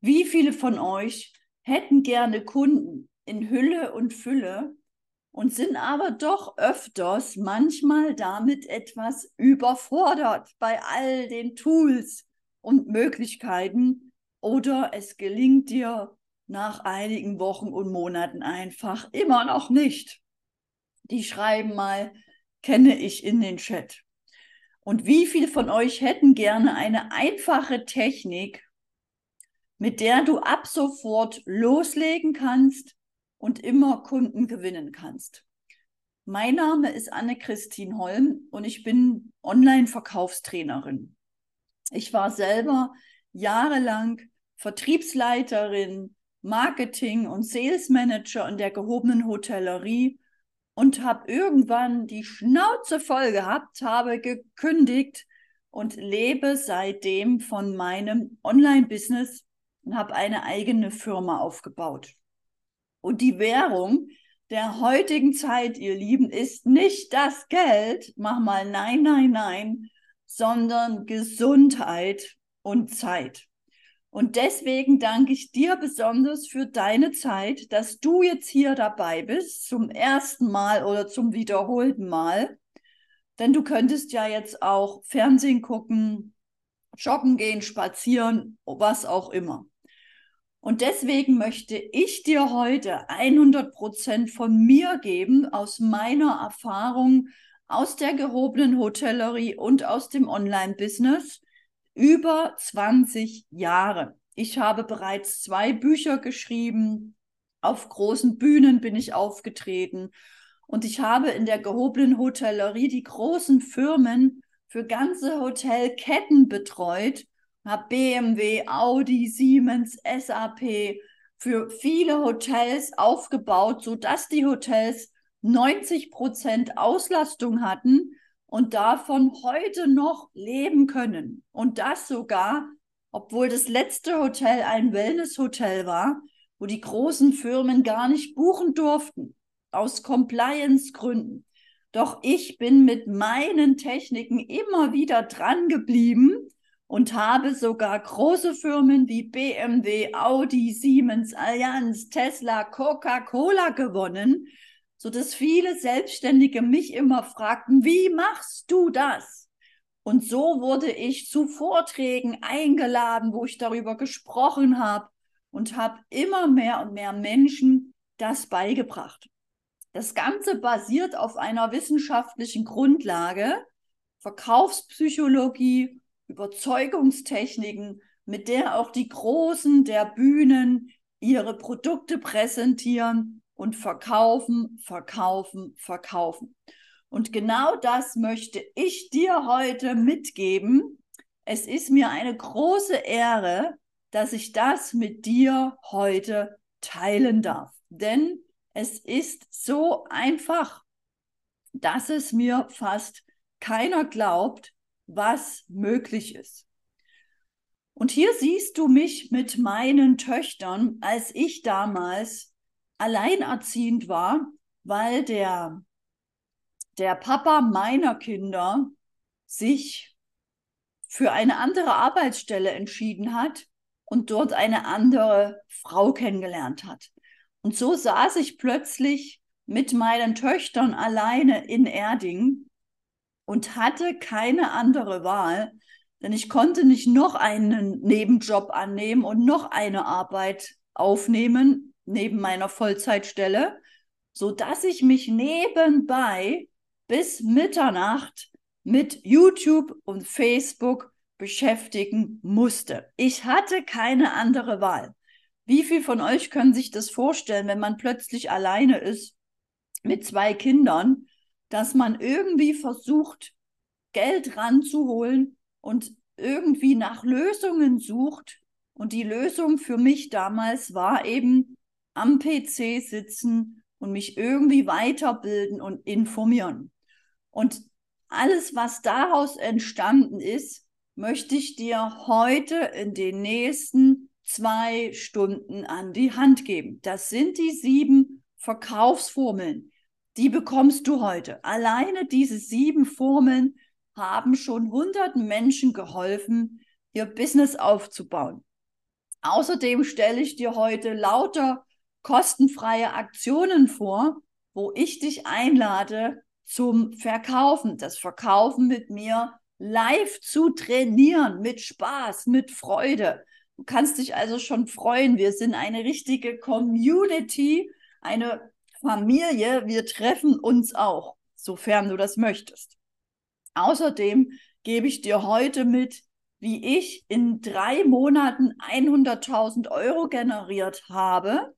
Wie viele von euch hätten gerne Kunden in Hülle und Fülle und sind aber doch öfters manchmal damit etwas überfordert bei all den Tools und Möglichkeiten oder es gelingt dir nach einigen Wochen und Monaten einfach immer noch nicht. Die schreiben mal, kenne ich in den Chat. Und wie viele von euch hätten gerne eine einfache Technik, mit der du ab sofort loslegen kannst und immer Kunden gewinnen kannst? Mein Name ist Anne-Christine Holm und ich bin Online-Verkaufstrainerin. Ich war selber jahrelang Vertriebsleiterin, Marketing und Sales Manager in der gehobenen Hotellerie und habe irgendwann die Schnauze voll gehabt, habe gekündigt und lebe seitdem von meinem Online-Business und habe eine eigene Firma aufgebaut. Und die Währung der heutigen Zeit, ihr Lieben, ist nicht das Geld, mach mal nein, nein, nein, sondern Gesundheit und Zeit. Und deswegen danke ich dir besonders für deine Zeit, dass du jetzt hier dabei bist, zum ersten Mal oder zum wiederholten Mal. Denn du könntest ja jetzt auch Fernsehen gucken, joggen gehen, spazieren, was auch immer. Und deswegen möchte ich dir heute 100 Prozent von mir geben, aus meiner Erfahrung, aus der gehobenen Hotellerie und aus dem Online-Business über 20 Jahre. Ich habe bereits zwei Bücher geschrieben. Auf großen Bühnen bin ich aufgetreten. Und ich habe in der gehobenen Hotellerie die großen Firmen für ganze Hotelketten betreut. Habe BMW, Audi, Siemens, SAP für viele Hotels aufgebaut, sodass die Hotels 90 Prozent Auslastung hatten und davon heute noch leben können. Und das sogar, obwohl das letzte Hotel ein Wellness-Hotel war, wo die großen Firmen gar nicht buchen durften, aus Compliance-Gründen. Doch ich bin mit meinen Techniken immer wieder dran geblieben und habe sogar große Firmen wie BMW, Audi, Siemens, Allianz, Tesla, Coca-Cola gewonnen so dass viele Selbstständige mich immer fragten, wie machst du das? Und so wurde ich zu Vorträgen eingeladen, wo ich darüber gesprochen habe und habe immer mehr und mehr Menschen das beigebracht. Das Ganze basiert auf einer wissenschaftlichen Grundlage, Verkaufspsychologie, Überzeugungstechniken, mit der auch die Großen der Bühnen ihre Produkte präsentieren und verkaufen, verkaufen, verkaufen. Und genau das möchte ich dir heute mitgeben. Es ist mir eine große Ehre, dass ich das mit dir heute teilen darf. Denn es ist so einfach, dass es mir fast keiner glaubt, was möglich ist. Und hier siehst du mich mit meinen Töchtern, als ich damals alleinerziehend war, weil der, der Papa meiner Kinder sich für eine andere Arbeitsstelle entschieden hat und dort eine andere Frau kennengelernt hat. Und so saß ich plötzlich mit meinen Töchtern alleine in Erding und hatte keine andere Wahl, denn ich konnte nicht noch einen Nebenjob annehmen und noch eine Arbeit aufnehmen, neben meiner Vollzeitstelle, so dass ich mich nebenbei bis Mitternacht mit YouTube und Facebook beschäftigen musste. Ich hatte keine andere Wahl. Wie viel von euch können sich das vorstellen, wenn man plötzlich alleine ist mit zwei Kindern, dass man irgendwie versucht, Geld ranzuholen und irgendwie nach Lösungen sucht? Und die Lösung für mich damals war eben am PC sitzen und mich irgendwie weiterbilden und informieren. Und alles, was daraus entstanden ist, möchte ich dir heute in den nächsten zwei Stunden an die Hand geben. Das sind die sieben Verkaufsformeln. Die bekommst du heute. Alleine diese sieben Formeln haben schon hunderten Menschen geholfen, ihr Business aufzubauen. Außerdem stelle ich dir heute lauter kostenfreie Aktionen vor, wo ich dich einlade zum Verkaufen, das Verkaufen mit mir live zu trainieren, mit Spaß, mit Freude. Du kannst dich also schon freuen. Wir sind eine richtige Community, eine Familie. Wir treffen uns auch, sofern du das möchtest. Außerdem gebe ich dir heute mit, wie ich in drei Monaten 100.000 Euro generiert habe.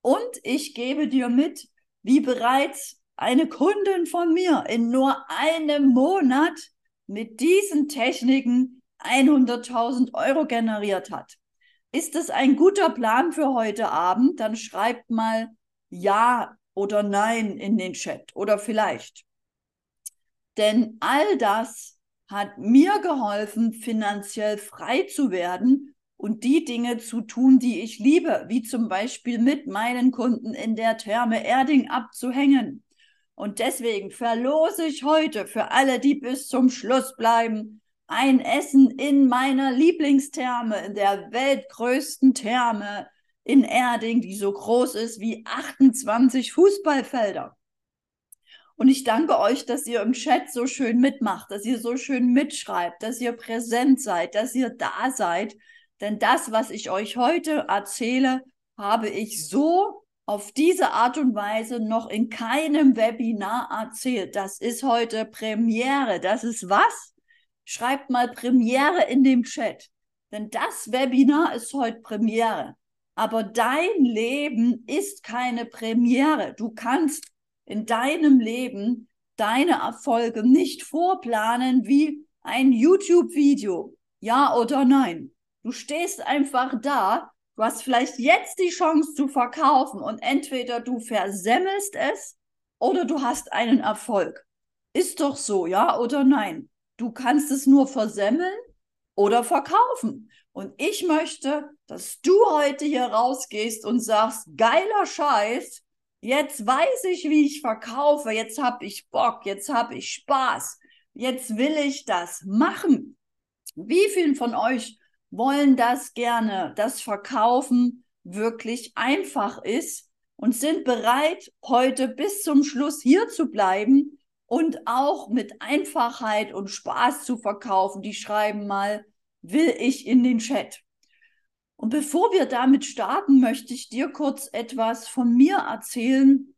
Und ich gebe dir mit, wie bereits eine Kundin von mir in nur einem Monat mit diesen Techniken 100.000 Euro generiert hat. Ist das ein guter Plan für heute Abend? Dann schreibt mal Ja oder Nein in den Chat oder vielleicht. Denn all das hat mir geholfen, finanziell frei zu werden und die Dinge zu tun, die ich liebe, wie zum Beispiel mit meinen Kunden in der Therme Erding abzuhängen. Und deswegen verlose ich heute für alle, die bis zum Schluss bleiben, ein Essen in meiner Lieblingstherme, in der weltgrößten Therme in Erding, die so groß ist wie 28 Fußballfelder. Und ich danke euch, dass ihr im Chat so schön mitmacht, dass ihr so schön mitschreibt, dass ihr präsent seid, dass ihr da seid. Denn das, was ich euch heute erzähle, habe ich so auf diese Art und Weise noch in keinem Webinar erzählt. Das ist heute Premiere. Das ist was? Schreibt mal Premiere in dem Chat. Denn das Webinar ist heute Premiere. Aber dein Leben ist keine Premiere. Du kannst in deinem Leben deine Erfolge nicht vorplanen wie ein YouTube-Video. Ja oder nein? Du stehst einfach da, du hast vielleicht jetzt die Chance zu verkaufen und entweder du versemmelst es oder du hast einen Erfolg. Ist doch so, ja oder nein? Du kannst es nur versemmeln oder verkaufen. Und ich möchte, dass du heute hier rausgehst und sagst, geiler Scheiß, Jetzt weiß ich, wie ich verkaufe. Jetzt habe ich Bock. Jetzt habe ich Spaß. Jetzt will ich das machen. Wie viele von euch wollen das gerne, dass Verkaufen wirklich einfach ist und sind bereit, heute bis zum Schluss hier zu bleiben und auch mit Einfachheit und Spaß zu verkaufen? Die schreiben mal, will ich in den Chat. Und bevor wir damit starten, möchte ich dir kurz etwas von mir erzählen.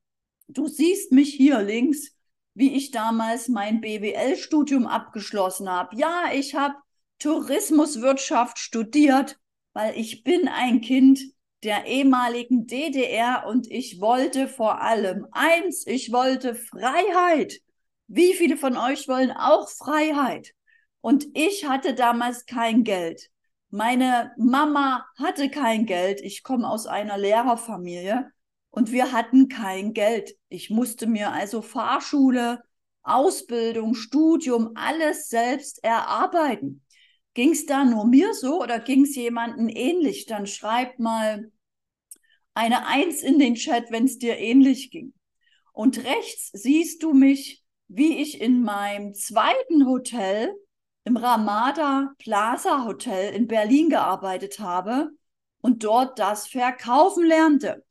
Du siehst mich hier links, wie ich damals mein BWL-Studium abgeschlossen habe. Ja, ich habe Tourismuswirtschaft studiert, weil ich bin ein Kind der ehemaligen DDR und ich wollte vor allem eins, ich wollte Freiheit. Wie viele von euch wollen auch Freiheit? Und ich hatte damals kein Geld. Meine Mama hatte kein Geld. Ich komme aus einer Lehrerfamilie und wir hatten kein Geld. Ich musste mir also Fahrschule, Ausbildung, Studium, alles selbst erarbeiten. Ging es da nur mir so oder ging es jemandem ähnlich? Dann schreib mal eine Eins in den Chat, wenn es dir ähnlich ging. Und rechts siehst du mich, wie ich in meinem zweiten Hotel im Ramada Plaza Hotel in Berlin gearbeitet habe und dort das Verkaufen lernte.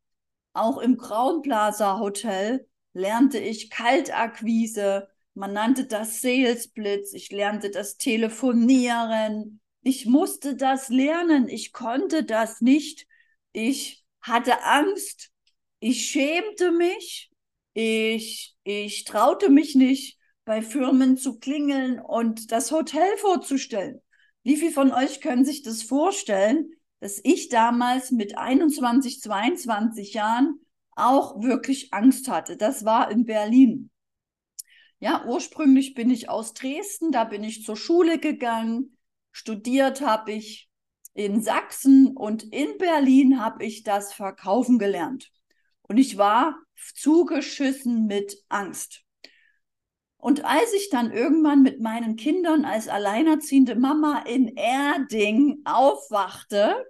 Auch im Grauen Plaza Hotel lernte ich Kaltakquise, man nannte das Salesblitz, ich lernte das Telefonieren. Ich musste das lernen, ich konnte das nicht. Ich hatte Angst, ich schämte mich, ich, ich traute mich nicht bei Firmen zu klingeln und das Hotel vorzustellen. Wie viele von euch können sich das vorstellen, dass ich damals mit 21, 22 Jahren auch wirklich Angst hatte? Das war in Berlin. Ja, ursprünglich bin ich aus Dresden, da bin ich zur Schule gegangen, studiert habe ich in Sachsen und in Berlin habe ich das Verkaufen gelernt. Und ich war zugeschissen mit Angst. Und als ich dann irgendwann mit meinen Kindern als alleinerziehende Mama in Erding aufwachte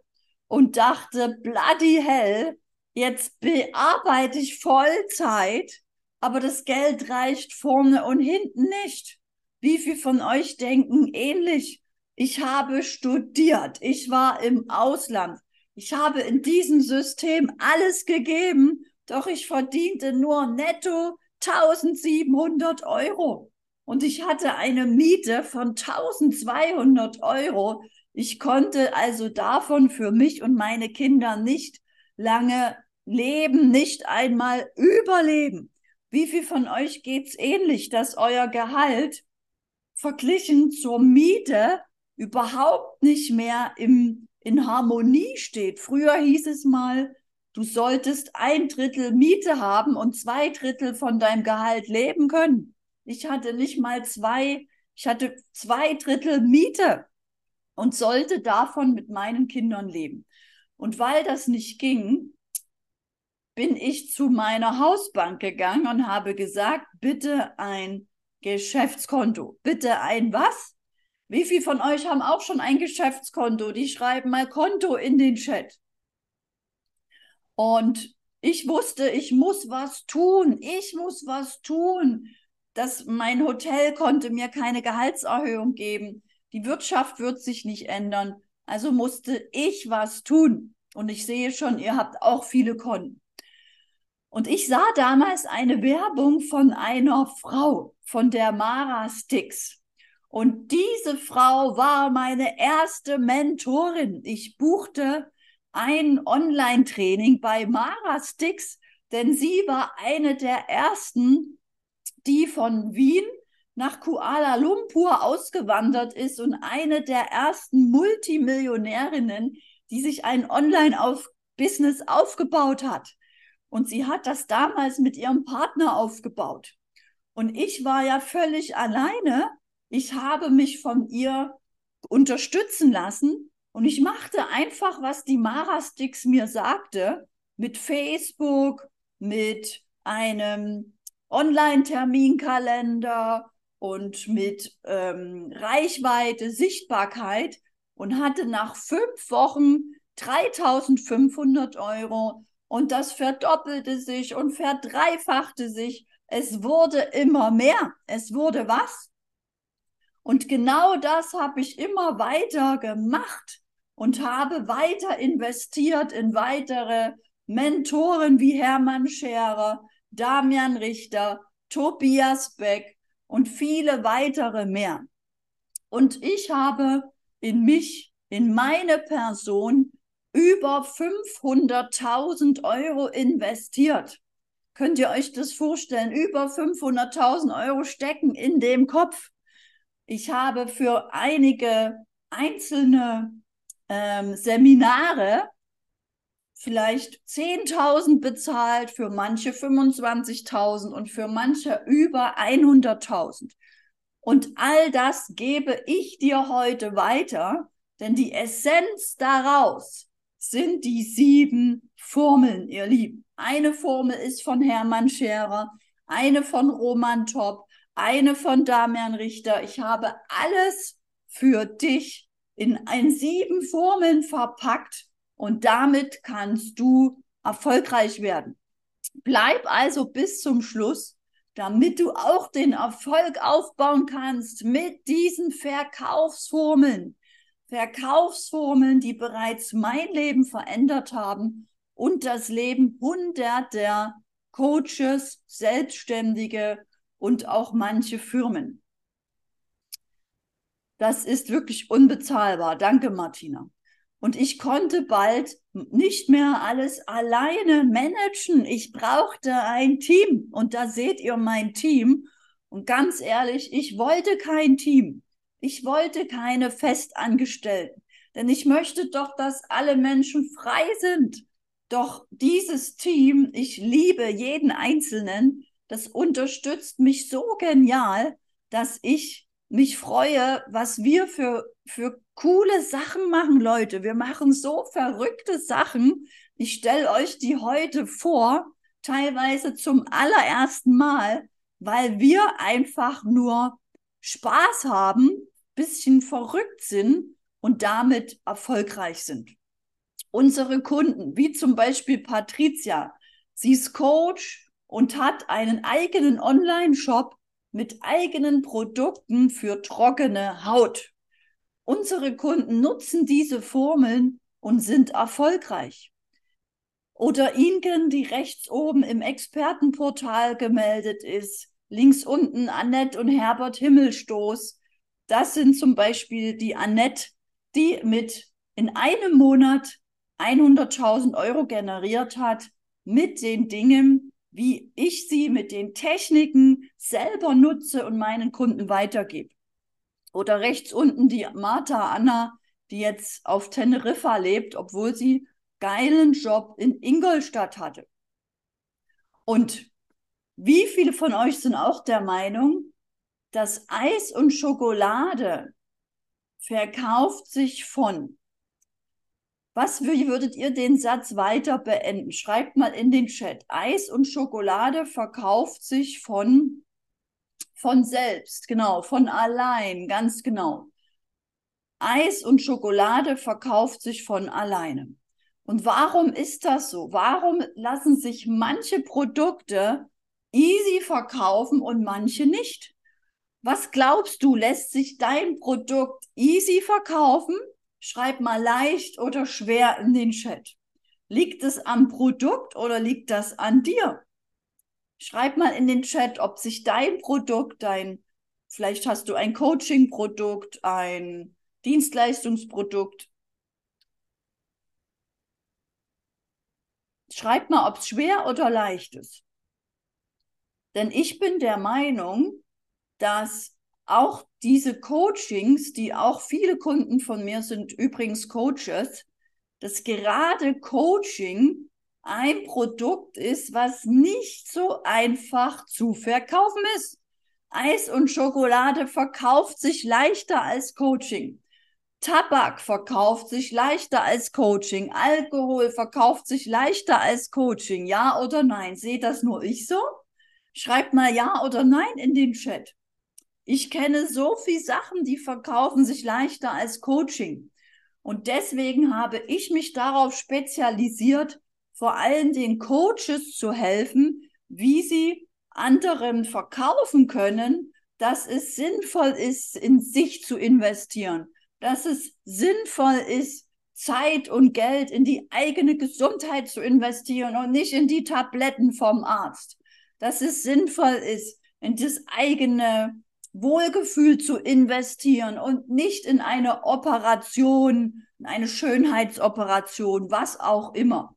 und dachte, bloody hell, jetzt bearbeite ich Vollzeit, aber das Geld reicht vorne und hinten nicht. Wie viel von euch denken ähnlich? Ich habe studiert, ich war im Ausland, Ich habe in diesem System alles gegeben, doch ich verdiente nur netto 1700 Euro. Und ich hatte eine Miete von 1200 Euro. Ich konnte also davon für mich und meine Kinder nicht lange leben, nicht einmal überleben. Wie viel von euch geht's ähnlich, dass euer Gehalt verglichen zur Miete überhaupt nicht mehr im, in Harmonie steht? Früher hieß es mal, du solltest ein Drittel Miete haben und zwei Drittel von deinem Gehalt leben können. Ich hatte nicht mal zwei, ich hatte zwei Drittel Miete und sollte davon mit meinen Kindern leben. Und weil das nicht ging, bin ich zu meiner Hausbank gegangen und habe gesagt, bitte ein Geschäftskonto. Bitte ein was? Wie viele von euch haben auch schon ein Geschäftskonto? Die schreiben mal Konto in den Chat. Und ich wusste, ich muss was tun. Ich muss was tun. Das, mein Hotel konnte mir keine Gehaltserhöhung geben. Die Wirtschaft wird sich nicht ändern. Also musste ich was tun. Und ich sehe schon, ihr habt auch viele Konten. Und ich sah damals eine Werbung von einer Frau, von der Mara Stix. Und diese Frau war meine erste Mentorin. Ich buchte ein Online-Training bei Mara Stix, denn sie war eine der ersten, die von Wien nach Kuala Lumpur ausgewandert ist und eine der ersten Multimillionärinnen, die sich ein Online-Business aufgebaut hat. Und sie hat das damals mit ihrem Partner aufgebaut. Und ich war ja völlig alleine. Ich habe mich von ihr unterstützen lassen und ich machte einfach, was die Marastix mir sagte, mit Facebook, mit einem Online-Terminkalender und mit ähm, Reichweite, Sichtbarkeit und hatte nach fünf Wochen 3500 Euro und das verdoppelte sich und verdreifachte sich. Es wurde immer mehr. Es wurde was? Und genau das habe ich immer weiter gemacht und habe weiter investiert in weitere Mentoren wie Hermann Scherer, Damian Richter, Tobias Beck und viele weitere mehr. Und ich habe in mich, in meine Person über 500.000 Euro investiert. Könnt ihr euch das vorstellen? Über 500.000 Euro stecken in dem Kopf. Ich habe für einige einzelne ähm, Seminare vielleicht 10.000 bezahlt, für manche 25.000 und für manche über 100.000. Und all das gebe ich dir heute weiter, denn die Essenz daraus sind die sieben Formeln, ihr Lieben. Eine Formel ist von Hermann Scherer, eine von Roman Topp, eine von Damian Richter. Ich habe alles für dich in ein sieben Formeln verpackt und damit kannst du erfolgreich werden. Bleib also bis zum Schluss, damit du auch den Erfolg aufbauen kannst mit diesen Verkaufsformeln. Verkaufsformeln, die bereits mein Leben verändert haben und das Leben hunderter Coaches, Selbstständige und auch manche Firmen. Das ist wirklich unbezahlbar. Danke, Martina. Und ich konnte bald nicht mehr alles alleine managen. Ich brauchte ein Team. Und da seht ihr mein Team. Und ganz ehrlich, ich wollte kein Team. Ich wollte keine Festangestellten, denn ich möchte doch, dass alle Menschen frei sind. Doch dieses Team, ich liebe jeden Einzelnen, das unterstützt mich so genial, dass ich mich freue, was wir für, für coole Sachen machen, Leute. Wir machen so verrückte Sachen. Ich stelle euch die heute vor, teilweise zum allerersten Mal, weil wir einfach nur Spaß haben bisschen verrückt sind und damit erfolgreich sind. Unsere Kunden, wie zum Beispiel Patricia, sie ist Coach und hat einen eigenen Online-Shop mit eigenen Produkten für trockene Haut. Unsere Kunden nutzen diese Formeln und sind erfolgreich. Oder Inken, die rechts oben im Expertenportal gemeldet ist, links unten Annette und Herbert Himmelstoß. Das sind zum Beispiel die Annette, die mit in einem Monat 100.000 Euro generiert hat mit den Dingen, wie ich sie mit den Techniken selber nutze und meinen Kunden weitergebe. Oder rechts unten die Martha Anna, die jetzt auf Teneriffa lebt, obwohl sie geilen Job in Ingolstadt hatte. Und wie viele von euch sind auch der Meinung, dass Eis und Schokolade verkauft sich von? Was würdet ihr den Satz weiter beenden? Schreibt mal in den Chat. Eis und Schokolade verkauft sich von von selbst, genau, von allein, ganz genau. Eis und Schokolade verkauft sich von alleine. Und warum ist das so? Warum lassen sich manche Produkte easy verkaufen und manche nicht? Was glaubst du, lässt sich dein Produkt easy verkaufen? Schreib mal leicht oder schwer in den Chat. Liegt es am Produkt oder liegt das an dir? Schreib mal in den Chat, ob sich dein Produkt, dein, vielleicht hast du ein Coaching-Produkt, ein Dienstleistungsprodukt, Schreibt mal, ob es schwer oder leicht ist. Denn ich bin der Meinung, dass auch diese Coachings, die auch viele Kunden von mir sind übrigens Coaches, dass gerade Coaching ein Produkt ist, was nicht so einfach zu verkaufen ist. Eis und Schokolade verkauft sich leichter als Coaching. Tabak verkauft sich leichter als Coaching. Alkohol verkauft sich leichter als Coaching. Ja oder nein? Seht das nur ich so? Schreibt mal ja oder nein in den Chat. Ich kenne so viele Sachen, die verkaufen sich leichter als Coaching. Und deswegen habe ich mich darauf spezialisiert, vor allem den Coaches zu helfen, wie sie anderen verkaufen können, dass es sinnvoll ist, in sich zu investieren dass es sinnvoll ist, Zeit und Geld in die eigene Gesundheit zu investieren und nicht in die Tabletten vom Arzt. Dass es sinnvoll ist, in das eigene Wohlgefühl zu investieren und nicht in eine Operation, in eine Schönheitsoperation, was auch immer.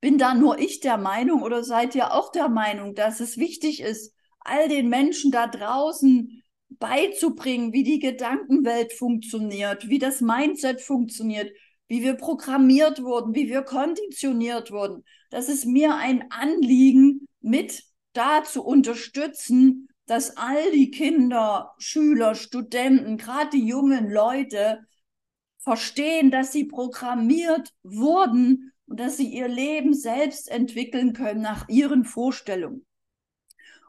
Bin da nur ich der Meinung oder seid ihr auch der Meinung, dass es wichtig ist, all den Menschen da draußen beizubringen, wie die Gedankenwelt funktioniert, wie das Mindset funktioniert, wie wir programmiert wurden, wie wir konditioniert wurden. Das ist mir ein Anliegen, mit da zu unterstützen, dass all die Kinder, Schüler, Studenten, gerade die jungen Leute verstehen, dass sie programmiert wurden und dass sie ihr Leben selbst entwickeln können nach ihren Vorstellungen.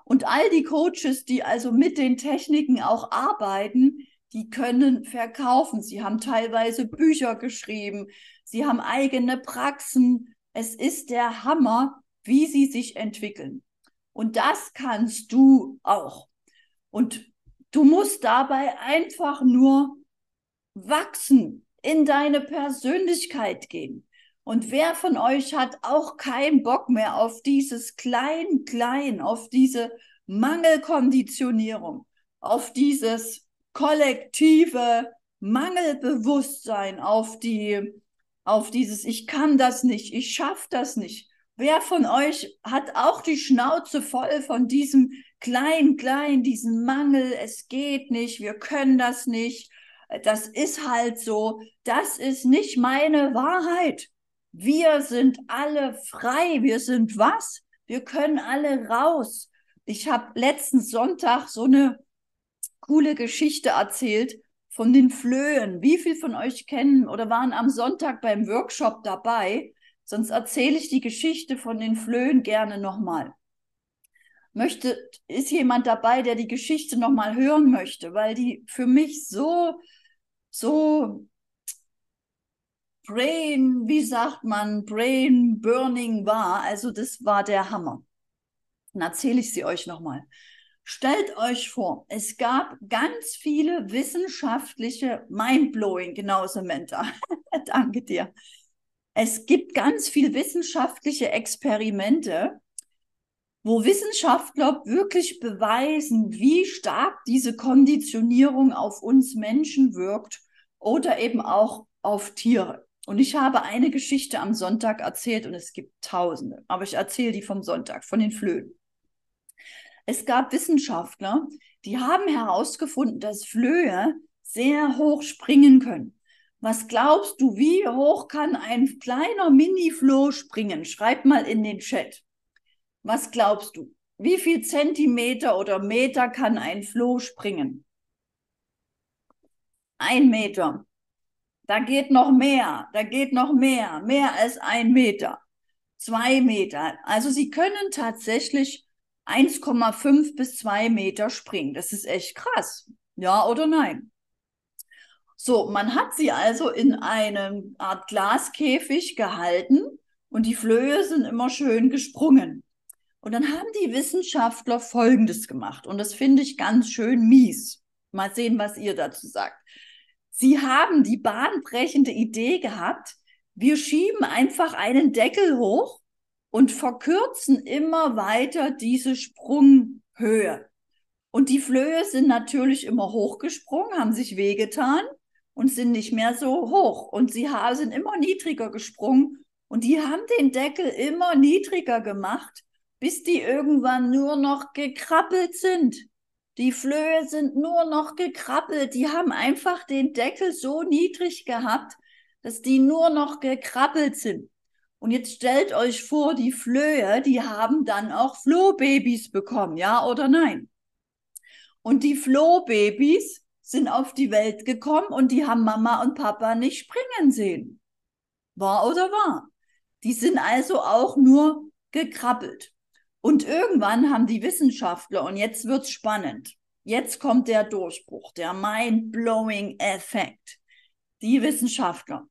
Und all die Coaches, die also mit den Techniken auch arbeiten, die können verkaufen. Sie haben teilweise Bücher geschrieben, sie haben eigene Praxen. Es ist der Hammer, wie sie sich entwickeln. Und das kannst du auch. Und du musst dabei einfach nur wachsen, in deine Persönlichkeit gehen. Und wer von euch hat auch keinen Bock mehr auf dieses Klein-Klein, auf diese Mangelkonditionierung, auf dieses kollektive Mangelbewusstsein, auf die, auf dieses Ich kann das nicht, ich schaff das nicht. Wer von euch hat auch die Schnauze voll von diesem klein, klein, diesen Mangel, es geht nicht, wir können das nicht, das ist halt so, das ist nicht meine Wahrheit. Wir sind alle frei. Wir sind was? Wir können alle raus. Ich habe letzten Sonntag so eine coole Geschichte erzählt von den Flöhen. Wie viele von euch kennen oder waren am Sonntag beim Workshop dabei? Sonst erzähle ich die Geschichte von den Flöhen gerne nochmal. Möchte, ist jemand dabei, der die Geschichte nochmal hören möchte, weil die für mich so, so Brain, wie sagt man, Brain Burning war. Also das war der Hammer. Dann erzähle ich sie euch nochmal. Stellt euch vor, es gab ganz viele wissenschaftliche, mindblowing, genau Samantha, danke dir. Es gibt ganz viele wissenschaftliche Experimente, wo Wissenschaftler wirklich beweisen, wie stark diese Konditionierung auf uns Menschen wirkt oder eben auch auf Tiere. Und ich habe eine Geschichte am Sonntag erzählt und es gibt tausende, aber ich erzähle die vom Sonntag, von den Flöhen. Es gab Wissenschaftler, die haben herausgefunden, dass Flöhe sehr hoch springen können. Was glaubst du, wie hoch kann ein kleiner Mini-Floh springen? Schreib mal in den Chat. Was glaubst du? Wie viel Zentimeter oder Meter kann ein Floh springen? Ein Meter. Da geht noch mehr, da geht noch mehr, mehr als ein Meter, zwei Meter. Also sie können tatsächlich 1,5 bis 2 Meter springen. Das ist echt krass. Ja oder nein? So, man hat sie also in einem Art Glaskäfig gehalten und die Flöhe sind immer schön gesprungen. Und dann haben die Wissenschaftler Folgendes gemacht und das finde ich ganz schön mies. Mal sehen, was ihr dazu sagt. Sie haben die bahnbrechende Idee gehabt, wir schieben einfach einen Deckel hoch und verkürzen immer weiter diese Sprunghöhe. Und die Flöhe sind natürlich immer hochgesprungen, haben sich wehgetan und sind nicht mehr so hoch. Und sie sind immer niedriger gesprungen und die haben den Deckel immer niedriger gemacht, bis die irgendwann nur noch gekrabbelt sind. Die Flöhe sind nur noch gekrabbelt. Die haben einfach den Deckel so niedrig gehabt, dass die nur noch gekrabbelt sind. Und jetzt stellt euch vor, die Flöhe, die haben dann auch Flohbabys bekommen, ja oder nein? Und die Flohbabys sind auf die Welt gekommen und die haben Mama und Papa nicht springen sehen. War oder war? Die sind also auch nur gekrabbelt. Und irgendwann haben die Wissenschaftler, und jetzt wird's spannend, jetzt kommt der Durchbruch, der mind-blowing Effekt. Die Wissenschaftler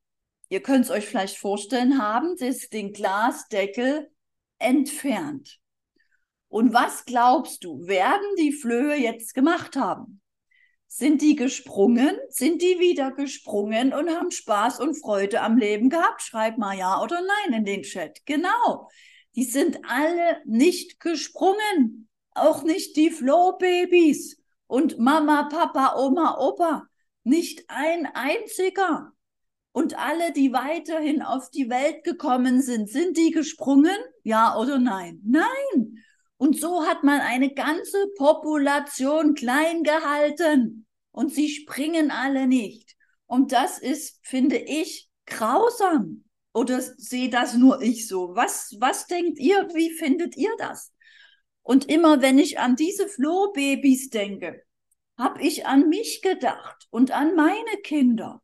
ihr könnt es euch vielleicht vorstellen, haben das, den Glasdeckel entfernt. Und was glaubst du, werden die Flöhe jetzt gemacht haben? Sind die gesprungen? Sind die wieder gesprungen und haben Spaß und Freude am Leben gehabt? Schreib mal ja oder nein in den Chat. Genau. Die sind alle nicht gesprungen. Auch nicht die Flohbabys und Mama, Papa, Oma, Opa. Nicht ein einziger. Und alle, die weiterhin auf die Welt gekommen sind, sind die gesprungen? Ja oder nein? Nein. Und so hat man eine ganze Population klein gehalten. Und sie springen alle nicht. Und das ist, finde ich, grausam. Oder sehe das nur ich so? Was, was denkt ihr? Wie findet ihr das? Und immer wenn ich an diese Flohbabys denke, habe ich an mich gedacht und an meine Kinder.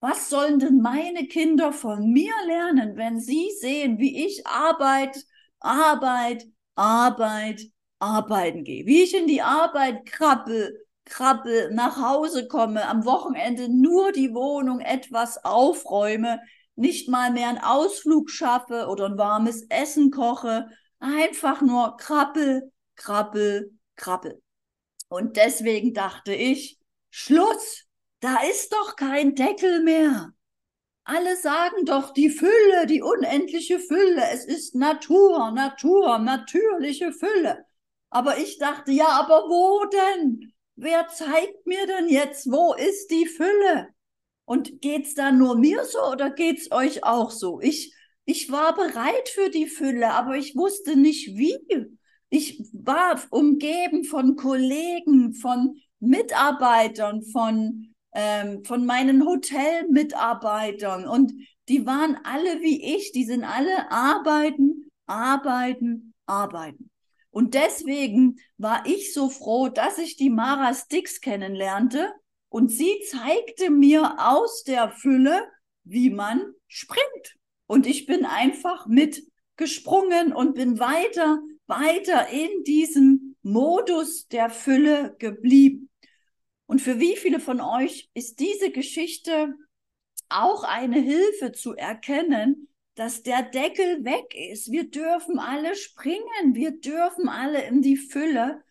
Was sollen denn meine Kinder von mir lernen, wenn sie sehen, wie ich Arbeit, Arbeit, Arbeit, arbeiten gehe? Wie ich in die Arbeit krabbel, krabbel, nach Hause komme, am Wochenende nur die Wohnung etwas aufräume, nicht mal mehr einen Ausflug schaffe oder ein warmes Essen koche, einfach nur krabbel, krabbel, krabbel. Und deswegen dachte ich, Schluss, da ist doch kein Deckel mehr. Alle sagen doch die Fülle, die unendliche Fülle. Es ist Natur, Natur, natürliche Fülle. Aber ich dachte, ja, aber wo denn? Wer zeigt mir denn jetzt, wo ist die Fülle? Und geht's da nur mir so oder geht's euch auch so? Ich, ich war bereit für die Fülle, aber ich wusste nicht wie. Ich war umgeben von Kollegen, von Mitarbeitern, von ähm, von meinen Hotelmitarbeitern und die waren alle wie ich, die sind alle arbeiten, arbeiten, arbeiten. Und deswegen war ich so froh, dass ich die Mara Stix kennenlernte und sie zeigte mir aus der Fülle, wie man springt. Und ich bin einfach mitgesprungen und bin weiter, weiter in diesem Modus der Fülle geblieben. Und für wie viele von euch ist diese Geschichte auch eine Hilfe zu erkennen, dass der Deckel weg ist. Wir dürfen alle springen, wir dürfen alle in die Fülle.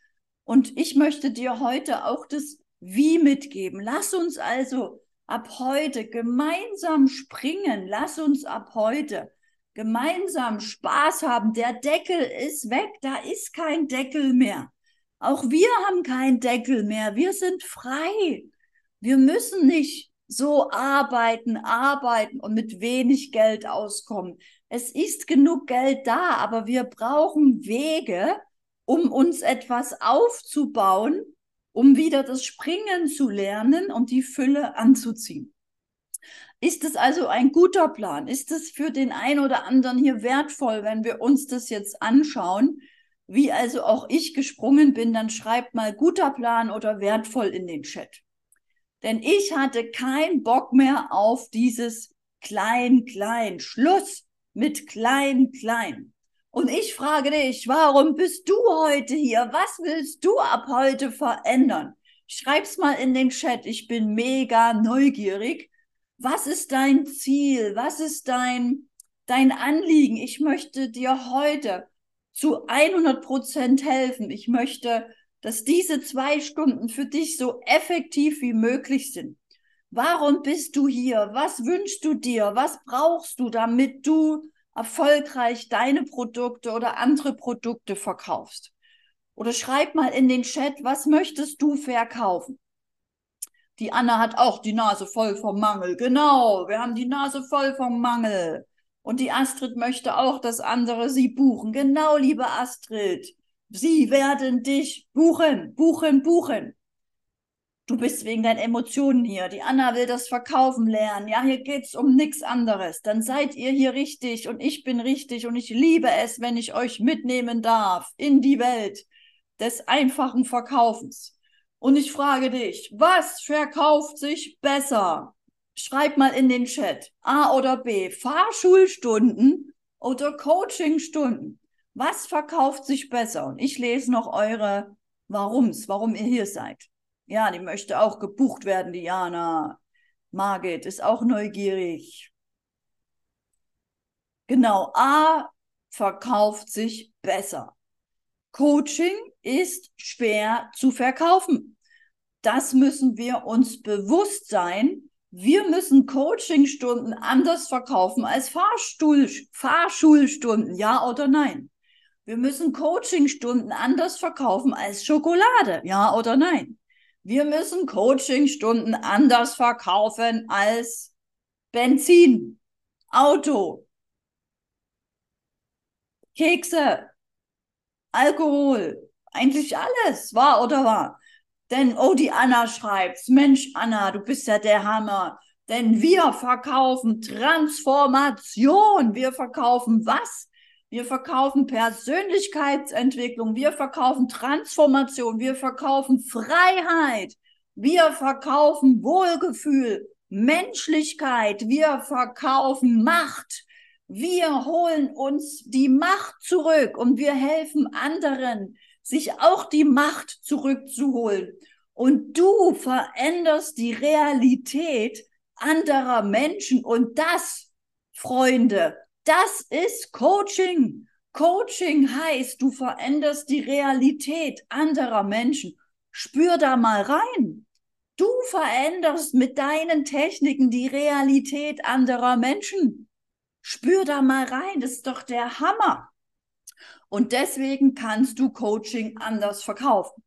Und ich möchte dir heute auch das Wie mitgeben. Lass uns also ab heute gemeinsam springen. Lass uns ab heute gemeinsam Spaß haben. Der Deckel ist weg, da ist kein Deckel mehr. Auch wir haben keinen Deckel mehr. Wir sind frei. Wir müssen nicht so arbeiten, arbeiten und mit wenig Geld auskommen. Es ist genug Geld da, aber wir brauchen Wege, um uns etwas aufzubauen, um wieder das Springen zu lernen und die Fülle anzuziehen. Ist es also ein guter Plan? Ist es für den einen oder anderen hier wertvoll, wenn wir uns das jetzt anschauen? Wie also auch ich gesprungen bin, dann schreibt mal guter Plan oder wertvoll in den Chat. Denn ich hatte keinen Bock mehr auf dieses klein, klein. Schluss mit klein, klein. Und ich frage dich, warum bist du heute hier? Was willst du ab heute verändern? Schreib's mal in den Chat. Ich bin mega neugierig was ist dein Ziel? Was ist dein, dein Anliegen? Ich möchte dir heute zu 100 Prozent helfen. Ich möchte, dass diese zwei Stunden für dich so effektiv wie möglich sind. Warum bist du hier? Was wünschst du dir? Was brauchst du, damit du erfolgreich deine Produkte oder andere Produkte verkaufst? Oder schreib mal in den Chat, was möchtest du verkaufen? Die Anna hat auch die Nase voll vom Mangel. Genau, wir haben die Nase voll vom Mangel. Und die Astrid möchte auch, dass andere sie buchen. Genau, liebe Astrid. Sie werden dich buchen, buchen, buchen. Du bist wegen deinen Emotionen hier. Die Anna will das Verkaufen lernen. Ja, hier geht's um nichts anderes. Dann seid ihr hier richtig und ich bin richtig und ich liebe es, wenn ich euch mitnehmen darf in die Welt des einfachen Verkaufens. Und ich frage dich, was verkauft sich besser? Schreib mal in den Chat. A oder B, Fahrschulstunden oder Coachingstunden? Was verkauft sich besser? Und ich lese noch eure Warums, warum ihr hier seid. Ja, die möchte auch gebucht werden, Diana. Margit ist auch neugierig. Genau, A verkauft sich besser. Coaching ist schwer zu verkaufen. Das müssen wir uns bewusst sein. Wir müssen Coachingstunden anders verkaufen als Fahrstuhl, Fahrschulstunden, ja oder nein? Wir müssen Coachingstunden anders verkaufen als Schokolade, ja oder nein? Wir müssen Coachingstunden anders verkaufen als Benzin, Auto, Kekse, Alkohol, eigentlich alles, war oder war. Denn, oh, die Anna schreibt, Mensch, Anna, du bist ja der Hammer. Denn wir verkaufen Transformation. Wir verkaufen was? Wir verkaufen Persönlichkeitsentwicklung. Wir verkaufen Transformation. Wir verkaufen Freiheit. Wir verkaufen Wohlgefühl, Menschlichkeit. Wir verkaufen Macht. Wir holen uns die Macht zurück und wir helfen anderen, sich auch die Macht zurückzuholen. Und du veränderst die Realität anderer Menschen. Und das, Freunde, das ist Coaching. Coaching heißt, du veränderst die Realität anderer Menschen. Spür da mal rein. Du veränderst mit deinen Techniken die Realität anderer Menschen. Spür da mal rein, das ist doch der Hammer. Und deswegen kannst du Coaching anders verkaufen.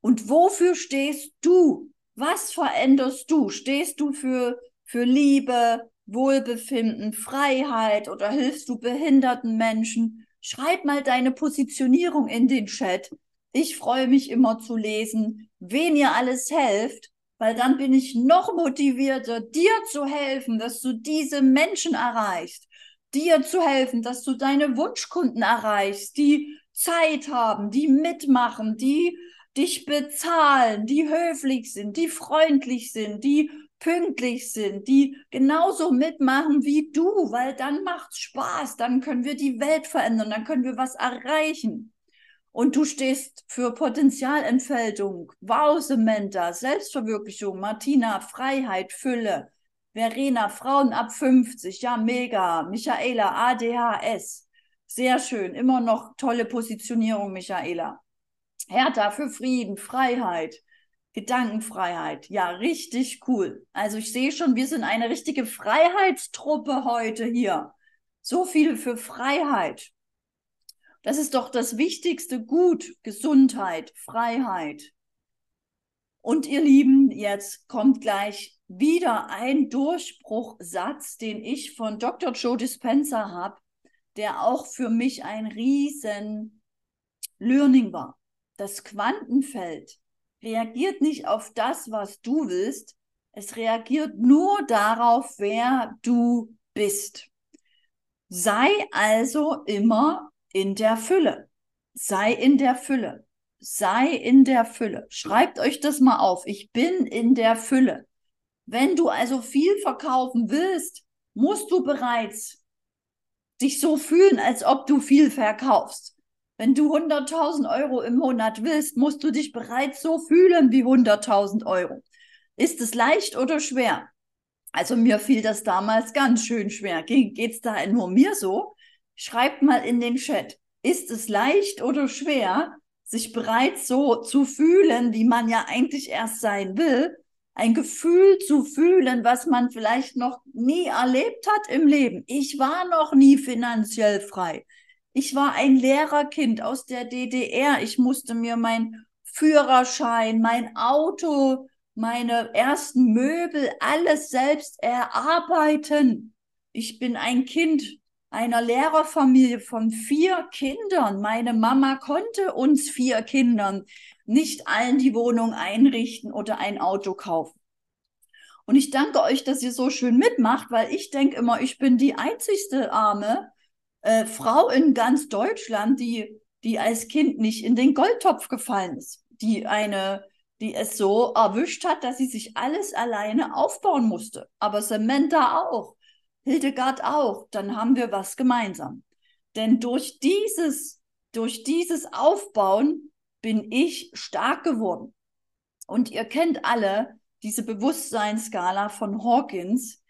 Und wofür stehst du? Was veränderst du? Stehst du für, für Liebe, Wohlbefinden, Freiheit oder hilfst du behinderten Menschen? Schreib mal deine Positionierung in den Chat. Ich freue mich immer zu lesen, wen ihr alles helft, weil dann bin ich noch motivierter, dir zu helfen, dass du diese Menschen erreichst dir zu helfen, dass du deine Wunschkunden erreichst, die Zeit haben, die mitmachen, die dich bezahlen, die höflich sind, die freundlich sind, die pünktlich sind, die genauso mitmachen wie du, weil dann macht's Spaß, dann können wir die Welt verändern, dann können wir was erreichen. Und du stehst für Potenzialentfaltung, Wow, Samantha, Selbstverwirklichung, Martina, Freiheit, Fülle, Verena, Frauen ab 50, ja, mega. Michaela, ADHS. Sehr schön. Immer noch tolle Positionierung, Michaela. Hertha für Frieden, Freiheit, Gedankenfreiheit. Ja, richtig cool. Also ich sehe schon, wir sind eine richtige Freiheitstruppe heute hier. So viel für Freiheit. Das ist doch das wichtigste Gut, Gesundheit, Freiheit. Und ihr Lieben, jetzt kommt gleich wieder ein Durchbruchsatz, den ich von Dr. Joe Dispenza habe, der auch für mich ein riesen Learning war. Das Quantenfeld reagiert nicht auf das, was du willst, es reagiert nur darauf, wer du bist. Sei also immer in der Fülle. Sei in der Fülle. Sei in der Fülle. Schreibt euch das mal auf. Ich bin in der Fülle. Wenn du also viel verkaufen willst, musst du bereits dich so fühlen, als ob du viel verkaufst. Wenn du 100.000 Euro im Monat willst, musst du dich bereits so fühlen wie 100.000 Euro. Ist es leicht oder schwer? Also mir fiel das damals ganz schön schwer. Ge geht's da nur mir so? Schreibt mal in den Chat. Ist es leicht oder schwer, sich bereits so zu fühlen, wie man ja eigentlich erst sein will? Ein Gefühl zu fühlen, was man vielleicht noch nie erlebt hat im Leben. Ich war noch nie finanziell frei. Ich war ein Lehrerkind aus der DDR. Ich musste mir mein Führerschein, mein Auto, meine ersten Möbel, alles selbst erarbeiten. Ich bin ein Kind einer Lehrerfamilie von vier Kindern. Meine Mama konnte uns vier Kindern nicht allen die Wohnung einrichten oder ein Auto kaufen. Und ich danke euch, dass ihr so schön mitmacht, weil ich denke immer, ich bin die einzigste Arme äh, Frau in ganz Deutschland, die, die als Kind nicht in den Goldtopf gefallen ist, die eine die es so erwischt hat, dass sie sich alles alleine aufbauen musste. Aber Samantha auch. Hildegard auch, dann haben wir was gemeinsam. Denn durch dieses, durch dieses Aufbauen bin ich stark geworden. Und ihr kennt alle diese Bewusstseinsskala von Hawkins.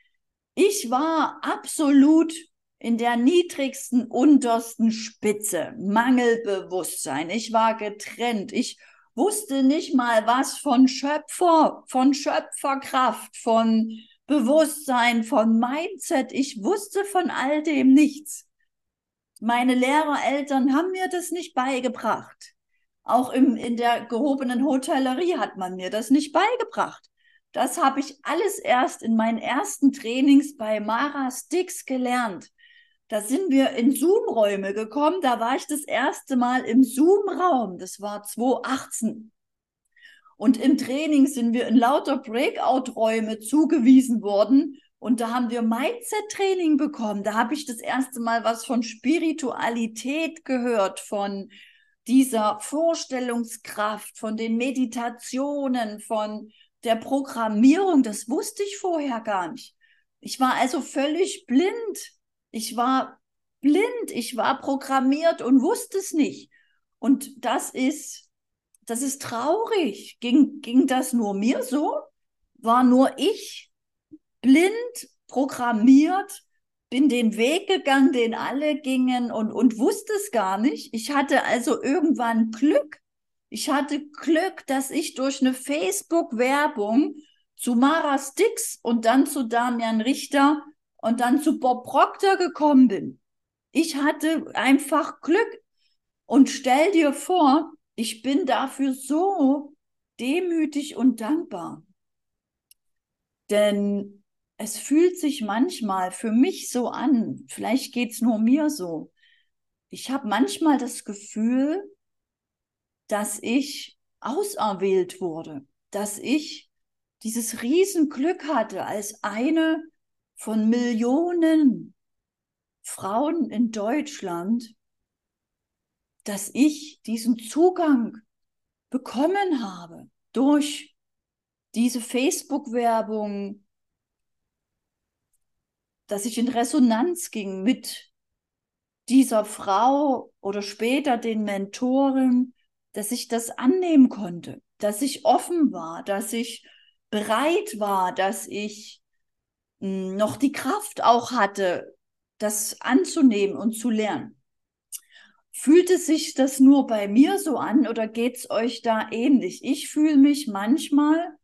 Ich war absolut in der niedrigsten, untersten Spitze. Mangelbewusstsein. Ich war getrennt. Ich wusste nicht mal was von Schöpfer, von Schöpferkraft, von Bewusstsein, von Mindset. Ich wusste von all dem nichts. Meine Lehrereltern haben mir das nicht beigebracht. Auch im, in der gehobenen Hotellerie hat man mir das nicht beigebracht. Das habe ich alles erst in meinen ersten Trainings bei Mara Stix gelernt. Da sind wir in Zoom-Räume gekommen. Da war ich das erste Mal im Zoom-Raum. Das war 2018. Und im Training sind wir in lauter Breakout-Räume zugewiesen worden. Und da haben wir Mindset-Training bekommen. Da habe ich das erste Mal was von Spiritualität gehört, von dieser Vorstellungskraft, von den Meditationen, von der Programmierung. Das wusste ich vorher gar nicht. Ich war also völlig blind. Ich war blind. Ich war programmiert und wusste es nicht. Und das ist das ist traurig. Ging, ging das nur mir so? War nur ich blind, programmiert, bin den Weg gegangen, den alle gingen und, und wusste es gar nicht. Ich hatte also irgendwann Glück. Ich hatte Glück, dass ich durch eine Facebook-Werbung zu Mara Stix und dann zu Damian Richter und dann zu Bob Proctor gekommen bin. Ich hatte einfach Glück. Und stell dir vor, ich bin dafür so demütig und dankbar. Denn es fühlt sich manchmal für mich so an, vielleicht geht es nur mir so. Ich habe manchmal das Gefühl, dass ich auserwählt wurde, dass ich dieses Riesenglück hatte als eine von Millionen Frauen in Deutschland, dass ich diesen Zugang bekommen habe durch diese Facebook-Werbung, dass ich in Resonanz ging mit dieser Frau oder später den Mentoren, dass ich das annehmen konnte, dass ich offen war, dass ich bereit war, dass ich hm, noch die Kraft auch hatte, das anzunehmen und zu lernen. Fühlt es sich das nur bei mir so an oder geht es euch da ähnlich? Ich fühle mich manchmal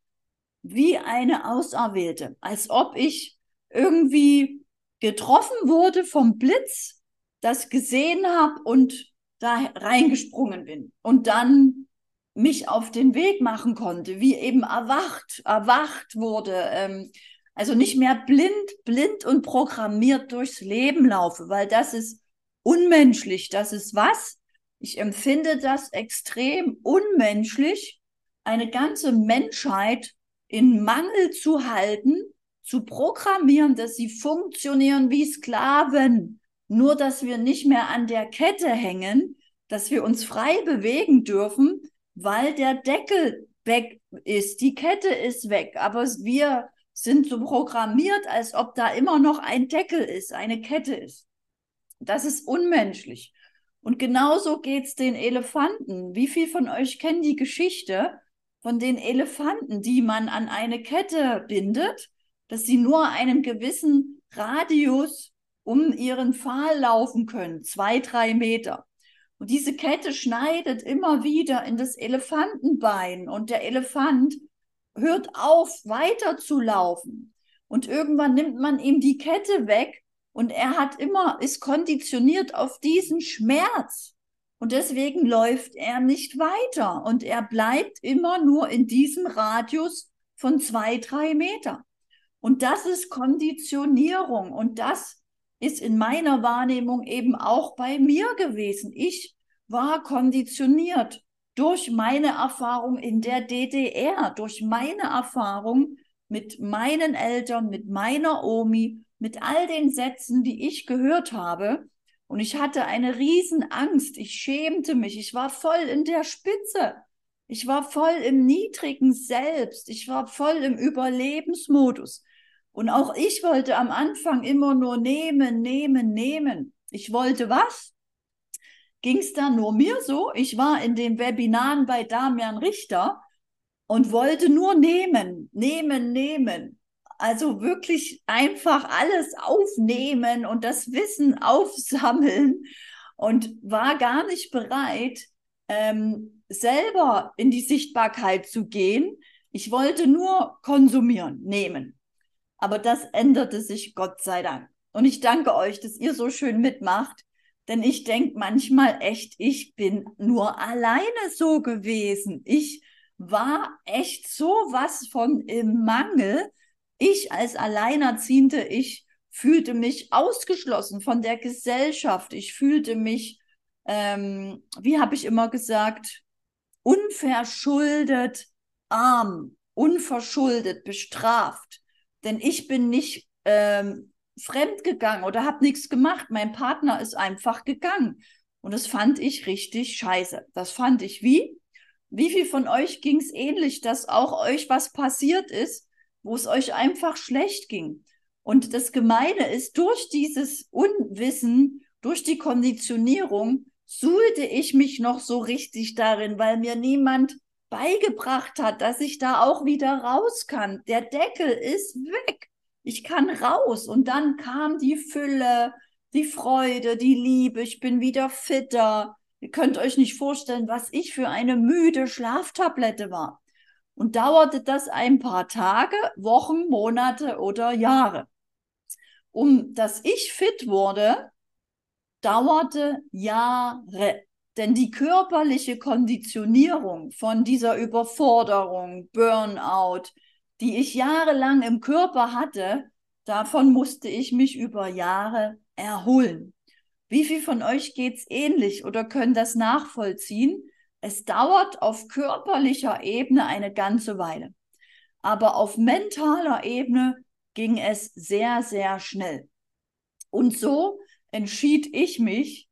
wie eine Auserwählte, als ob ich irgendwie getroffen wurde vom Blitz, das gesehen habe und da reingesprungen bin und dann mich auf den Weg machen konnte, wie eben erwacht, erwacht wurde, ähm, also nicht mehr blind, blind und programmiert durchs Leben laufe, weil das ist unmenschlich. Das ist was? Ich empfinde das extrem unmenschlich, eine ganze Menschheit in Mangel zu halten, zu programmieren, dass sie funktionieren wie Sklaven. Nur, dass wir nicht mehr an der Kette hängen, dass wir uns frei bewegen dürfen, weil der Deckel weg ist, die Kette ist weg, aber wir sind so programmiert, als ob da immer noch ein Deckel ist, eine Kette ist. Das ist unmenschlich. Und genauso geht es den Elefanten. Wie viel von euch kennen die Geschichte von den Elefanten, die man an eine Kette bindet, dass sie nur einen gewissen Radius um ihren Pfahl laufen können, zwei, drei Meter. Und diese Kette schneidet immer wieder in das Elefantenbein und der Elefant hört auf, weiter zu laufen. Und irgendwann nimmt man ihm die Kette weg und er hat immer, ist konditioniert auf diesen Schmerz. Und deswegen läuft er nicht weiter. Und er bleibt immer nur in diesem Radius von zwei, drei Meter. Und das ist Konditionierung. Und das ist in meiner Wahrnehmung eben auch bei mir gewesen. Ich war konditioniert durch meine Erfahrung in der DDR, durch meine Erfahrung mit meinen Eltern, mit meiner Omi, mit all den Sätzen, die ich gehört habe. Und ich hatte eine Riesenangst. Ich schämte mich. Ich war voll in der Spitze. Ich war voll im niedrigen Selbst. Ich war voll im Überlebensmodus. Und auch ich wollte am Anfang immer nur nehmen, nehmen, nehmen. Ich wollte was? Ging es da nur mir so? Ich war in den Webinaren bei Damian Richter und wollte nur nehmen, nehmen, nehmen. Also wirklich einfach alles aufnehmen und das Wissen aufsammeln und war gar nicht bereit, ähm, selber in die Sichtbarkeit zu gehen. Ich wollte nur konsumieren, nehmen. Aber das änderte sich Gott sei Dank. Und ich danke euch, dass ihr so schön mitmacht. Denn ich denke manchmal echt, ich bin nur alleine so gewesen. Ich war echt so was von im Mangel, ich als Alleinerziehende, ich fühlte mich ausgeschlossen von der Gesellschaft. Ich fühlte mich, ähm, wie habe ich immer gesagt, unverschuldet arm, unverschuldet bestraft. Denn ich bin nicht ähm, fremd gegangen oder habe nichts gemacht. Mein Partner ist einfach gegangen. Und das fand ich richtig scheiße. Das fand ich wie? Wie viel von euch ging es ähnlich, dass auch euch was passiert ist, wo es euch einfach schlecht ging. Und das Gemeine ist, durch dieses Unwissen, durch die Konditionierung, suhlte ich mich noch so richtig darin, weil mir niemand beigebracht hat, dass ich da auch wieder raus kann. Der Deckel ist weg. Ich kann raus. Und dann kam die Fülle, die Freude, die Liebe. Ich bin wieder fitter. Ihr könnt euch nicht vorstellen, was ich für eine müde Schlaftablette war. Und dauerte das ein paar Tage, Wochen, Monate oder Jahre. Um dass ich fit wurde, dauerte Jahre. Denn die körperliche Konditionierung von dieser Überforderung, Burnout, die ich jahrelang im Körper hatte, davon musste ich mich über Jahre erholen. Wie viel von euch geht's ähnlich oder können das nachvollziehen? Es dauert auf körperlicher Ebene eine ganze Weile. Aber auf mentaler Ebene ging es sehr, sehr schnell. Und so entschied ich mich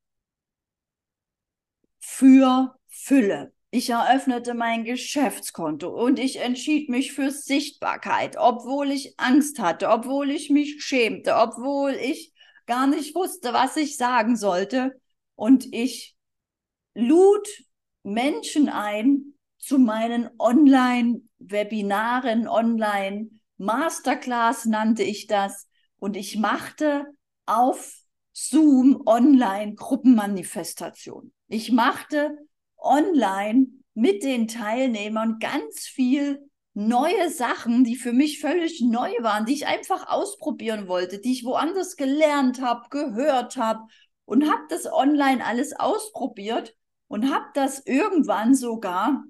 für Fülle. Ich eröffnete mein Geschäftskonto und ich entschied mich für Sichtbarkeit, obwohl ich Angst hatte, obwohl ich mich schämte, obwohl ich gar nicht wusste, was ich sagen sollte. Und ich lud Menschen ein zu meinen Online-Webinaren, Online-Masterclass nannte ich das. Und ich machte auf Zoom Online Gruppenmanifestation. Ich machte online mit den Teilnehmern ganz viel neue Sachen, die für mich völlig neu waren, die ich einfach ausprobieren wollte, die ich woanders gelernt habe, gehört habe und habe das online alles ausprobiert und habe das irgendwann sogar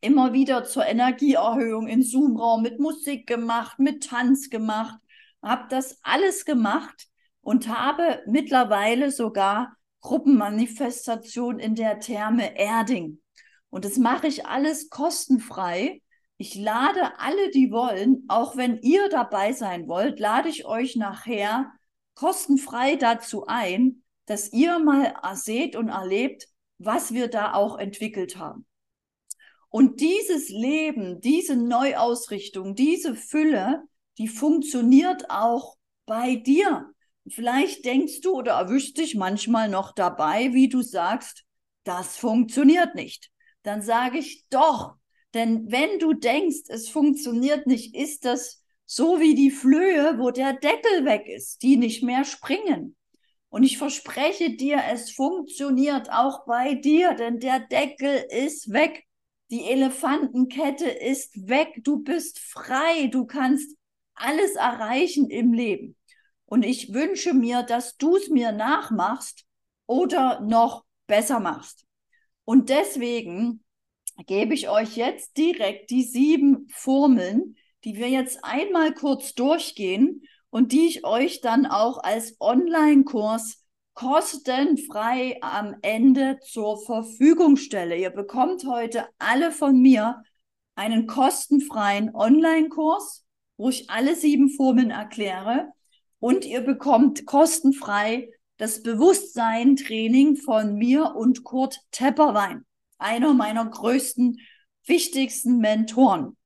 immer wieder zur Energieerhöhung in Zoom-Raum mit Musik gemacht, mit Tanz gemacht, habe das alles gemacht und habe mittlerweile sogar Gruppenmanifestation in der Therme Erding. Und das mache ich alles kostenfrei. Ich lade alle, die wollen, auch wenn ihr dabei sein wollt, lade ich euch nachher kostenfrei dazu ein, dass ihr mal seht und erlebt, was wir da auch entwickelt haben. Und dieses Leben, diese Neuausrichtung, diese Fülle, die funktioniert auch bei dir. Vielleicht denkst du oder erwischst dich manchmal noch dabei, wie du sagst, das funktioniert nicht. Dann sage ich doch, denn wenn du denkst, es funktioniert nicht, ist das so wie die Flöhe, wo der Deckel weg ist, die nicht mehr springen. Und ich verspreche dir, es funktioniert auch bei dir, denn der Deckel ist weg. Die Elefantenkette ist weg. Du bist frei. Du kannst alles erreichen im Leben. Und ich wünsche mir, dass du es mir nachmachst oder noch besser machst. Und deswegen gebe ich euch jetzt direkt die sieben Formeln, die wir jetzt einmal kurz durchgehen und die ich euch dann auch als Online-Kurs kostenfrei am Ende zur Verfügung stelle. Ihr bekommt heute alle von mir einen kostenfreien Online-Kurs, wo ich alle sieben Formeln erkläre und ihr bekommt kostenfrei das Bewusstsein-Training von mir und Kurt Tepperwein, einer meiner größten, wichtigsten Mentoren,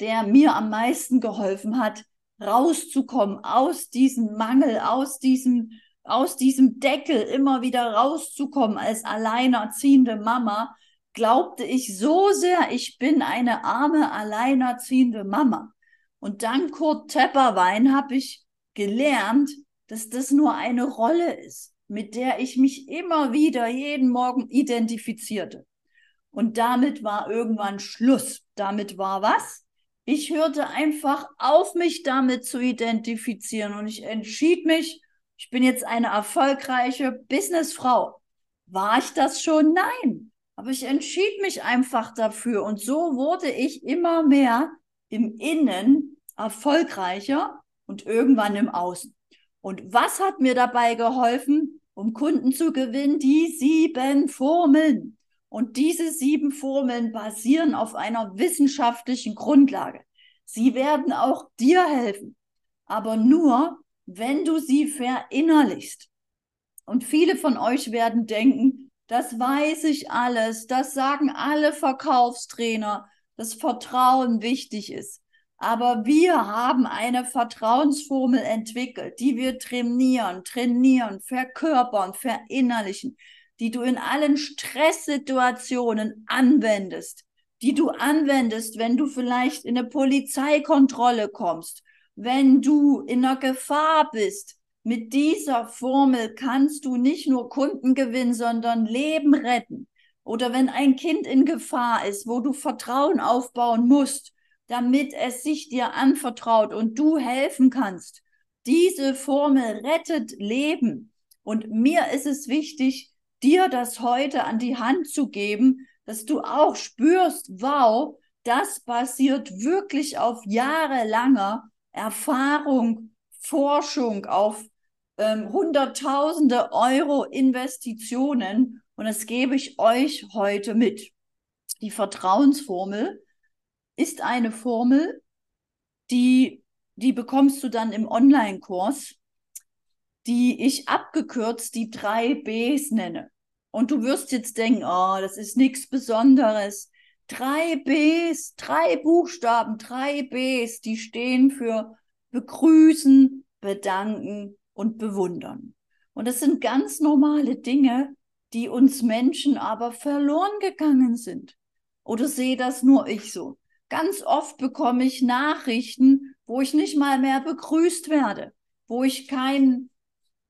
der mir am meisten geholfen hat, rauszukommen aus diesem Mangel, aus diesem aus diesem Deckel immer wieder rauszukommen als alleinerziehende Mama, glaubte ich so sehr, ich bin eine arme, alleinerziehende Mama. Und dank Kurt Tepperwein habe ich gelernt, dass das nur eine Rolle ist, mit der ich mich immer wieder jeden Morgen identifizierte. Und damit war irgendwann Schluss. Damit war was? Ich hörte einfach auf, mich damit zu identifizieren und ich entschied mich, ich bin jetzt eine erfolgreiche Businessfrau. War ich das schon? Nein. Aber ich entschied mich einfach dafür. Und so wurde ich immer mehr im Innen erfolgreicher und irgendwann im Außen. Und was hat mir dabei geholfen, um Kunden zu gewinnen? Die sieben Formeln. Und diese sieben Formeln basieren auf einer wissenschaftlichen Grundlage. Sie werden auch dir helfen, aber nur, wenn du sie verinnerlichst. Und viele von euch werden denken, das weiß ich alles, das sagen alle Verkaufstrainer, dass Vertrauen wichtig ist. Aber wir haben eine Vertrauensformel entwickelt, die wir trainieren, trainieren, verkörpern, verinnerlichen, die du in allen Stresssituationen anwendest, die du anwendest, wenn du vielleicht in eine Polizeikontrolle kommst, wenn du in einer Gefahr bist, mit dieser Formel kannst du nicht nur Kunden gewinnen, sondern Leben retten. Oder wenn ein Kind in Gefahr ist, wo du Vertrauen aufbauen musst, damit es sich dir anvertraut und du helfen kannst. Diese Formel rettet Leben. Und mir ist es wichtig, dir das heute an die Hand zu geben, dass du auch spürst, wow, das basiert wirklich auf jahrelanger Erfahrung, Forschung, auf ähm, Hunderttausende Euro Investitionen. Und das gebe ich euch heute mit. Die Vertrauensformel ist eine Formel, die, die bekommst du dann im Online-Kurs, die ich abgekürzt die drei Bs nenne. Und du wirst jetzt denken, oh, das ist nichts Besonderes. Drei Bs, drei Buchstaben, drei Bs, die stehen für begrüßen, bedanken und bewundern. Und das sind ganz normale Dinge, die uns Menschen aber verloren gegangen sind. Oder sehe das nur ich so? Ganz oft bekomme ich Nachrichten, wo ich nicht mal mehr begrüßt werde, wo ich kein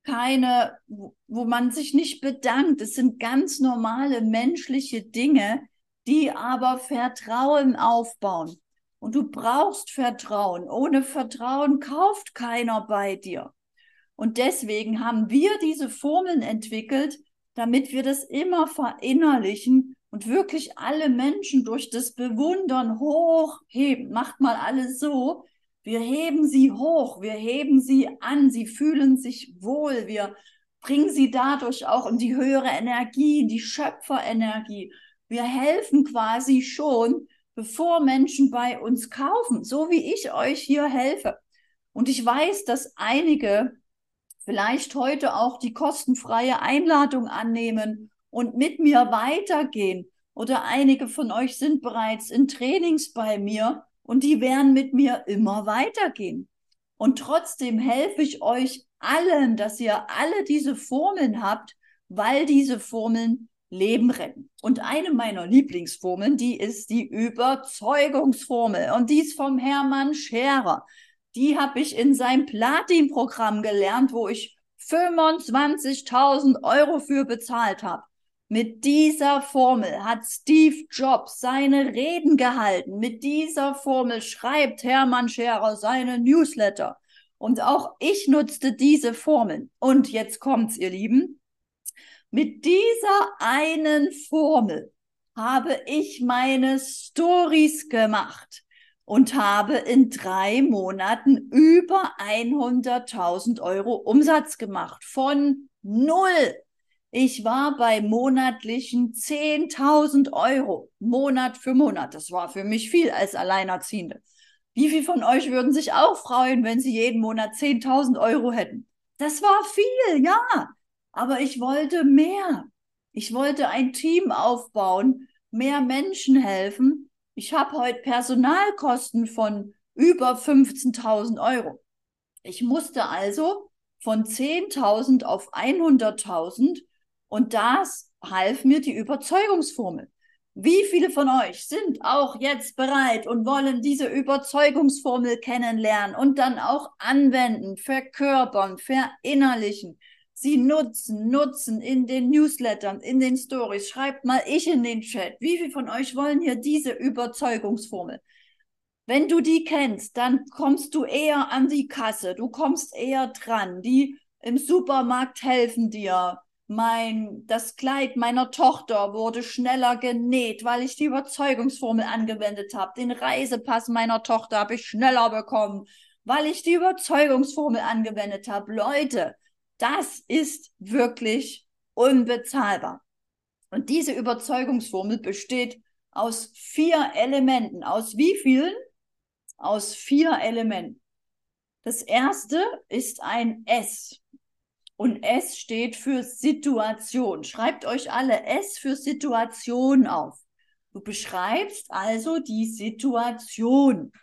keine, wo man sich nicht bedankt. Es sind ganz normale menschliche Dinge, die aber Vertrauen aufbauen. Und du brauchst Vertrauen. Ohne Vertrauen kauft keiner bei dir. Und deswegen haben wir diese Formeln entwickelt, damit wir das immer verinnerlichen und wirklich alle Menschen durch das Bewundern hochheben. Macht mal alles so. Wir heben sie hoch, wir heben sie an, sie fühlen sich wohl, wir bringen sie dadurch auch in die höhere Energie, die Schöpferenergie. Wir helfen quasi schon, bevor Menschen bei uns kaufen, so wie ich euch hier helfe. Und ich weiß, dass einige vielleicht heute auch die kostenfreie Einladung annehmen und mit mir weitergehen. Oder einige von euch sind bereits in Trainings bei mir und die werden mit mir immer weitergehen. Und trotzdem helfe ich euch allen, dass ihr alle diese Formeln habt, weil diese Formeln Leben retten. Und eine meiner Lieblingsformeln, die ist die Überzeugungsformel. Und die ist vom Hermann Scherer. Die habe ich in seinem Platin-Programm gelernt, wo ich 25.000 Euro für bezahlt habe. Mit dieser Formel hat Steve Jobs seine Reden gehalten. Mit dieser Formel schreibt Hermann Scherer seine Newsletter. Und auch ich nutzte diese Formeln. Und jetzt kommt's, ihr Lieben. Mit dieser einen Formel habe ich meine Stories gemacht und habe in drei Monaten über 100.000 Euro Umsatz gemacht. Von null. Ich war bei monatlichen 10.000 Euro, Monat für Monat. Das war für mich viel als Alleinerziehende. Wie viele von euch würden sich auch freuen, wenn sie jeden Monat 10.000 Euro hätten? Das war viel, ja. Aber ich wollte mehr. Ich wollte ein Team aufbauen, mehr Menschen helfen ich habe heute Personalkosten von über 15.000 Euro. Ich musste also von 10.000 auf 100.000 und das half mir die Überzeugungsformel. Wie viele von euch sind auch jetzt bereit und wollen diese Überzeugungsformel kennenlernen und dann auch anwenden, verkörpern, verinnerlichen? Sie nutzen, nutzen in den Newslettern, in den Stories. Schreibt mal ich in den Chat. Wie viele von euch wollen hier diese Überzeugungsformel? Wenn du die kennst, dann kommst du eher an die Kasse. Du kommst eher dran. Die im Supermarkt helfen dir. Mein, das Kleid meiner Tochter wurde schneller genäht, weil ich die Überzeugungsformel angewendet habe. Den Reisepass meiner Tochter habe ich schneller bekommen, weil ich die Überzeugungsformel angewendet habe. Leute, das ist wirklich unbezahlbar. Und diese Überzeugungsformel besteht aus vier Elementen. Aus wie vielen? Aus vier Elementen. Das erste ist ein S. Und S steht für Situation. Schreibt euch alle S für Situation auf. Du beschreibst also die Situation.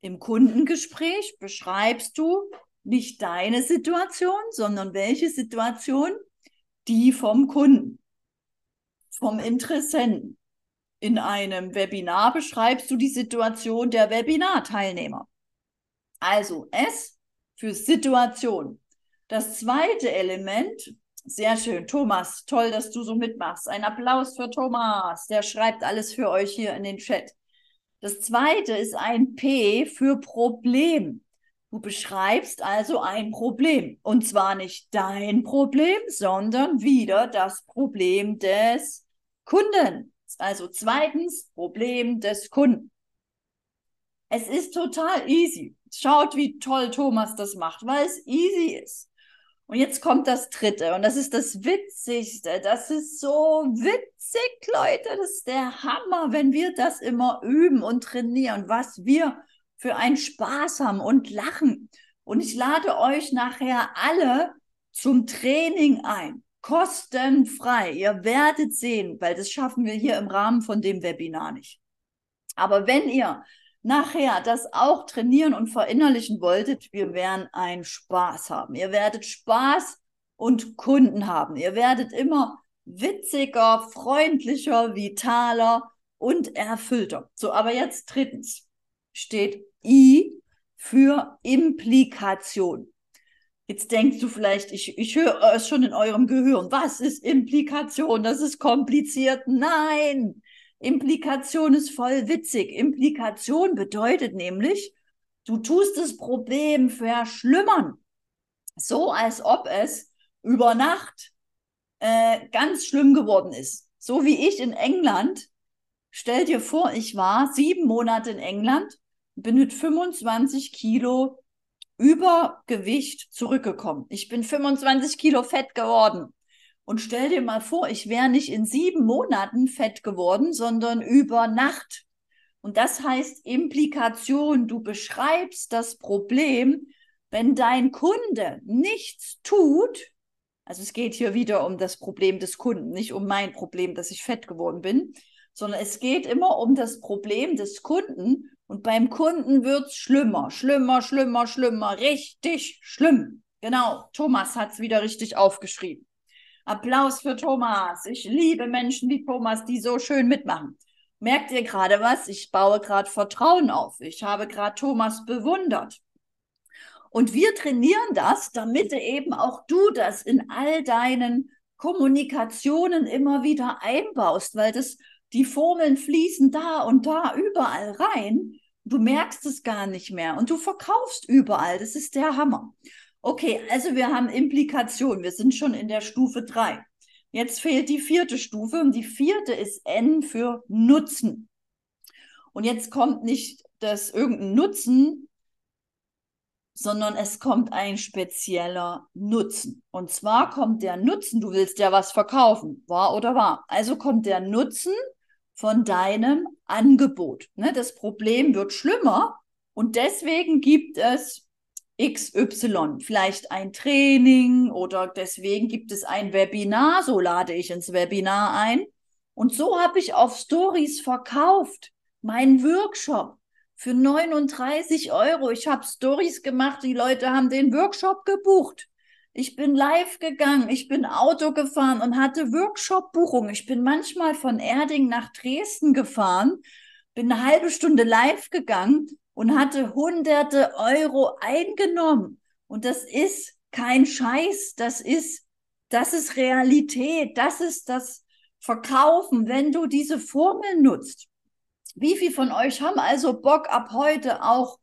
Im Kundengespräch beschreibst du nicht deine Situation, sondern welche Situation? Die vom Kunden, vom Interessenten. In einem Webinar beschreibst du die Situation der Webinarteilnehmer. Also S für Situation. Das zweite Element, sehr schön, Thomas, toll, dass du so mitmachst. Ein Applaus für Thomas, der schreibt alles für euch hier in den Chat. Das zweite ist ein P für Problem. Du beschreibst also ein Problem. Und zwar nicht dein Problem, sondern wieder das Problem des Kunden. Also zweitens, Problem des Kunden. Es ist total easy. Schaut, wie toll Thomas das macht, weil es easy ist. Und jetzt kommt das dritte und das ist das Witzigste. Das ist so witzig, Leute. Das ist der Hammer, wenn wir das immer üben und trainieren, was wir für einen Spaß haben und lachen. Und ich lade euch nachher alle zum Training ein. Kostenfrei. Ihr werdet sehen, weil das schaffen wir hier im Rahmen von dem Webinar nicht. Aber wenn ihr nachher das auch trainieren und verinnerlichen wolltet, wir werden einen Spaß haben. Ihr werdet Spaß und Kunden haben. Ihr werdet immer witziger, freundlicher, vitaler und erfüllter. So, aber jetzt drittens steht I für Implikation. Jetzt denkst du vielleicht, ich, ich höre es schon in eurem Gehirn. Was ist Implikation? Das ist kompliziert. Nein, Implikation ist voll witzig. Implikation bedeutet nämlich, du tust das Problem verschlimmern. So als ob es über Nacht äh, ganz schlimm geworden ist. So wie ich in England. Stell dir vor, ich war sieben Monate in England, bin mit 25 Kilo Übergewicht zurückgekommen. Ich bin 25 Kilo fett geworden. Und stell dir mal vor, ich wäre nicht in sieben Monaten fett geworden, sondern über Nacht. Und das heißt Implikation. Du beschreibst das Problem, wenn dein Kunde nichts tut. Also es geht hier wieder um das Problem des Kunden, nicht um mein Problem, dass ich fett geworden bin, sondern es geht immer um das Problem des Kunden. Und beim Kunden wird es schlimmer, schlimmer, schlimmer, schlimmer, richtig schlimm. Genau, Thomas hat es wieder richtig aufgeschrieben. Applaus für Thomas. Ich liebe Menschen wie Thomas, die so schön mitmachen. Merkt ihr gerade was? Ich baue gerade Vertrauen auf. Ich habe gerade Thomas bewundert. Und wir trainieren das, damit eben auch du das in all deinen Kommunikationen immer wieder einbaust, weil das, die Formeln fließen da und da überall rein. Du merkst es gar nicht mehr und du verkaufst überall. Das ist der Hammer. Okay, also wir haben Implikationen. Wir sind schon in der Stufe drei. Jetzt fehlt die vierte Stufe und die vierte ist N für Nutzen. Und jetzt kommt nicht das irgendein Nutzen, sondern es kommt ein spezieller Nutzen. Und zwar kommt der Nutzen, du willst ja was verkaufen, wahr oder wahr? Also kommt der Nutzen von deinem Angebot. Ne? Das Problem wird schlimmer und deswegen gibt es XY, vielleicht ein Training oder deswegen gibt es ein Webinar, so lade ich ins Webinar ein. Und so habe ich auf Stories verkauft, meinen Workshop für 39 Euro. Ich habe Stories gemacht, die Leute haben den Workshop gebucht. Ich bin live gegangen, ich bin Auto gefahren und hatte Workshop-Buchung. Ich bin manchmal von Erding nach Dresden gefahren, bin eine halbe Stunde live gegangen und hatte hunderte Euro eingenommen. Und das ist kein Scheiß, das ist, das ist Realität, das ist das Verkaufen, wenn du diese Formel nutzt. Wie viele von euch haben also Bock ab heute auch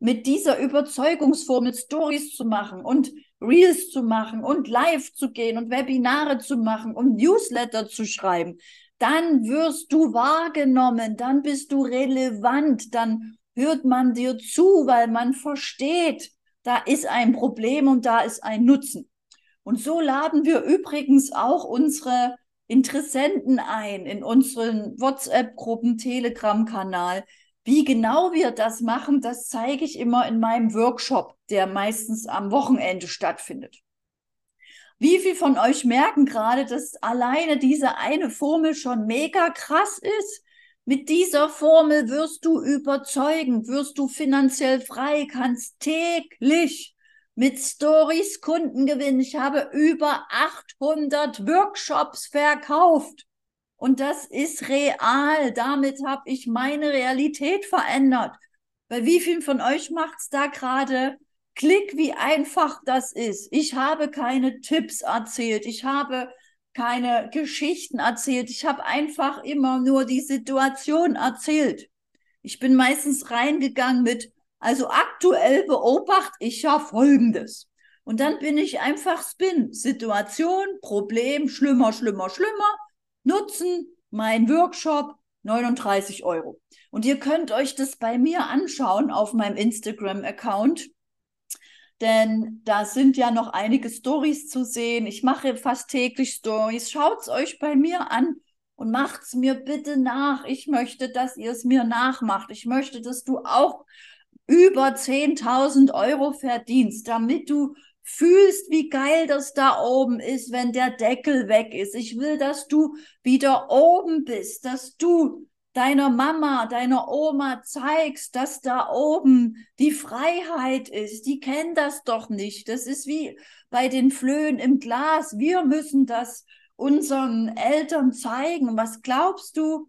mit dieser Überzeugungsformel Stories zu machen und Reels zu machen und live zu gehen und Webinare zu machen und Newsletter zu schreiben? Dann wirst du wahrgenommen, dann bist du relevant, dann hört man dir zu, weil man versteht, da ist ein Problem und da ist ein Nutzen. Und so laden wir übrigens auch unsere Interessenten ein in unseren WhatsApp-Gruppen, Telegram-Kanal. Wie genau wir das machen, das zeige ich immer in meinem Workshop, der meistens am Wochenende stattfindet. Wie viel von euch merken gerade, dass alleine diese eine Formel schon mega krass ist? Mit dieser Formel wirst du überzeugen, wirst du finanziell frei, kannst täglich mit Stories Kunden gewinnen. Ich habe über 800 Workshops verkauft. Und das ist real. Damit habe ich meine Realität verändert. Bei wie vielen von euch macht's da gerade Klick, wie einfach das ist? Ich habe keine Tipps erzählt. Ich habe keine Geschichten erzählt. Ich habe einfach immer nur die Situation erzählt. Ich bin meistens reingegangen mit, also aktuell beobachte ich ja Folgendes. Und dann bin ich einfach Spin. Situation, Problem, schlimmer, schlimmer, schlimmer. Nutzen, mein Workshop, 39 Euro. Und ihr könnt euch das bei mir anschauen auf meinem Instagram-Account denn da sind ja noch einige Stories zu sehen. Ich mache fast täglich Stories. Schaut's euch bei mir an und macht's mir bitte nach. Ich möchte, dass ihr es mir nachmacht. Ich möchte, dass du auch über 10.000 Euro verdienst, damit du fühlst, wie geil das da oben ist, wenn der Deckel weg ist. Ich will, dass du wieder oben bist, dass du deiner Mama, deiner Oma zeigst, dass da oben die Freiheit ist. Die kennen das doch nicht. Das ist wie bei den Flöhen im Glas. Wir müssen das unseren Eltern zeigen. Was glaubst du,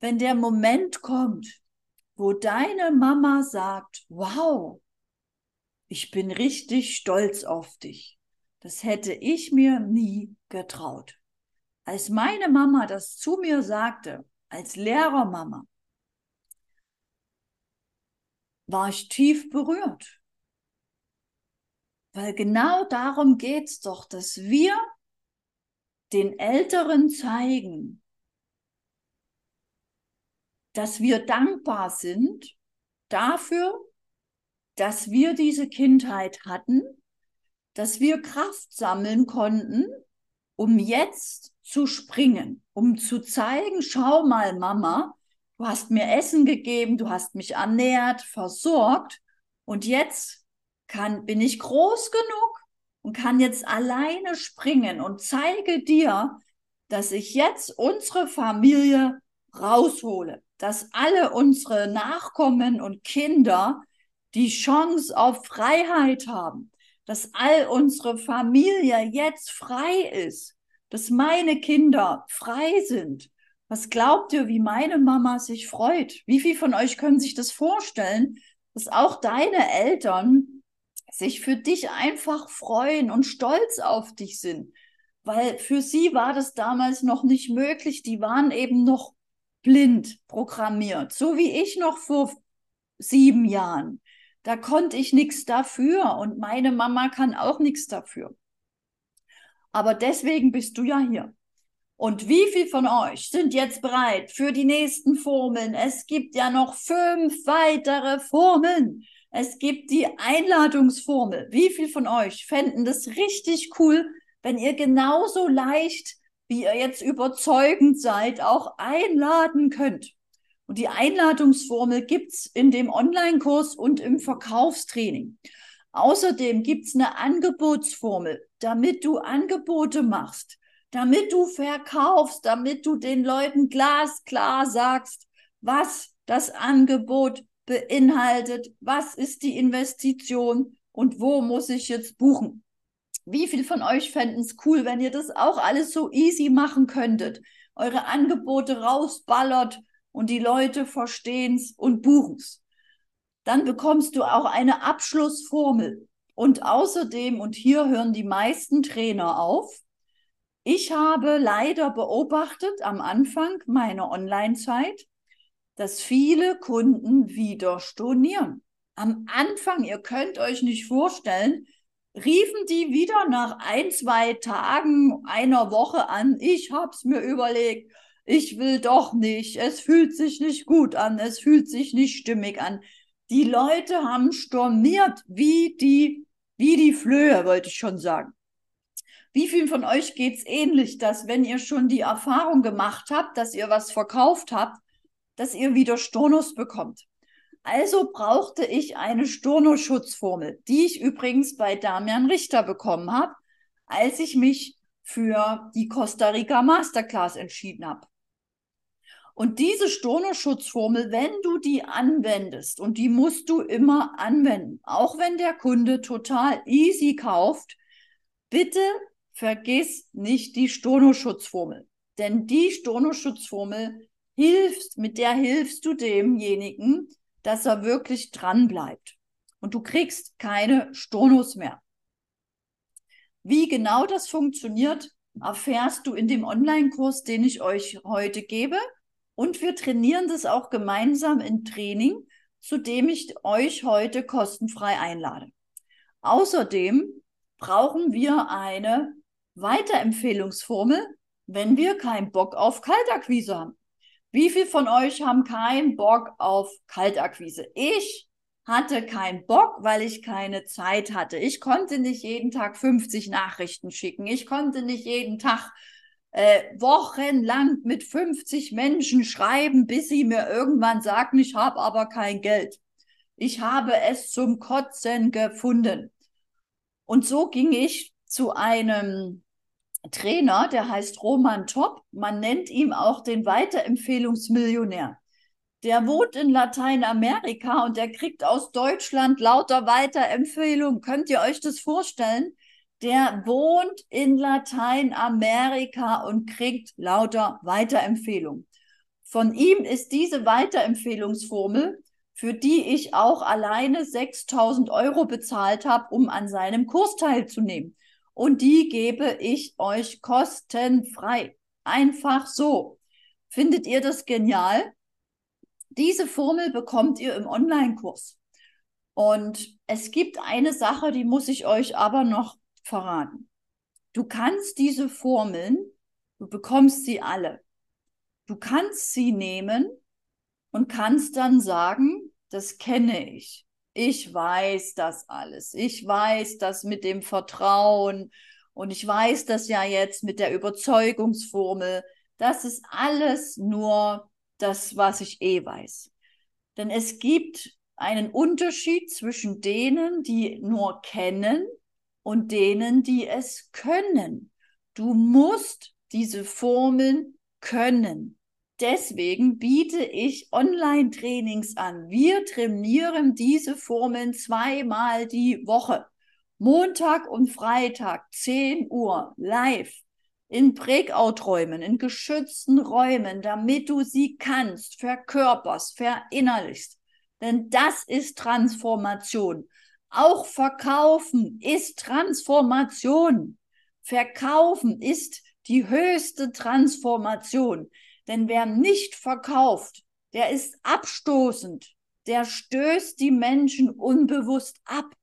wenn der Moment kommt, wo deine Mama sagt, wow, ich bin richtig stolz auf dich. Das hätte ich mir nie getraut. Als meine Mama das zu mir sagte, als Lehrermama, war ich tief berührt. Weil genau darum geht es doch, dass wir den Älteren zeigen, dass wir dankbar sind dafür, dass wir diese Kindheit hatten, dass wir Kraft sammeln konnten, um jetzt zu springen, um zu zeigen, schau mal, Mama, du hast mir Essen gegeben, du hast mich ernährt, versorgt. Und jetzt kann, bin ich groß genug und kann jetzt alleine springen und zeige dir, dass ich jetzt unsere Familie raushole, dass alle unsere Nachkommen und Kinder die Chance auf Freiheit haben, dass all unsere Familie jetzt frei ist, dass meine Kinder frei sind. Was glaubt ihr, wie meine Mama sich freut? Wie viele von euch können sich das vorstellen, dass auch deine Eltern sich für dich einfach freuen und stolz auf dich sind? Weil für sie war das damals noch nicht möglich. Die waren eben noch blind programmiert, so wie ich noch vor sieben Jahren. Da konnte ich nichts dafür und meine Mama kann auch nichts dafür. Aber deswegen bist du ja hier. Und wie viel von euch sind jetzt bereit für die nächsten Formeln? Es gibt ja noch fünf weitere Formeln. Es gibt die Einladungsformel. Wie viel von euch fänden das richtig cool, wenn ihr genauso leicht, wie ihr jetzt überzeugend seid, auch einladen könnt? Und die Einladungsformel gibt's in dem Online-Kurs und im Verkaufstraining. Außerdem gibt's eine Angebotsformel, damit du Angebote machst, damit du verkaufst, damit du den Leuten glasklar sagst, was das Angebot beinhaltet, was ist die Investition und wo muss ich jetzt buchen. Wie viel von euch fänden es cool, wenn ihr das auch alles so easy machen könntet? Eure Angebote rausballert und die Leute verstehen es und buchen es. Dann bekommst du auch eine Abschlussformel. Und außerdem, und hier hören die meisten Trainer auf, ich habe leider beobachtet am Anfang meiner Online-Zeit, dass viele Kunden wieder stornieren. Am Anfang, ihr könnt euch nicht vorstellen, riefen die wieder nach ein, zwei Tagen, einer Woche an, ich hab's mir überlegt, ich will doch nicht, es fühlt sich nicht gut an, es fühlt sich nicht stimmig an. Die Leute haben storniert wie die, wie die Flöhe, wollte ich schon sagen. Wie vielen von euch geht's ähnlich, dass wenn ihr schon die Erfahrung gemacht habt, dass ihr was verkauft habt, dass ihr wieder Stornos bekommt? Also brauchte ich eine Stornoschutzformel, die ich übrigens bei Damian Richter bekommen habe, als ich mich für die Costa Rica Masterclass entschieden habe. Und diese Stornoschutzformel, wenn du die anwendest, und die musst du immer anwenden, auch wenn der Kunde total easy kauft, bitte vergiss nicht die Stornoschutzformel. Denn die Stornoschutzformel hilft, mit der hilfst du demjenigen, dass er wirklich dran bleibt. Und du kriegst keine Stornos mehr. Wie genau das funktioniert, erfährst du in dem Online-Kurs, den ich euch heute gebe. Und wir trainieren das auch gemeinsam im Training, zu dem ich euch heute kostenfrei einlade. Außerdem brauchen wir eine Weiterempfehlungsformel, wenn wir keinen Bock auf Kaltakquise haben. Wie viele von euch haben keinen Bock auf Kaltakquise? Ich hatte keinen Bock, weil ich keine Zeit hatte. Ich konnte nicht jeden Tag 50 Nachrichten schicken. Ich konnte nicht jeden Tag äh, wochenlang mit 50 Menschen schreiben, bis sie mir irgendwann sagten, ich habe aber kein Geld. Ich habe es zum Kotzen gefunden. Und so ging ich zu einem Trainer, der heißt Roman Top. Man nennt ihn auch den Weiterempfehlungsmillionär. Der wohnt in Lateinamerika und der kriegt aus Deutschland lauter Weiterempfehlungen. Könnt ihr euch das vorstellen? Der wohnt in Lateinamerika und kriegt lauter Weiterempfehlungen. Von ihm ist diese Weiterempfehlungsformel für die ich auch alleine 6000 Euro bezahlt habe, um an seinem Kurs teilzunehmen. Und die gebe ich euch kostenfrei. Einfach so. Findet ihr das genial? Diese Formel bekommt ihr im Online-Kurs. Und es gibt eine Sache, die muss ich euch aber noch verraten. Du kannst diese Formeln, du bekommst sie alle. Du kannst sie nehmen und kannst dann sagen, das kenne ich. Ich weiß das alles. Ich weiß das mit dem Vertrauen und ich weiß das ja jetzt mit der Überzeugungsformel. Das ist alles nur das, was ich eh weiß. Denn es gibt einen Unterschied zwischen denen, die nur kennen und denen, die es können. Du musst diese Formeln können. Deswegen biete ich Online-Trainings an. Wir trainieren diese Formeln zweimal die Woche. Montag und Freitag, 10 Uhr, live in Breakout-Räumen, in geschützten Räumen, damit du sie kannst, verkörperst, verinnerlichst. Denn das ist Transformation. Auch Verkaufen ist Transformation. Verkaufen ist die höchste Transformation. Denn wer nicht verkauft, der ist abstoßend. Der stößt die Menschen unbewusst ab.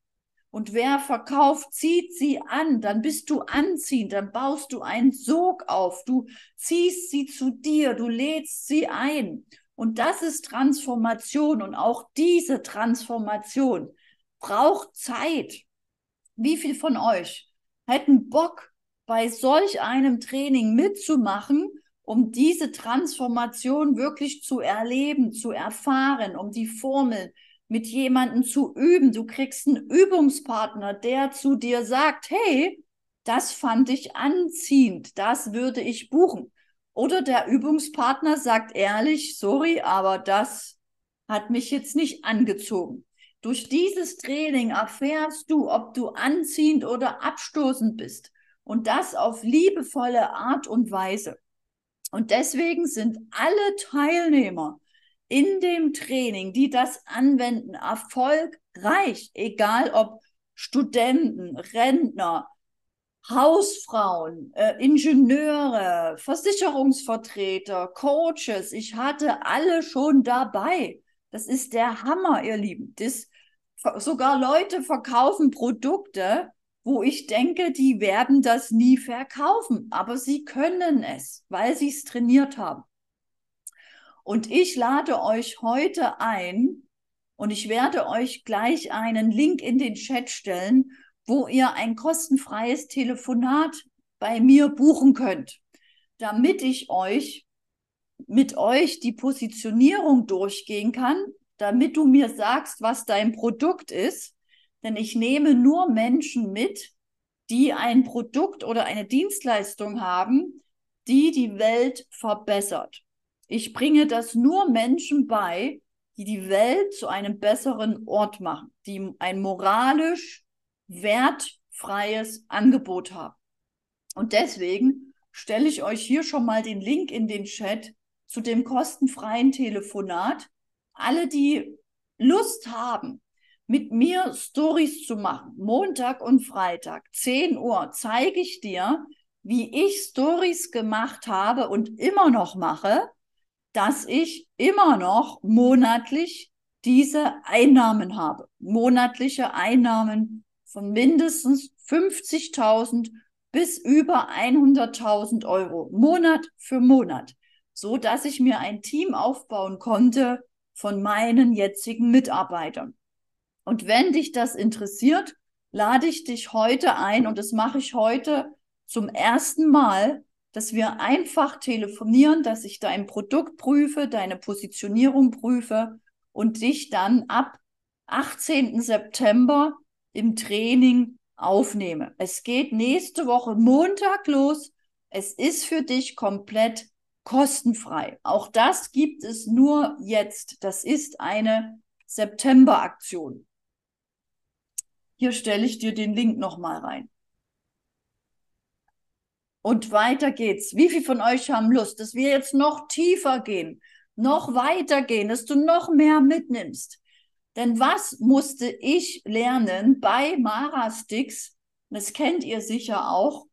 Und wer verkauft, zieht sie an, dann bist du anziehend, dann baust du einen Sog auf, du ziehst sie zu dir, du lädst sie ein. Und das ist Transformation und auch diese Transformation braucht Zeit. Wie viel von euch hätten Bock, bei solch einem Training mitzumachen, um diese Transformation wirklich zu erleben, zu erfahren, um die Formel mit jemandem zu üben. Du kriegst einen Übungspartner, der zu dir sagt, hey, das fand ich anziehend, das würde ich buchen. Oder der Übungspartner sagt ehrlich, sorry, aber das hat mich jetzt nicht angezogen. Durch dieses Training erfährst du, ob du anziehend oder abstoßend bist. Und das auf liebevolle Art und Weise. Und deswegen sind alle Teilnehmer in dem Training, die das anwenden, erfolgreich, egal ob Studenten, Rentner, Hausfrauen, äh, Ingenieure, Versicherungsvertreter, Coaches. Ich hatte alle schon dabei. Das ist der Hammer, ihr Lieben. Das, sogar Leute verkaufen Produkte, wo ich denke, die werden das nie verkaufen, aber sie können es, weil sie es trainiert haben. Und ich lade euch heute ein und ich werde euch gleich einen Link in den Chat stellen, wo ihr ein kostenfreies Telefonat bei mir buchen könnt, damit ich euch mit euch die Positionierung durchgehen kann, damit du mir sagst, was dein Produkt ist. Denn ich nehme nur Menschen mit, die ein Produkt oder eine Dienstleistung haben, die die Welt verbessert. Ich bringe das nur Menschen bei, die die Welt zu einem besseren Ort machen, die ein moralisch wertfreies Angebot haben. Und deswegen stelle ich euch hier schon mal den Link in den Chat zu dem kostenfreien Telefonat. Alle, die Lust haben, mit mir Stories zu machen, Montag und Freitag, 10 Uhr, zeige ich dir, wie ich Stories gemacht habe und immer noch mache, dass ich immer noch monatlich diese Einnahmen habe. Monatliche Einnahmen von mindestens 50.000 bis über 100.000 Euro, Monat für Monat, so dass ich mir ein Team aufbauen konnte von meinen jetzigen Mitarbeitern. Und wenn dich das interessiert, lade ich dich heute ein und das mache ich heute zum ersten Mal dass wir einfach telefonieren, dass ich dein Produkt prüfe, deine Positionierung prüfe und dich dann ab 18. September im Training aufnehme. Es geht nächste Woche Montag los. Es ist für dich komplett kostenfrei. Auch das gibt es nur jetzt. Das ist eine September-Aktion. Hier stelle ich dir den Link nochmal rein. Und weiter geht's. Wie viele von euch haben Lust, dass wir jetzt noch tiefer gehen, noch weitergehen, dass du noch mehr mitnimmst. Denn was musste ich lernen bei Mara Sticks? Das kennt ihr sicher auch.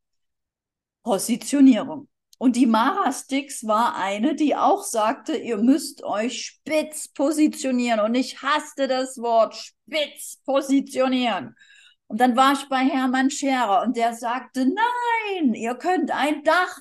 Positionierung. Und die Mara Sticks war eine, die auch sagte, ihr müsst euch spitz positionieren. Und ich hasste das Wort spitz positionieren. Und dann war ich bei Hermann Scherer und der sagte, nein, ihr könnt ein Dach,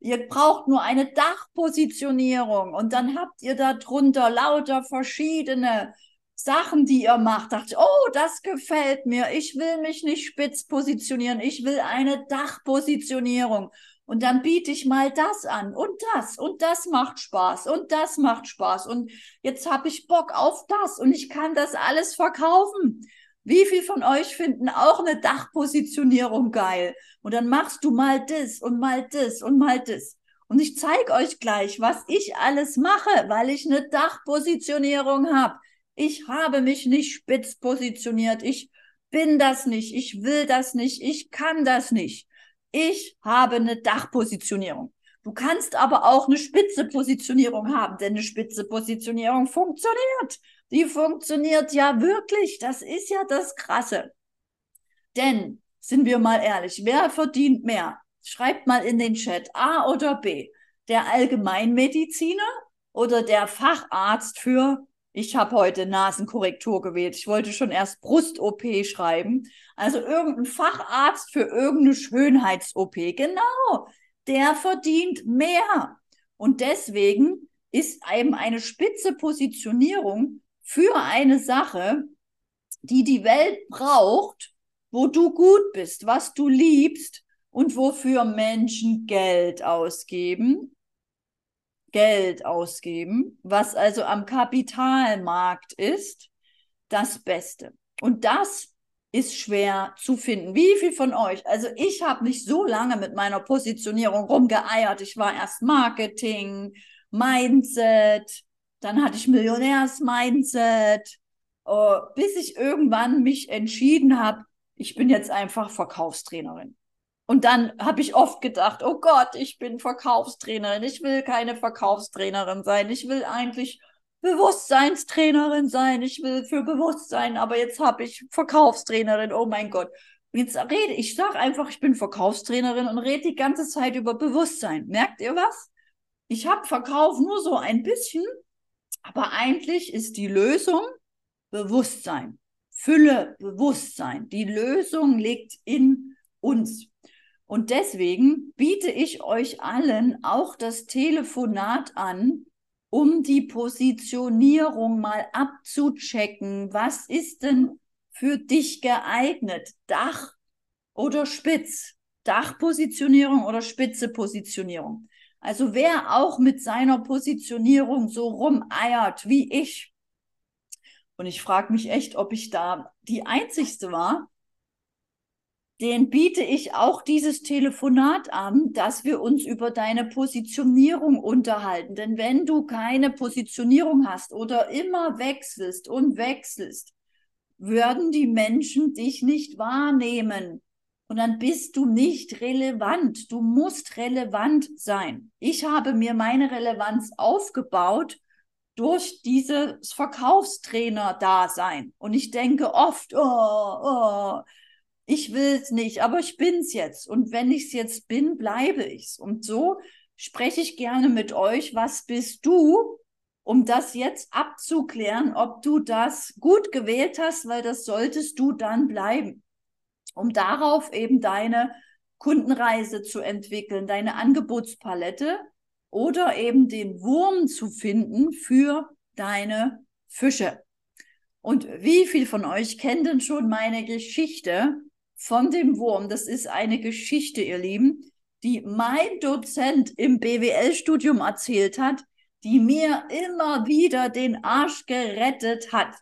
ihr braucht nur eine Dachpositionierung. Und dann habt ihr da drunter lauter verschiedene Sachen, die ihr macht. Dachte oh, das gefällt mir. Ich will mich nicht spitz positionieren. Ich will eine Dachpositionierung. Und dann biete ich mal das an und das und das macht Spaß und das macht Spaß und jetzt habe ich Bock auf das und ich kann das alles verkaufen. Wie viel von euch finden auch eine Dachpositionierung geil? Und dann machst du mal das und mal das und mal das. Und ich zeige euch gleich, was ich alles mache, weil ich eine Dachpositionierung habe. Ich habe mich nicht spitz positioniert. Ich bin das nicht. Ich will das nicht. Ich kann das nicht ich habe eine Dachpositionierung. Du kannst aber auch eine spitze Positionierung haben, denn eine spitze Positionierung funktioniert. Die funktioniert ja wirklich. Das ist ja das Krasse. Denn, sind wir mal ehrlich, wer verdient mehr? Schreibt mal in den Chat A oder B. Der Allgemeinmediziner oder der Facharzt für ich habe heute Nasenkorrektur gewählt. Ich wollte schon erst Brust-OP schreiben. Also irgendein Facharzt für irgendeine Schönheits-OP. Genau. Der verdient mehr. Und deswegen ist eben eine spitze Positionierung für eine Sache, die die Welt braucht, wo du gut bist, was du liebst und wofür Menschen Geld ausgeben Geld ausgeben, was also am Kapitalmarkt ist, das Beste. Und das ist schwer zu finden. Wie viel von euch? Also ich habe nicht so lange mit meiner Positionierung rumgeeiert. Ich war erst Marketing, Mindset, dann hatte ich Millionärs-Mindset, uh, bis ich irgendwann mich entschieden habe, ich bin jetzt einfach Verkaufstrainerin. Und dann habe ich oft gedacht, oh Gott, ich bin Verkaufstrainerin, ich will keine Verkaufstrainerin sein, ich will eigentlich Bewusstseinstrainerin sein, ich will für Bewusstsein, aber jetzt habe ich Verkaufstrainerin, oh mein Gott. Jetzt rede ich, sage einfach, ich bin Verkaufstrainerin und rede die ganze Zeit über Bewusstsein. Merkt ihr was? Ich habe Verkauf nur so ein bisschen, aber eigentlich ist die Lösung Bewusstsein. Fülle Bewusstsein. Die Lösung liegt in uns. Und deswegen biete ich euch allen auch das Telefonat an, um die Positionierung mal abzuchecken. Was ist denn für dich geeignet? Dach oder Spitz? Dachpositionierung oder spitze Positionierung? Also wer auch mit seiner Positionierung so rumeiert wie ich. Und ich frage mich echt, ob ich da die Einzigste war, den biete ich auch dieses Telefonat an, dass wir uns über deine Positionierung unterhalten. Denn wenn du keine Positionierung hast oder immer wechselst und wechselst, würden die Menschen dich nicht wahrnehmen. Und dann bist du nicht relevant. Du musst relevant sein. Ich habe mir meine Relevanz aufgebaut durch dieses Verkaufstrainer-Dasein. Und ich denke oft, oh, oh, ich will es nicht, aber ich bin es jetzt. Und wenn ich es jetzt bin, bleibe ich es. Und so spreche ich gerne mit euch, was bist du, um das jetzt abzuklären, ob du das gut gewählt hast, weil das solltest du dann bleiben, um darauf eben deine Kundenreise zu entwickeln, deine Angebotspalette oder eben den Wurm zu finden für deine Fische. Und wie viel von euch kennt denn schon meine Geschichte, von dem Wurm. Das ist eine Geschichte, ihr Lieben, die mein Dozent im BWL-Studium erzählt hat, die mir immer wieder den Arsch gerettet hat.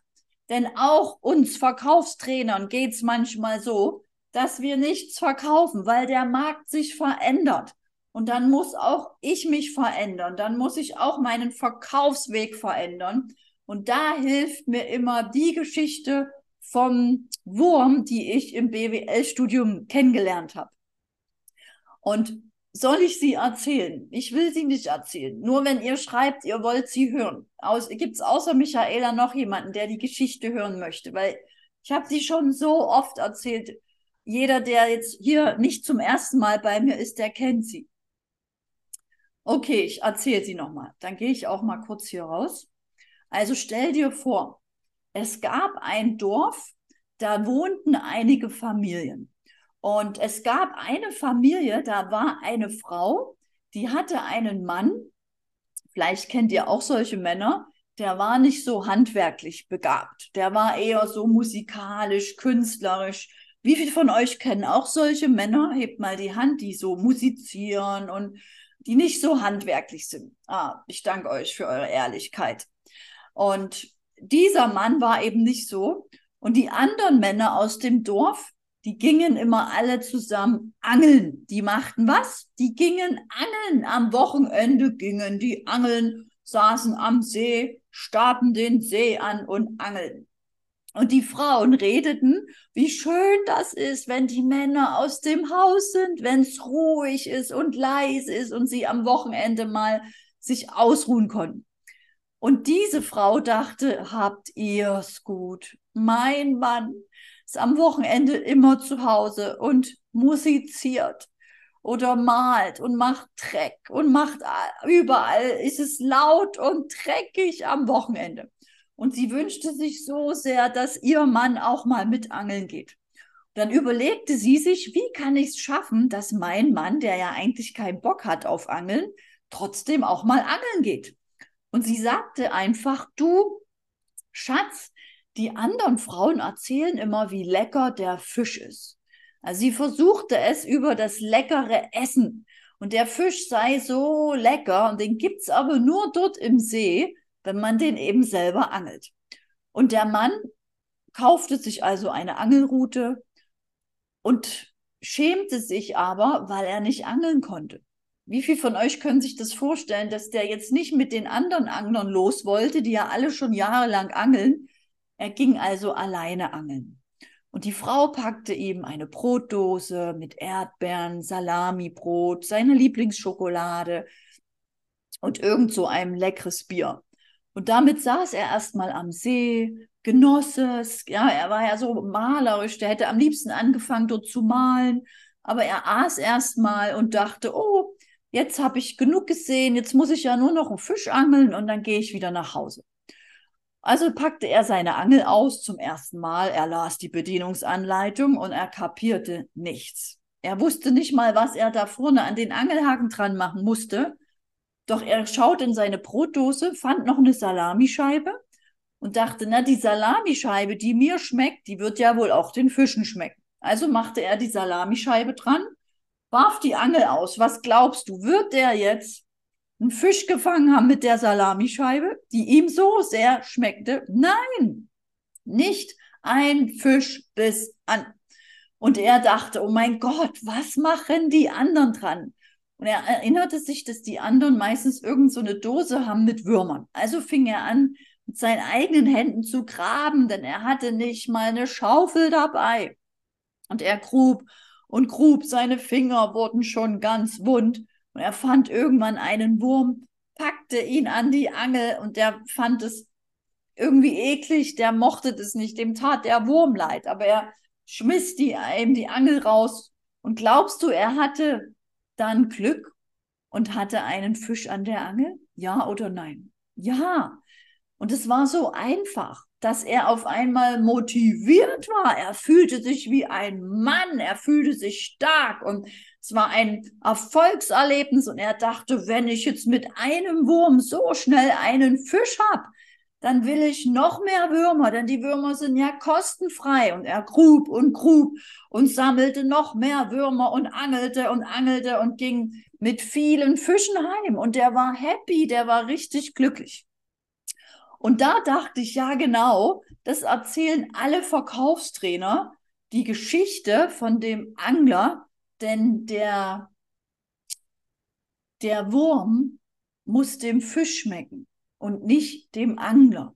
Denn auch uns Verkaufstrainern geht es manchmal so, dass wir nichts verkaufen, weil der Markt sich verändert. Und dann muss auch ich mich verändern. Dann muss ich auch meinen Verkaufsweg verändern. Und da hilft mir immer die Geschichte vom Wurm, die ich im BWL-Studium kennengelernt habe. Und soll ich sie erzählen? Ich will sie nicht erzählen. Nur wenn ihr schreibt, ihr wollt sie hören. Gibt es außer Michaela noch jemanden, der die Geschichte hören möchte? Weil ich habe sie schon so oft erzählt. Jeder, der jetzt hier nicht zum ersten Mal bei mir ist, der kennt sie. Okay, ich erzähle sie nochmal. Dann gehe ich auch mal kurz hier raus. Also stell dir vor, es gab ein Dorf, da wohnten einige Familien. Und es gab eine Familie, da war eine Frau, die hatte einen Mann, vielleicht kennt ihr auch solche Männer, der war nicht so handwerklich begabt. Der war eher so musikalisch, künstlerisch. Wie viele von euch kennen auch solche Männer? Hebt mal die Hand, die so musizieren und die nicht so handwerklich sind. Ah, ich danke euch für eure Ehrlichkeit. Und dieser Mann war eben nicht so. Und die anderen Männer aus dem Dorf, die gingen immer alle zusammen angeln. Die machten was? Die gingen angeln. Am Wochenende gingen die angeln, saßen am See, starrten den See an und angeln. Und die Frauen redeten, wie schön das ist, wenn die Männer aus dem Haus sind, wenn es ruhig ist und leise ist und sie am Wochenende mal sich ausruhen konnten. Und diese Frau dachte, habt ihr's gut. Mein Mann, ist am Wochenende immer zu Hause und musiziert oder malt und macht Dreck und macht überall ist es laut und dreckig am Wochenende. Und sie wünschte sich so sehr, dass ihr Mann auch mal mit angeln geht. Dann überlegte sie sich, wie kann ich es schaffen, dass mein Mann, der ja eigentlich keinen Bock hat auf Angeln, trotzdem auch mal angeln geht. Und sie sagte einfach, du Schatz, die anderen Frauen erzählen immer, wie lecker der Fisch ist. Also sie versuchte es über das leckere Essen. Und der Fisch sei so lecker und den gibt's aber nur dort im See, wenn man den eben selber angelt. Und der Mann kaufte sich also eine Angelrute und schämte sich aber, weil er nicht angeln konnte. Wie viel von euch können sich das vorstellen, dass der jetzt nicht mit den anderen Anglern los wollte, die ja alle schon jahrelang angeln, er ging also alleine angeln. Und die Frau packte ihm eine Brotdose mit Erdbeeren, Salamibrot, seine Lieblingsschokolade und irgend so einem leckeres Bier. Und damit saß er erstmal am See, genoss es. Ja, er war ja so malerisch, der hätte am liebsten angefangen, dort zu malen. Aber er aß erstmal und dachte, oh, jetzt habe ich genug gesehen, jetzt muss ich ja nur noch einen Fisch angeln und dann gehe ich wieder nach Hause. Also packte er seine Angel aus zum ersten Mal, er las die Bedienungsanleitung und er kapierte nichts. Er wusste nicht mal, was er da vorne an den Angelhaken dran machen musste. Doch er schaute in seine Brotdose, fand noch eine Salamischeibe und dachte, na, die Salamischeibe, die mir schmeckt, die wird ja wohl auch den Fischen schmecken. Also machte er die Salamischeibe dran, warf die Angel aus. Was glaubst du, wird der jetzt einen Fisch gefangen haben mit der Salamischeibe, die ihm so sehr schmeckte. Nein, nicht ein Fisch bis an. Und er dachte, oh mein Gott, was machen die anderen dran? Und er erinnerte sich, dass die anderen meistens irgend so eine Dose haben mit Würmern. Also fing er an, mit seinen eigenen Händen zu graben, denn er hatte nicht mal eine Schaufel dabei. Und er grub und grub, seine Finger wurden schon ganz wund. Und er fand irgendwann einen Wurm, packte ihn an die Angel und der fand es irgendwie eklig, der mochte das nicht, dem tat der Wurm leid, aber er schmiss die, ihm die Angel raus. Und glaubst du, er hatte dann Glück und hatte einen Fisch an der Angel? Ja oder nein? Ja. Und es war so einfach, dass er auf einmal motiviert war. Er fühlte sich wie ein Mann, er fühlte sich stark und es war ein Erfolgserlebnis und er dachte, wenn ich jetzt mit einem Wurm so schnell einen Fisch habe, dann will ich noch mehr Würmer, denn die Würmer sind ja kostenfrei. Und er grub und grub und sammelte noch mehr Würmer und angelte und angelte und ging mit vielen Fischen heim. Und der war happy, der war richtig glücklich. Und da dachte ich, ja genau, das erzählen alle Verkaufstrainer, die Geschichte von dem Angler, denn der, der Wurm muss dem Fisch schmecken und nicht dem Angler.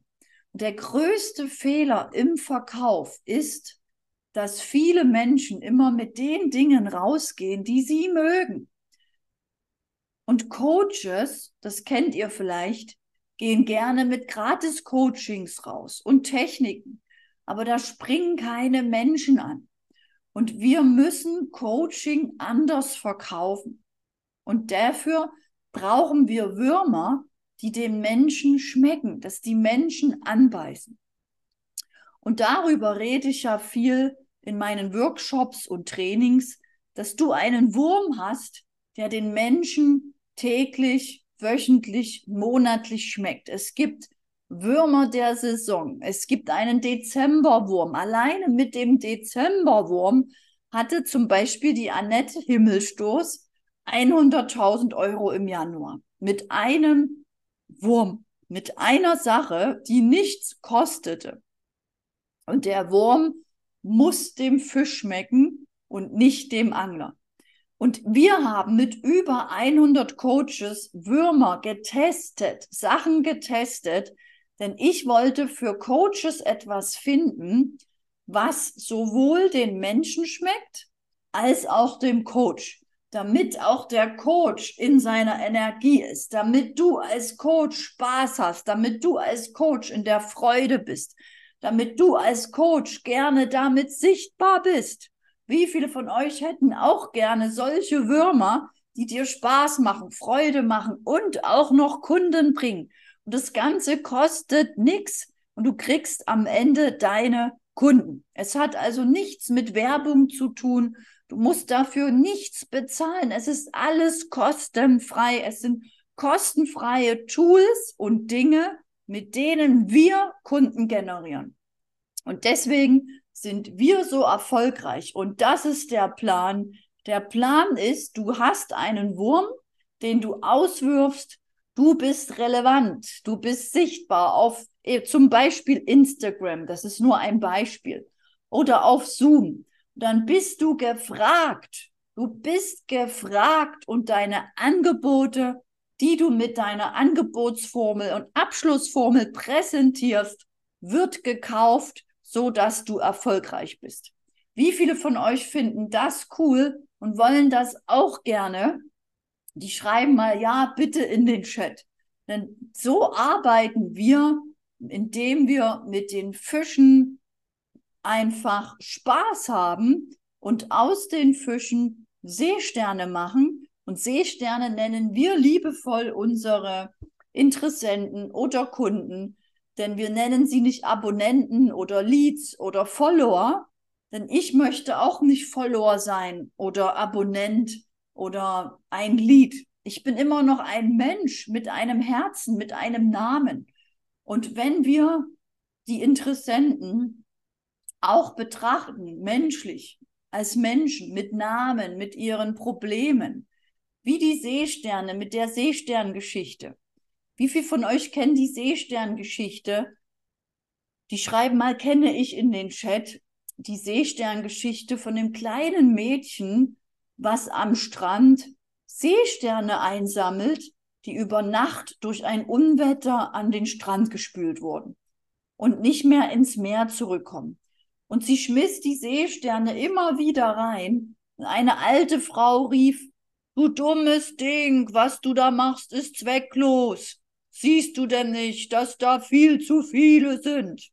Der größte Fehler im Verkauf ist, dass viele Menschen immer mit den Dingen rausgehen, die sie mögen. Und Coaches, das kennt ihr vielleicht, gehen gerne mit Gratis-Coachings raus und Techniken. Aber da springen keine Menschen an. Und wir müssen Coaching anders verkaufen. Und dafür brauchen wir Würmer, die den Menschen schmecken, dass die Menschen anbeißen. Und darüber rede ich ja viel in meinen Workshops und Trainings, dass du einen Wurm hast, der den Menschen täglich, wöchentlich, monatlich schmeckt. Es gibt Würmer der Saison. Es gibt einen Dezemberwurm. Alleine mit dem Dezemberwurm hatte zum Beispiel die Annette Himmelstoß 100.000 Euro im Januar. Mit einem Wurm, mit einer Sache, die nichts kostete. Und der Wurm muss dem Fisch schmecken und nicht dem Angler. Und wir haben mit über 100 Coaches Würmer getestet, Sachen getestet, denn ich wollte für Coaches etwas finden, was sowohl den Menschen schmeckt als auch dem Coach, damit auch der Coach in seiner Energie ist, damit du als Coach Spaß hast, damit du als Coach in der Freude bist, damit du als Coach gerne damit sichtbar bist. Wie viele von euch hätten auch gerne solche Würmer, die dir Spaß machen, Freude machen und auch noch Kunden bringen? Und das Ganze kostet nichts und du kriegst am Ende deine Kunden. Es hat also nichts mit Werbung zu tun. Du musst dafür nichts bezahlen. Es ist alles kostenfrei. Es sind kostenfreie Tools und Dinge, mit denen wir Kunden generieren. Und deswegen sind wir so erfolgreich. Und das ist der Plan. Der Plan ist, du hast einen Wurm, den du auswirfst Du bist relevant, du bist sichtbar auf eh, zum Beispiel Instagram, das ist nur ein Beispiel, oder auf Zoom. Dann bist du gefragt. Du bist gefragt und deine Angebote, die du mit deiner Angebotsformel und Abschlussformel präsentierst, wird gekauft, so dass du erfolgreich bist. Wie viele von euch finden das cool und wollen das auch gerne? die schreiben mal ja bitte in den Chat. Denn so arbeiten wir, indem wir mit den Fischen einfach Spaß haben und aus den Fischen Seesterne machen. Und Seesterne nennen wir liebevoll unsere Interessenten oder Kunden, denn wir nennen sie nicht Abonnenten oder Leads oder Follower, denn ich möchte auch nicht Follower sein oder Abonnent oder ein Lied. Ich bin immer noch ein Mensch mit einem Herzen, mit einem Namen. Und wenn wir die Interessenten auch betrachten, menschlich, als Menschen mit Namen, mit ihren Problemen, wie die Seesterne mit der Seesterngeschichte. Wie viel von euch kennen die Seesterngeschichte? Die schreiben mal, kenne ich in den Chat, die Seesterngeschichte von dem kleinen Mädchen, was am Strand Seesterne einsammelt, die über Nacht durch ein Unwetter an den Strand gespült wurden und nicht mehr ins Meer zurückkommen. Und sie schmiss die Seesterne immer wieder rein. Und eine alte Frau rief, du dummes Ding, was du da machst, ist zwecklos. Siehst du denn nicht, dass da viel zu viele sind?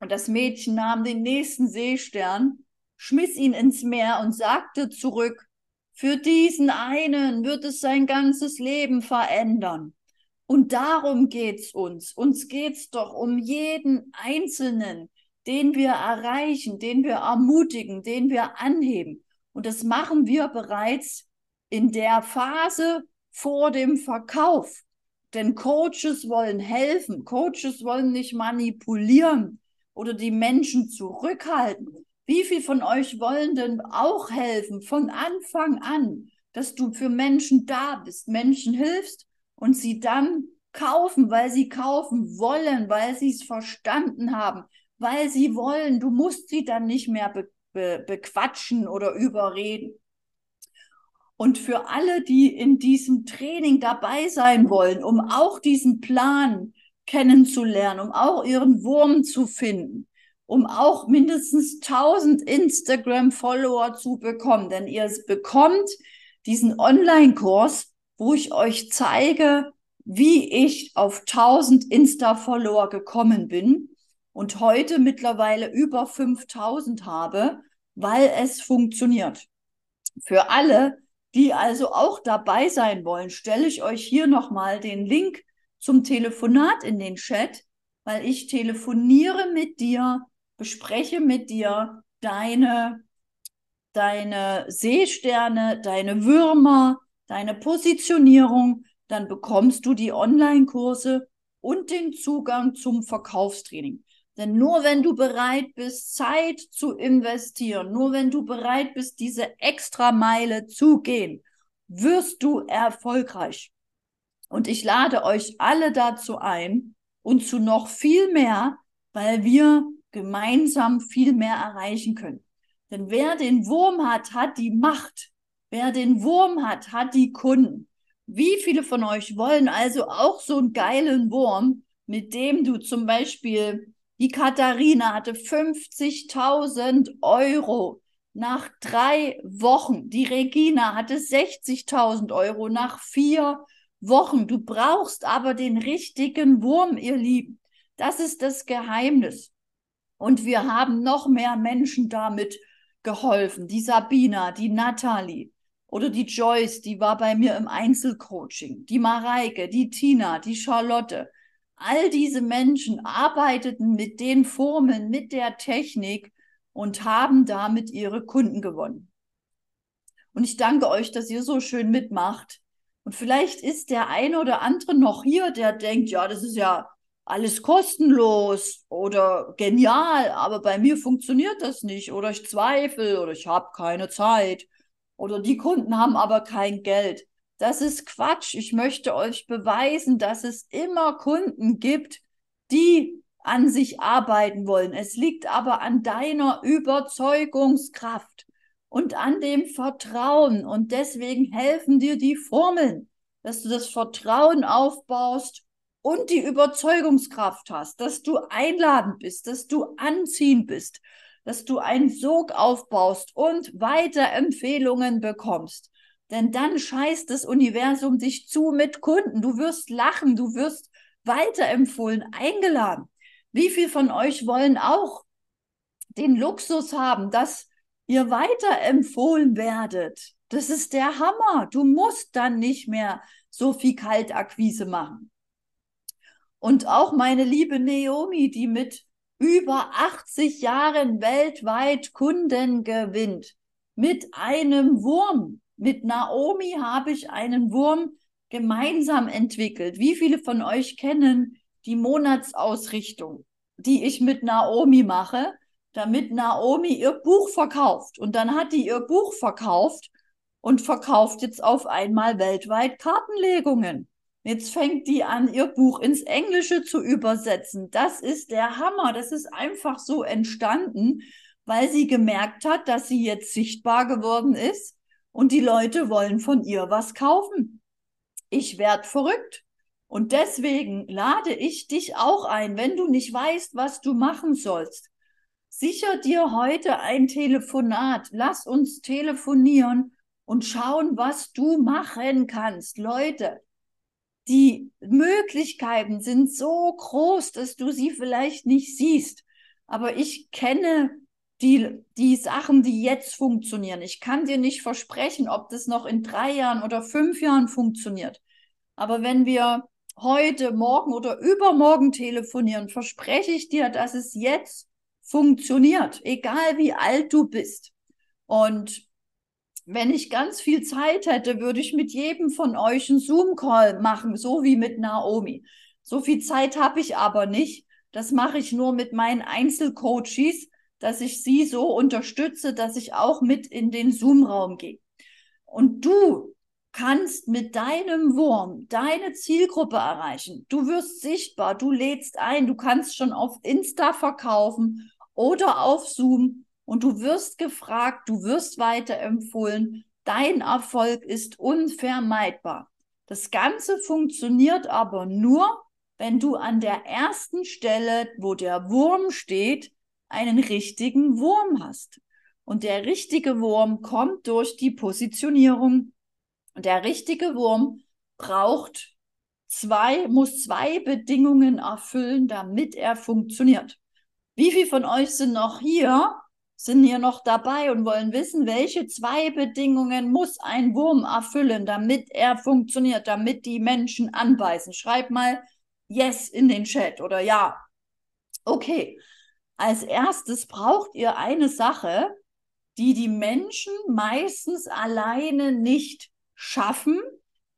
Und das Mädchen nahm den nächsten Seestern, schmiss ihn ins Meer und sagte zurück, für diesen einen wird es sein ganzes Leben verändern. Und darum geht's uns. Uns geht's doch um jeden Einzelnen, den wir erreichen, den wir ermutigen, den wir anheben. Und das machen wir bereits in der Phase vor dem Verkauf. Denn Coaches wollen helfen. Coaches wollen nicht manipulieren oder die Menschen zurückhalten. Wie viel von euch wollen denn auch helfen von Anfang an, dass du für Menschen da bist, Menschen hilfst und sie dann kaufen, weil sie kaufen wollen, weil sie es verstanden haben, weil sie wollen. Du musst sie dann nicht mehr be be bequatschen oder überreden. Und für alle, die in diesem Training dabei sein wollen, um auch diesen Plan kennenzulernen, um auch ihren Wurm zu finden, um auch mindestens 1000 Instagram-Follower zu bekommen. Denn ihr bekommt diesen Online-Kurs wo ich euch zeige, wie ich auf 1000 Insta-Follower gekommen bin und heute mittlerweile über 5000 habe, weil es funktioniert. Für alle, die also auch dabei sein wollen, stelle ich euch hier nochmal den Link zum Telefonat in den Chat, weil ich telefoniere mit dir, bespreche mit dir deine, deine Seesterne, deine Würmer, deine Positionierung, dann bekommst du die Online-Kurse und den Zugang zum Verkaufstraining. Denn nur wenn du bereit bist, Zeit zu investieren, nur wenn du bereit bist, diese extra Meile zu gehen, wirst du erfolgreich. Und ich lade euch alle dazu ein und zu noch viel mehr, weil wir gemeinsam viel mehr erreichen können. Denn wer den Wurm hat, hat die Macht. Wer den Wurm hat, hat die Kunden. Wie viele von euch wollen also auch so einen geilen Wurm, mit dem du zum Beispiel die Katharina hatte 50.000 Euro nach drei Wochen. Die Regina hatte 60.000 Euro nach vier Wochen. Du brauchst aber den richtigen Wurm, ihr Lieben. Das ist das Geheimnis. Und wir haben noch mehr Menschen damit geholfen. Die Sabina, die Natalie oder die Joyce, die war bei mir im Einzelcoaching. Die Mareike, die Tina, die Charlotte. All diese Menschen arbeiteten mit den Formeln, mit der Technik und haben damit ihre Kunden gewonnen. Und ich danke euch, dass ihr so schön mitmacht. Und vielleicht ist der eine oder andere noch hier, der denkt, ja, das ist ja alles kostenlos oder genial, aber bei mir funktioniert das nicht oder ich zweifle oder ich habe keine Zeit oder die Kunden haben aber kein Geld. Das ist Quatsch. Ich möchte euch beweisen, dass es immer Kunden gibt, die an sich arbeiten wollen. Es liegt aber an deiner Überzeugungskraft und an dem Vertrauen. Und deswegen helfen dir die Formeln, dass du das Vertrauen aufbaust und die Überzeugungskraft hast, dass du einladend bist, dass du anziehend bist, dass du einen Sog aufbaust und Weiterempfehlungen bekommst. Denn dann scheißt das Universum dich zu mit Kunden. Du wirst lachen, du wirst weiterempfohlen, eingeladen. Wie viel von euch wollen auch den Luxus haben, dass ihr weiterempfohlen werdet? Das ist der Hammer. Du musst dann nicht mehr so viel Kaltakquise machen. Und auch meine liebe Naomi, die mit über 80 Jahren weltweit Kunden gewinnt, mit einem Wurm, mit Naomi habe ich einen Wurm gemeinsam entwickelt. Wie viele von euch kennen die Monatsausrichtung, die ich mit Naomi mache, damit Naomi ihr Buch verkauft? Und dann hat die ihr Buch verkauft und verkauft jetzt auf einmal weltweit Kartenlegungen. Jetzt fängt die an, ihr Buch ins Englische zu übersetzen. Das ist der Hammer. Das ist einfach so entstanden, weil sie gemerkt hat, dass sie jetzt sichtbar geworden ist und die Leute wollen von ihr was kaufen. Ich werd verrückt. Und deswegen lade ich dich auch ein, wenn du nicht weißt, was du machen sollst. Sicher dir heute ein Telefonat. Lass uns telefonieren und schauen, was du machen kannst. Leute, die Möglichkeiten sind so groß, dass du sie vielleicht nicht siehst. Aber ich kenne die, die Sachen, die jetzt funktionieren. Ich kann dir nicht versprechen, ob das noch in drei Jahren oder fünf Jahren funktioniert. Aber wenn wir heute, morgen oder übermorgen telefonieren, verspreche ich dir, dass es jetzt funktioniert, egal wie alt du bist. Und wenn ich ganz viel Zeit hätte, würde ich mit jedem von euch einen Zoom-Call machen, so wie mit Naomi. So viel Zeit habe ich aber nicht. Das mache ich nur mit meinen Einzelcoaches, dass ich sie so unterstütze, dass ich auch mit in den Zoom-Raum gehe. Und du kannst mit deinem Wurm deine Zielgruppe erreichen. Du wirst sichtbar, du lädst ein, du kannst schon auf Insta verkaufen oder auf Zoom und du wirst gefragt, du wirst weiterempfohlen. Dein Erfolg ist unvermeidbar. Das Ganze funktioniert aber nur, wenn du an der ersten Stelle, wo der Wurm steht, einen richtigen Wurm hast. Und der richtige Wurm kommt durch die Positionierung. Und der richtige Wurm braucht zwei, muss zwei Bedingungen erfüllen, damit er funktioniert. Wie viele von euch sind noch hier, sind hier noch dabei und wollen wissen, welche zwei Bedingungen muss ein Wurm erfüllen, damit er funktioniert, damit die Menschen anbeißen? Schreibt mal Yes in den Chat oder Ja. Okay. Als erstes braucht ihr eine Sache, die die Menschen meistens alleine nicht schaffen,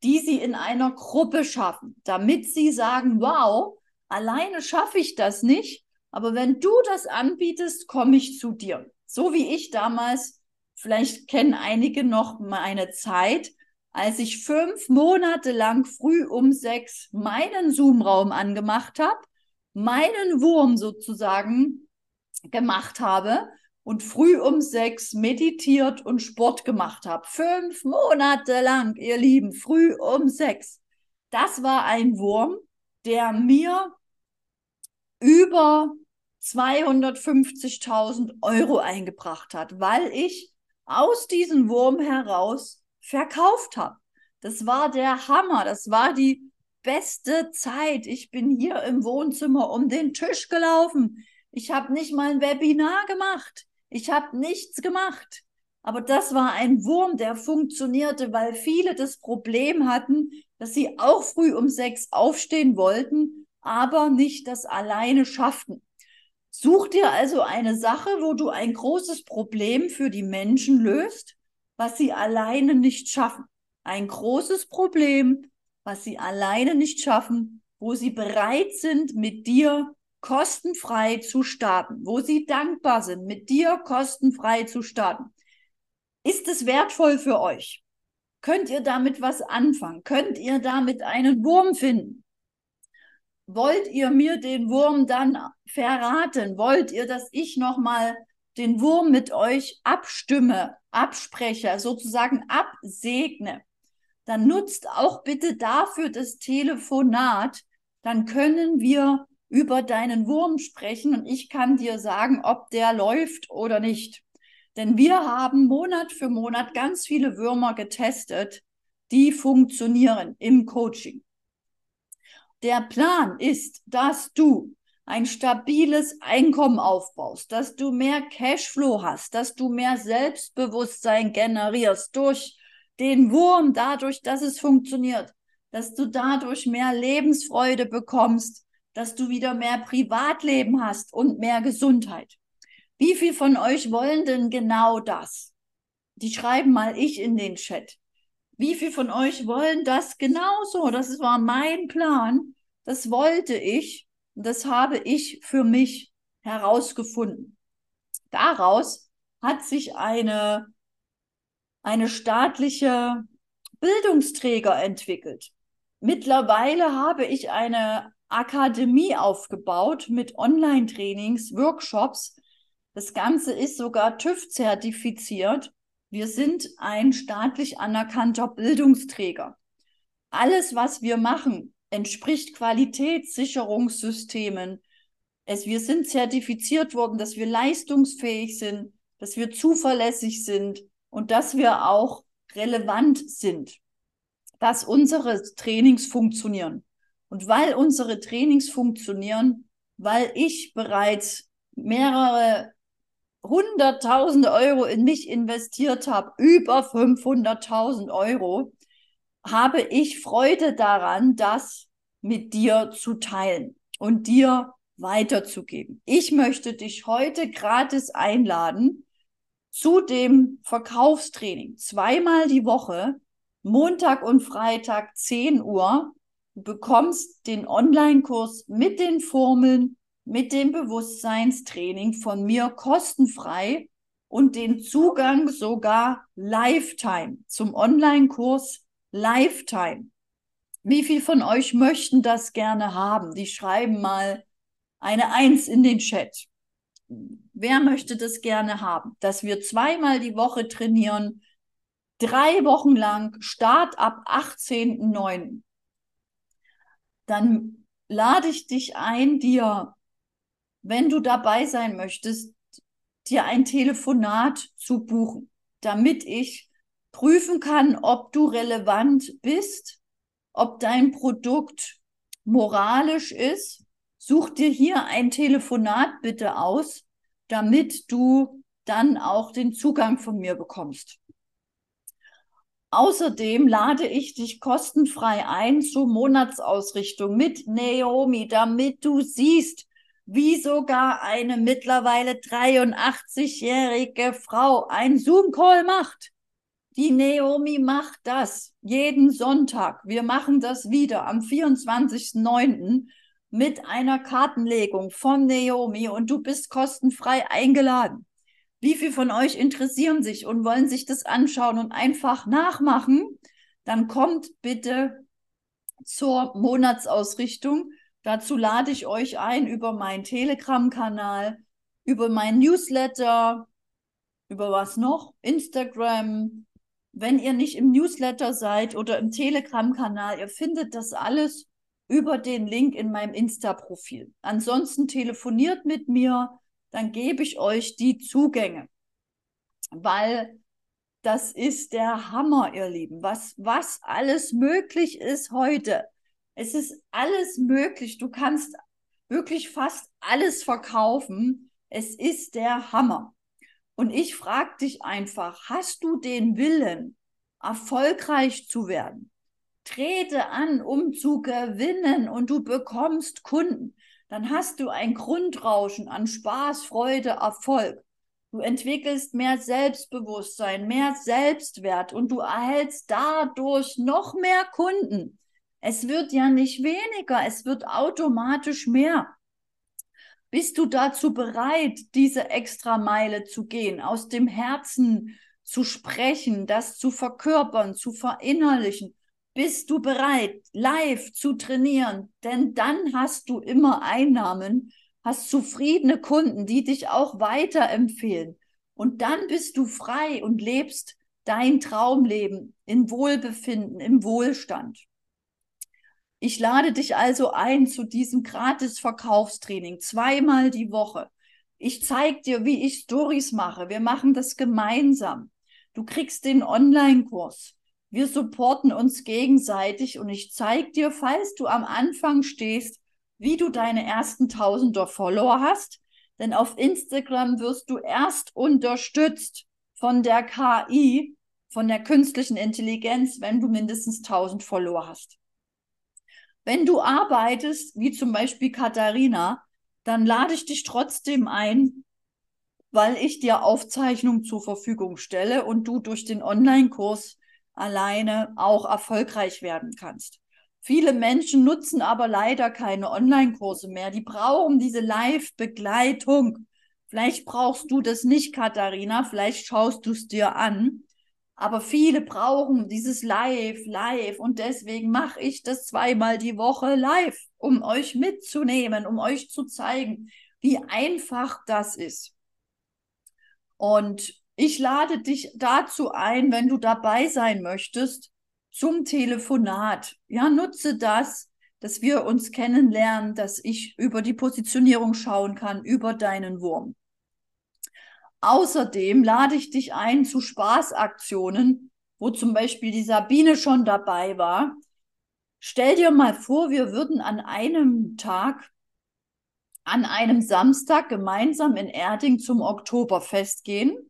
die sie in einer Gruppe schaffen, damit sie sagen, wow, alleine schaffe ich das nicht, aber wenn du das anbietest, komme ich zu dir. So wie ich damals, vielleicht kennen einige noch meine Zeit, als ich fünf Monate lang früh um sechs meinen Zoom-Raum angemacht habe, meinen Wurm sozusagen gemacht habe und früh um sechs meditiert und Sport gemacht habe. Fünf Monate lang, ihr Lieben, früh um sechs. Das war ein Wurm, der mir über 250.000 Euro eingebracht hat, weil ich aus diesem Wurm heraus verkauft habe. Das war der Hammer, das war die beste Zeit. Ich bin hier im Wohnzimmer um den Tisch gelaufen. Ich habe nicht mal ein Webinar gemacht. Ich habe nichts gemacht. Aber das war ein Wurm, der funktionierte, weil viele das Problem hatten, dass sie auch früh um sechs aufstehen wollten, aber nicht das alleine schafften. Such dir also eine Sache, wo du ein großes Problem für die Menschen löst, was sie alleine nicht schaffen. Ein großes Problem, was sie alleine nicht schaffen, wo sie bereit sind, mit dir kostenfrei zu starten, wo sie dankbar sind, mit dir kostenfrei zu starten. Ist es wertvoll für euch? Könnt ihr damit was anfangen? Könnt ihr damit einen Wurm finden? Wollt ihr mir den Wurm dann verraten? Wollt ihr, dass ich nochmal den Wurm mit euch abstimme, abspreche, sozusagen absegne? Dann nutzt auch bitte dafür das Telefonat. Dann können wir über deinen Wurm sprechen und ich kann dir sagen, ob der läuft oder nicht. Denn wir haben Monat für Monat ganz viele Würmer getestet, die funktionieren im Coaching. Der Plan ist, dass du ein stabiles Einkommen aufbaust, dass du mehr Cashflow hast, dass du mehr Selbstbewusstsein generierst durch den Wurm, dadurch, dass es funktioniert, dass du dadurch mehr Lebensfreude bekommst, dass du wieder mehr Privatleben hast und mehr Gesundheit. Wie viel von euch wollen denn genau das? Die schreiben mal ich in den Chat. Wie viel von euch wollen das genauso? Das war mein Plan. Das wollte ich. Das habe ich für mich herausgefunden. Daraus hat sich eine, eine staatliche Bildungsträger entwickelt. Mittlerweile habe ich eine Akademie aufgebaut mit Online-Trainings, Workshops. Das Ganze ist sogar TÜV-zertifiziert. Wir sind ein staatlich anerkannter Bildungsträger. Alles, was wir machen, entspricht Qualitätssicherungssystemen. Es, wir sind zertifiziert worden, dass wir leistungsfähig sind, dass wir zuverlässig sind und dass wir auch relevant sind, dass unsere Trainings funktionieren. Und weil unsere Trainings funktionieren, weil ich bereits mehrere hunderttausende Euro in mich investiert habe, über 500.000 Euro, habe ich Freude daran, das mit dir zu teilen und dir weiterzugeben. Ich möchte dich heute gratis einladen zu dem Verkaufstraining. Zweimal die Woche, Montag und Freitag 10 Uhr bekommst den Online-Kurs mit den Formeln, mit dem Bewusstseinstraining von mir kostenfrei und den Zugang sogar Lifetime zum Online-Kurs Lifetime. Wie viel von euch möchten das gerne haben? Die schreiben mal eine Eins in den Chat. Wer möchte das gerne haben? Dass wir zweimal die Woche trainieren, drei Wochen lang, Start ab 18.09 dann lade ich dich ein, dir, wenn du dabei sein möchtest, dir ein Telefonat zu buchen, damit ich prüfen kann, ob du relevant bist, ob dein Produkt moralisch ist, such dir hier ein Telefonat bitte aus, damit du dann auch den Zugang von mir bekommst. Außerdem lade ich dich kostenfrei ein zur Monatsausrichtung mit Naomi, damit du siehst, wie sogar eine mittlerweile 83-jährige Frau ein Zoom-Call macht. Die Naomi macht das jeden Sonntag. Wir machen das wieder am 24.09. mit einer Kartenlegung von Naomi und du bist kostenfrei eingeladen. Wie viele von euch interessieren sich und wollen sich das anschauen und einfach nachmachen? Dann kommt bitte zur Monatsausrichtung. Dazu lade ich euch ein über meinen Telegram-Kanal, über mein Newsletter, über was noch? Instagram. Wenn ihr nicht im Newsletter seid oder im Telegram-Kanal, ihr findet das alles über den Link in meinem Insta-Profil. Ansonsten telefoniert mit mir dann gebe ich euch die Zugänge. Weil das ist der Hammer, ihr Lieben. Was, was alles möglich ist heute. Es ist alles möglich. Du kannst wirklich fast alles verkaufen. Es ist der Hammer. Und ich frage dich einfach, hast du den Willen, erfolgreich zu werden? Trete an, um zu gewinnen und du bekommst Kunden dann hast du ein Grundrauschen an Spaß, Freude, Erfolg. Du entwickelst mehr Selbstbewusstsein, mehr Selbstwert und du erhältst dadurch noch mehr Kunden. Es wird ja nicht weniger, es wird automatisch mehr. Bist du dazu bereit, diese extra Meile zu gehen, aus dem Herzen zu sprechen, das zu verkörpern, zu verinnerlichen bist du bereit, live zu trainieren? Denn dann hast du immer Einnahmen, hast zufriedene Kunden, die dich auch weiterempfehlen. Und dann bist du frei und lebst dein Traumleben in Wohlbefinden, im Wohlstand. Ich lade dich also ein zu diesem Gratis-Verkaufstraining, zweimal die Woche. Ich zeige dir, wie ich Stories mache. Wir machen das gemeinsam. Du kriegst den Online-Kurs. Wir supporten uns gegenseitig und ich zeige dir, falls du am Anfang stehst, wie du deine ersten Tausender Follower hast. Denn auf Instagram wirst du erst unterstützt von der KI, von der künstlichen Intelligenz, wenn du mindestens 1000 Follower hast. Wenn du arbeitest, wie zum Beispiel Katharina, dann lade ich dich trotzdem ein, weil ich dir Aufzeichnungen zur Verfügung stelle und du durch den Online-Kurs alleine auch erfolgreich werden kannst. Viele Menschen nutzen aber leider keine Online-Kurse mehr. Die brauchen diese Live-Begleitung. Vielleicht brauchst du das nicht, Katharina. Vielleicht schaust du es dir an. Aber viele brauchen dieses Live, Live. Und deswegen mache ich das zweimal die Woche live, um euch mitzunehmen, um euch zu zeigen, wie einfach das ist. Und ich lade dich dazu ein, wenn du dabei sein möchtest, zum Telefonat. Ja, nutze das, dass wir uns kennenlernen, dass ich über die Positionierung schauen kann, über deinen Wurm. Außerdem lade ich dich ein zu Spaßaktionen, wo zum Beispiel die Sabine schon dabei war. Stell dir mal vor, wir würden an einem Tag, an einem Samstag gemeinsam in Erding zum Oktoberfest gehen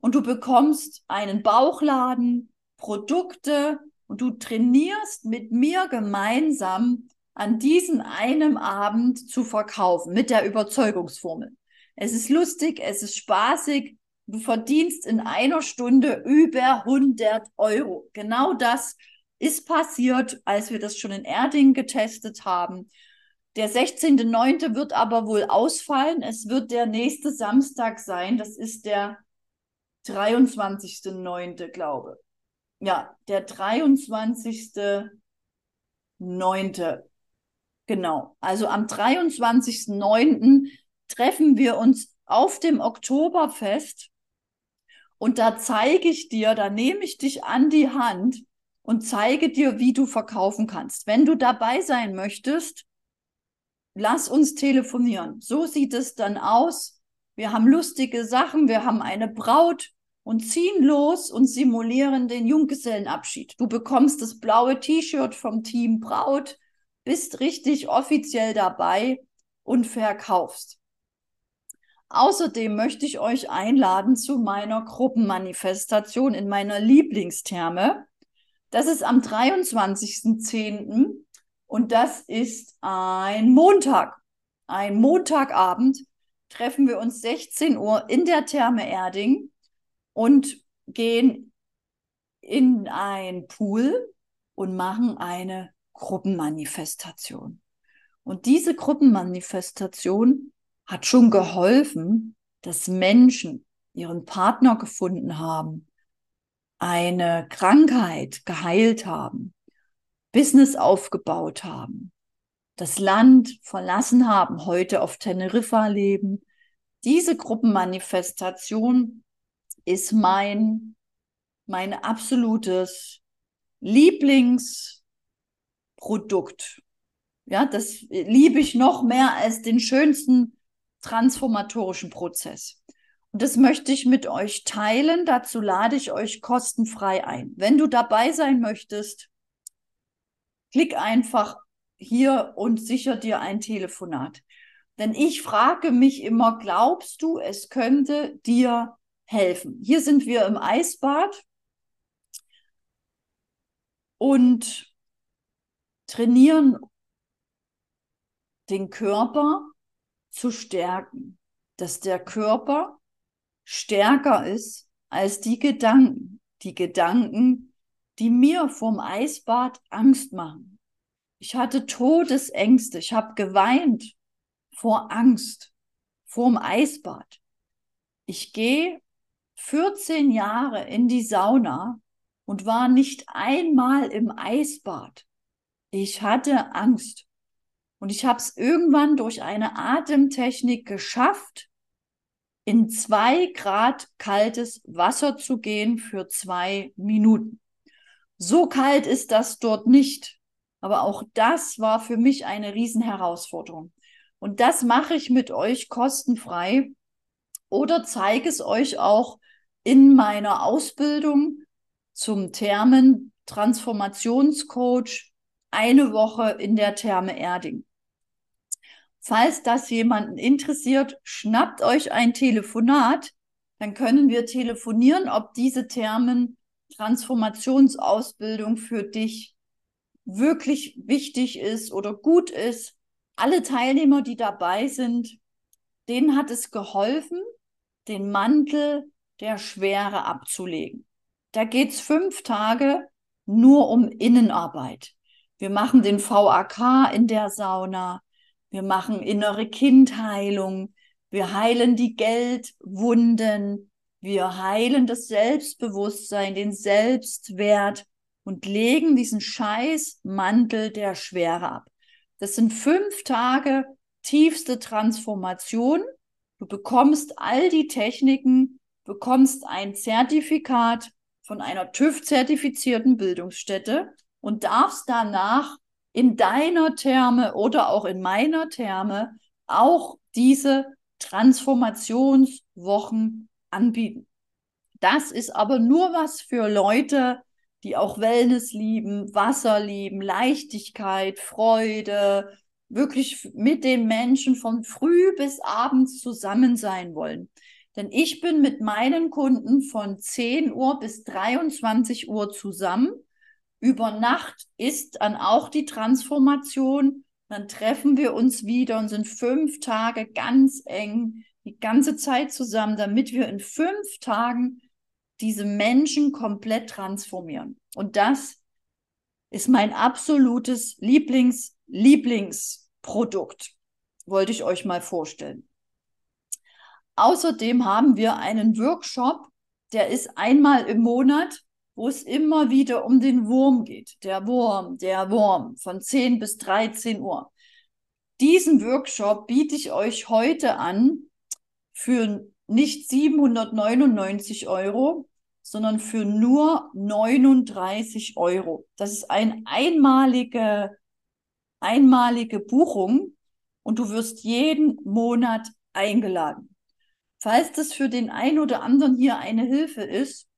und du bekommst einen Bauchladen, Produkte und du trainierst mit mir gemeinsam an diesem einem Abend zu verkaufen mit der Überzeugungsformel. Es ist lustig, es ist spaßig. Du verdienst in einer Stunde über 100 Euro. Genau das ist passiert, als wir das schon in Erding getestet haben. Der 16.09. wird aber wohl ausfallen. Es wird der nächste Samstag sein. Das ist der 23.09., glaube. Ja, der 23.09. Genau. Also am 23.09. treffen wir uns auf dem Oktoberfest und da zeige ich dir, da nehme ich dich an die Hand und zeige dir, wie du verkaufen kannst. Wenn du dabei sein möchtest, lass uns telefonieren. So sieht es dann aus. Wir haben lustige Sachen, wir haben eine Braut, und ziehen los und simulieren den Junggesellenabschied. Du bekommst das blaue T-Shirt vom Team Braut, bist richtig offiziell dabei und verkaufst. Außerdem möchte ich euch einladen zu meiner Gruppenmanifestation in meiner Lieblingstherme. Das ist am 23.10. und das ist ein Montag. Ein Montagabend treffen wir uns 16 Uhr in der Therme Erding und gehen in ein Pool und machen eine Gruppenmanifestation. Und diese Gruppenmanifestation hat schon geholfen, dass Menschen ihren Partner gefunden haben, eine Krankheit geheilt haben, Business aufgebaut haben, das Land verlassen haben, heute auf Teneriffa leben. Diese Gruppenmanifestation ist mein, mein absolutes Lieblingsprodukt. Ja, das liebe ich noch mehr als den schönsten transformatorischen Prozess. Und das möchte ich mit euch teilen. Dazu lade ich euch kostenfrei ein. Wenn du dabei sein möchtest, klick einfach hier und sicher dir ein Telefonat. Denn ich frage mich immer, glaubst du, es könnte dir helfen? Hier sind wir im Eisbad und trainieren den Körper zu stärken, dass der Körper stärker ist als die Gedanken, die Gedanken, die mir vom Eisbad Angst machen. Ich hatte Todesängste, ich habe geweint vor Angst, vorm Eisbad. Ich gehe 14 Jahre in die Sauna und war nicht einmal im Eisbad. Ich hatte Angst. Und ich habe es irgendwann durch eine Atemtechnik geschafft, in zwei Grad kaltes Wasser zu gehen für zwei Minuten. So kalt ist das dort nicht. Aber auch das war für mich eine Riesenherausforderung. Und das mache ich mit euch kostenfrei oder zeige es euch auch in meiner Ausbildung zum Thermen Transformationscoach eine Woche in der Therme Erding. Falls das jemanden interessiert, schnappt euch ein Telefonat, dann können wir telefonieren, ob diese Thermen Transformationsausbildung für dich wirklich wichtig ist oder gut ist. Alle Teilnehmer, die dabei sind, denen hat es geholfen, den Mantel der Schwere abzulegen. Da geht's fünf Tage nur um Innenarbeit. Wir machen den VAK in der Sauna. Wir machen innere Kindheilung. Wir heilen die Geldwunden. Wir heilen das Selbstbewusstsein, den Selbstwert und legen diesen scheiß Mantel der Schwere ab. Das sind fünf Tage tiefste Transformation. Du bekommst all die Techniken, bekommst ein Zertifikat von einer TÜV-zertifizierten Bildungsstätte und darfst danach in deiner Therme oder auch in meiner Therme auch diese Transformationswochen anbieten. Das ist aber nur was für Leute, die auch Wellness lieben, Wasser lieben, Leichtigkeit, Freude, wirklich mit den Menschen von früh bis abends zusammen sein wollen. Denn ich bin mit meinen Kunden von 10 Uhr bis 23 Uhr zusammen über Nacht ist dann auch die Transformation. Dann treffen wir uns wieder und sind fünf Tage ganz eng die ganze Zeit zusammen, damit wir in fünf Tagen diese Menschen komplett transformieren. Und das ist mein absolutes Lieblings, Lieblingsprodukt. Wollte ich euch mal vorstellen. Außerdem haben wir einen Workshop, der ist einmal im Monat wo es immer wieder um den Wurm geht. Der Wurm, der Wurm von 10 bis 13 Uhr. Diesen Workshop biete ich euch heute an für nicht 799 Euro, sondern für nur 39 Euro. Das ist eine einmalige, einmalige Buchung und du wirst jeden Monat eingeladen. Falls das für den einen oder anderen hier eine Hilfe ist,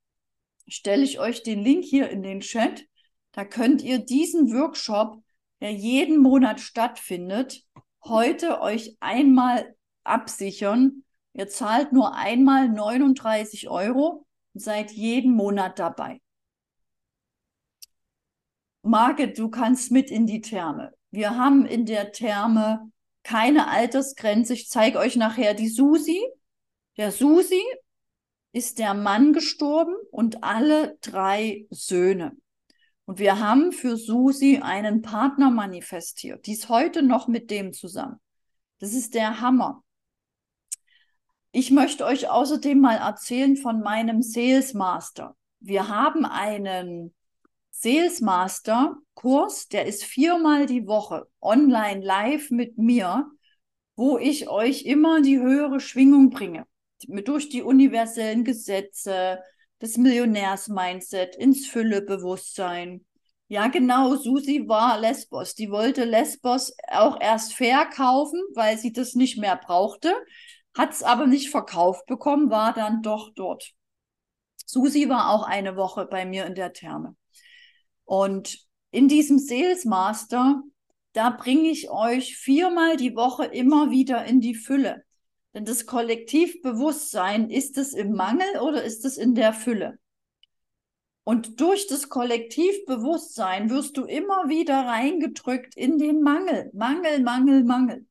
stelle ich euch den Link hier in den Chat. Da könnt ihr diesen Workshop, der jeden Monat stattfindet, heute euch einmal absichern. Ihr zahlt nur einmal 39 Euro seid jeden Monat dabei. Margit, du kannst mit in die Therme. Wir haben in der Therme keine Altersgrenze. Ich zeige euch nachher die Susi. Der Susi ist der Mann gestorben und alle drei Söhne. Und wir haben für Susi einen Partner manifestiert. Die ist heute noch mit dem zusammen. Das ist der Hammer. Ich möchte euch außerdem mal erzählen von meinem Sales Master. Wir haben einen Sales Master Kurs, der ist viermal die Woche online live mit mir, wo ich euch immer die höhere Schwingung bringe. Durch die universellen Gesetze, das Millionärs-Mindset, ins Füllebewusstsein. Ja, genau, Susi war Lesbos. Die wollte Lesbos auch erst verkaufen, weil sie das nicht mehr brauchte hat es aber nicht verkauft bekommen, war dann doch dort. Susi war auch eine Woche bei mir in der Therme. Und in diesem Sales Master, da bringe ich euch viermal die Woche immer wieder in die Fülle. Denn das Kollektivbewusstsein, ist es im Mangel oder ist es in der Fülle? Und durch das Kollektivbewusstsein wirst du immer wieder reingedrückt in den Mangel. Mangel, Mangel, Mangel.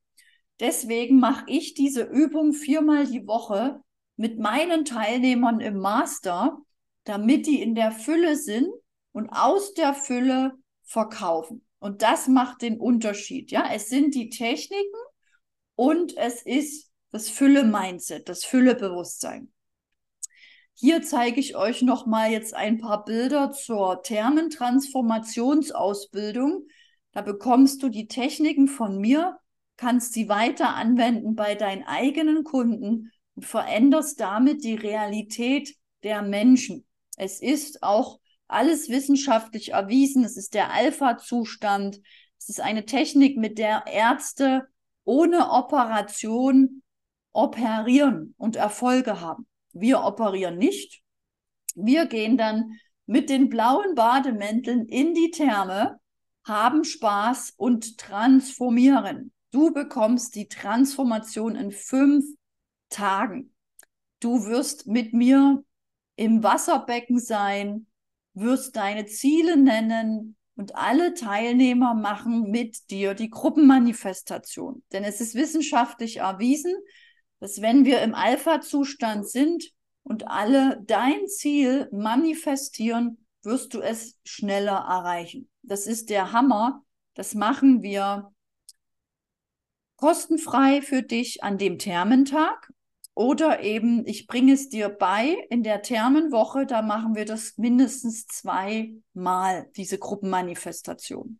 Deswegen mache ich diese Übung viermal die Woche mit meinen Teilnehmern im Master, damit die in der Fülle sind und aus der Fülle verkaufen. Und das macht den Unterschied. Ja, es sind die Techniken und es ist das Fülle-Mindset, das Fülle-Bewusstsein. Hier zeige ich euch noch mal jetzt ein paar Bilder zur Thermentransformationsausbildung. Da bekommst du die Techniken von mir kannst sie weiter anwenden bei deinen eigenen Kunden und veränderst damit die Realität der Menschen. Es ist auch alles wissenschaftlich erwiesen. Es ist der Alpha-Zustand. Es ist eine Technik, mit der Ärzte ohne Operation operieren und Erfolge haben. Wir operieren nicht. Wir gehen dann mit den blauen Bademänteln in die Therme, haben Spaß und transformieren. Du bekommst die Transformation in fünf Tagen. Du wirst mit mir im Wasserbecken sein, wirst deine Ziele nennen und alle Teilnehmer machen mit dir die Gruppenmanifestation. Denn es ist wissenschaftlich erwiesen, dass wenn wir im Alpha-Zustand sind und alle dein Ziel manifestieren, wirst du es schneller erreichen. Das ist der Hammer. Das machen wir kostenfrei für dich an dem Thermentag. Oder eben, ich bringe es dir bei in der Thermenwoche, da machen wir das mindestens zweimal, diese Gruppenmanifestation.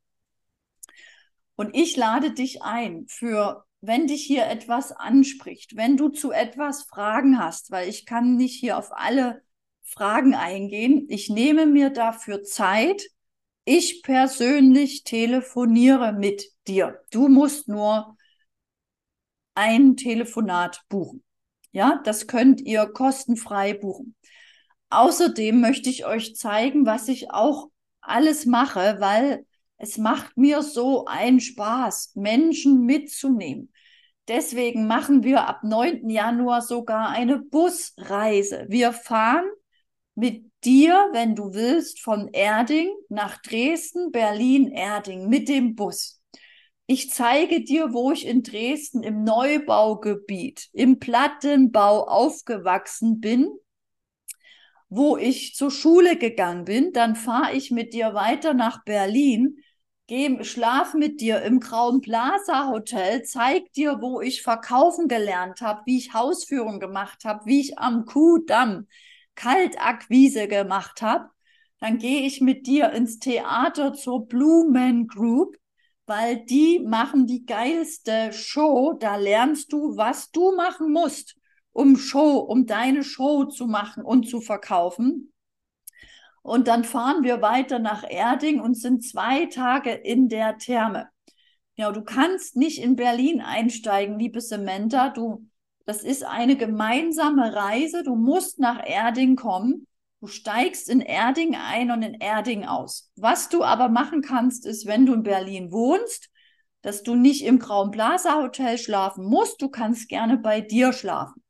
Und ich lade dich ein für, wenn dich hier etwas anspricht, wenn du zu etwas Fragen hast, weil ich kann nicht hier auf alle Fragen eingehen. Ich nehme mir dafür Zeit. Ich persönlich telefoniere mit dir. Du musst nur ein Telefonat buchen. Ja, das könnt ihr kostenfrei buchen. Außerdem möchte ich euch zeigen, was ich auch alles mache, weil es macht mir so einen Spaß, Menschen mitzunehmen. Deswegen machen wir ab 9. Januar sogar eine Busreise. Wir fahren mit dir, wenn du willst, von Erding nach Dresden, Berlin, Erding mit dem Bus. Ich zeige dir, wo ich in Dresden im Neubaugebiet, im Plattenbau aufgewachsen bin, wo ich zur Schule gegangen bin. Dann fahre ich mit dir weiter nach Berlin, geh, schlaf mit dir im Grauen Plaza Hotel, zeig dir, wo ich verkaufen gelernt habe, wie ich Hausführung gemacht habe, wie ich am Kuhdamm Kaltakquise gemacht habe. Dann gehe ich mit dir ins Theater zur Blumen Group weil die machen die geilste Show. Da lernst du, was du machen musst, um Show, um deine Show zu machen und zu verkaufen. Und dann fahren wir weiter nach Erding und sind zwei Tage in der Therme. Ja, du kannst nicht in Berlin einsteigen, liebe Samantha. Du Das ist eine gemeinsame Reise. Du musst nach Erding kommen. Du steigst in Erding ein und in Erding aus. Was du aber machen kannst, ist, wenn du in Berlin wohnst, dass du nicht im Grauen Plaza Hotel schlafen musst. Du kannst gerne bei dir schlafen.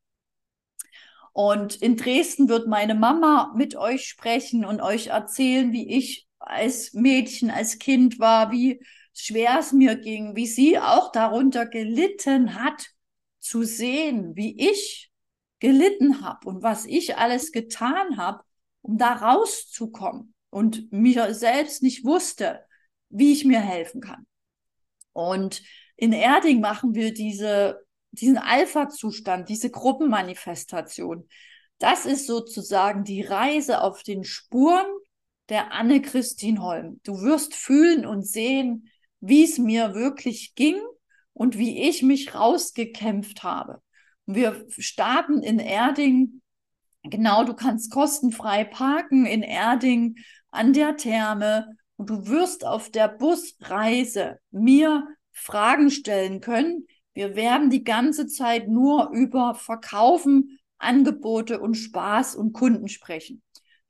Und in Dresden wird meine Mama mit euch sprechen und euch erzählen, wie ich als Mädchen, als Kind war, wie schwer es mir ging, wie sie auch darunter gelitten hat, zu sehen, wie ich gelitten habe und was ich alles getan habe, um da rauszukommen und mir selbst nicht wusste, wie ich mir helfen kann. Und in Erding machen wir diese, diesen Alpha-Zustand, diese Gruppenmanifestation. Das ist sozusagen die Reise auf den Spuren der Anne-Christine Holm. Du wirst fühlen und sehen, wie es mir wirklich ging und wie ich mich rausgekämpft habe. Wir starten in Erding. Genau, du kannst kostenfrei parken in Erding an der Therme und du wirst auf der Busreise mir Fragen stellen können. Wir werden die ganze Zeit nur über Verkaufen, Angebote und Spaß und Kunden sprechen.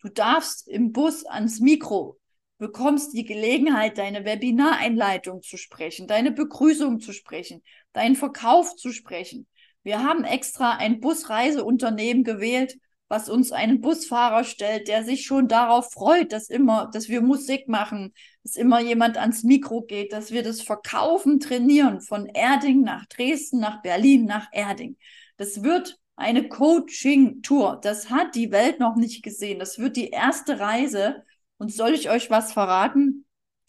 Du darfst im Bus ans Mikro, bekommst die Gelegenheit, deine Webinareinleitung zu sprechen, deine Begrüßung zu sprechen, deinen Verkauf zu sprechen. Wir haben extra ein Busreiseunternehmen gewählt, was uns einen Busfahrer stellt, der sich schon darauf freut, dass immer, dass wir Musik machen, dass immer jemand ans Mikro geht, dass wir das Verkaufen trainieren von Erding nach Dresden, nach Berlin, nach Erding. Das wird eine Coaching-Tour. Das hat die Welt noch nicht gesehen. Das wird die erste Reise. Und soll ich euch was verraten?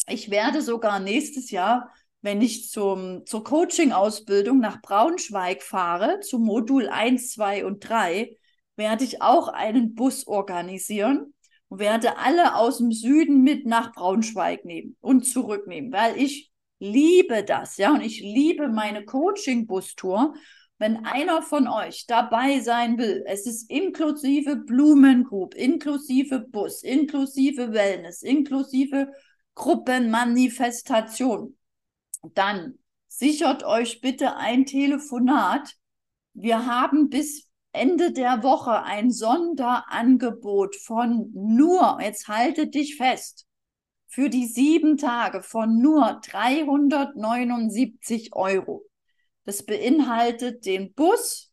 Ich werde sogar nächstes Jahr, wenn ich zum, zur Coaching-Ausbildung nach Braunschweig fahre, zu Modul 1, 2 und 3, werde ich auch einen Bus organisieren und werde alle aus dem Süden mit nach Braunschweig nehmen und zurücknehmen, weil ich liebe das, ja, und ich liebe meine Coaching-Bustour wenn einer von euch dabei sein will, es ist inklusive Blumengroup, inklusive Bus, inklusive Wellness, inklusive Gruppenmanifestation, dann sichert euch bitte ein Telefonat. Wir haben bis Ende der Woche ein Sonderangebot von nur, jetzt halte dich fest, für die sieben Tage von nur 379 Euro. Das beinhaltet den Bus,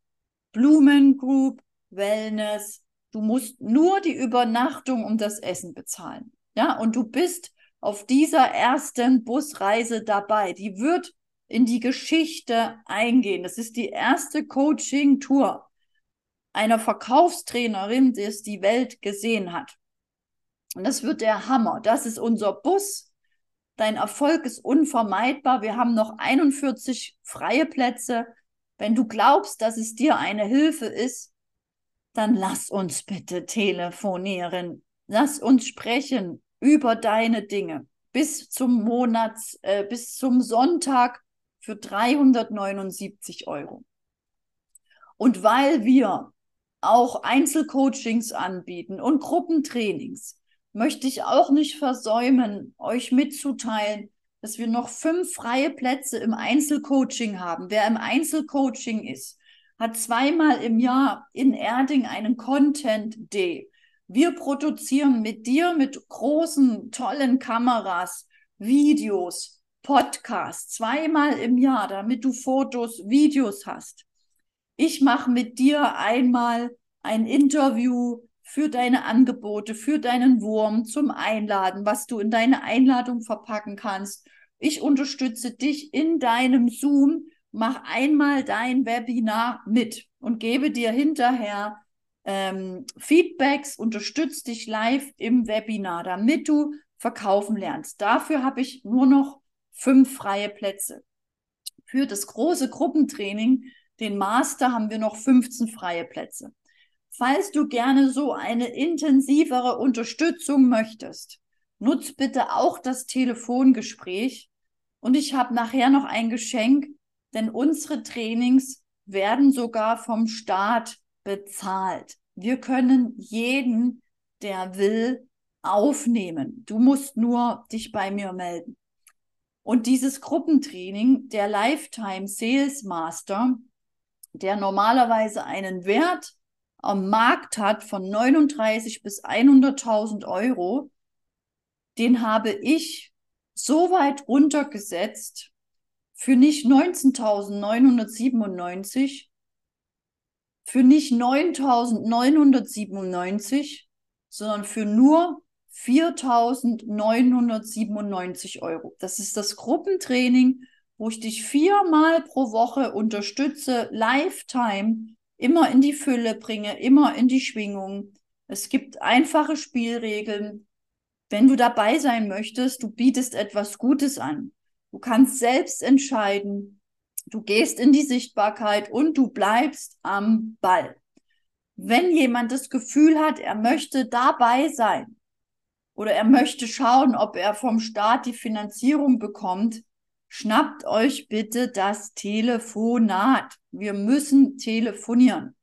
Blumengroup, Wellness. Du musst nur die Übernachtung und das Essen bezahlen. Ja, und du bist auf dieser ersten Busreise dabei. Die wird in die Geschichte eingehen. Das ist die erste Coaching-Tour einer Verkaufstrainerin, die es die Welt gesehen hat. Und das wird der Hammer. Das ist unser Bus. Dein Erfolg ist unvermeidbar. Wir haben noch 41 freie Plätze. Wenn du glaubst, dass es dir eine Hilfe ist, dann lass uns bitte telefonieren. Lass uns sprechen über deine Dinge bis zum Monats, äh, bis zum Sonntag für 379 Euro. Und weil wir auch Einzelcoachings anbieten und Gruppentrainings, möchte ich auch nicht versäumen, euch mitzuteilen, dass wir noch fünf freie Plätze im Einzelcoaching haben. Wer im Einzelcoaching ist, hat zweimal im Jahr in Erding einen Content Day. Wir produzieren mit dir mit großen, tollen Kameras, Videos, Podcasts zweimal im Jahr, damit du Fotos, Videos hast. Ich mache mit dir einmal ein Interview für deine Angebote, für deinen Wurm zum Einladen, was du in deine Einladung verpacken kannst. Ich unterstütze dich in deinem Zoom. Mach einmal dein Webinar mit und gebe dir hinterher ähm, Feedbacks, unterstütze dich live im Webinar, damit du verkaufen lernst. Dafür habe ich nur noch fünf freie Plätze. Für das große Gruppentraining, den Master, haben wir noch 15 freie Plätze. Falls du gerne so eine intensivere Unterstützung möchtest, nutz bitte auch das Telefongespräch. Und ich habe nachher noch ein Geschenk, denn unsere Trainings werden sogar vom Staat bezahlt. Wir können jeden, der will, aufnehmen. Du musst nur dich bei mir melden. Und dieses Gruppentraining, der Lifetime Sales Master, der normalerweise einen Wert am Markt hat von 39 bis 100.000 Euro, den habe ich so weit runtergesetzt für nicht 19.997, für nicht 9.997, sondern für nur 4.997 Euro. Das ist das Gruppentraining, wo ich dich viermal pro Woche unterstütze, Lifetime, immer in die Fülle bringe, immer in die Schwingung. Es gibt einfache Spielregeln. Wenn du dabei sein möchtest, du bietest etwas Gutes an. Du kannst selbst entscheiden. Du gehst in die Sichtbarkeit und du bleibst am Ball. Wenn jemand das Gefühl hat, er möchte dabei sein oder er möchte schauen, ob er vom Staat die Finanzierung bekommt, schnappt euch bitte das Telefonat. Wir müssen telefonieren.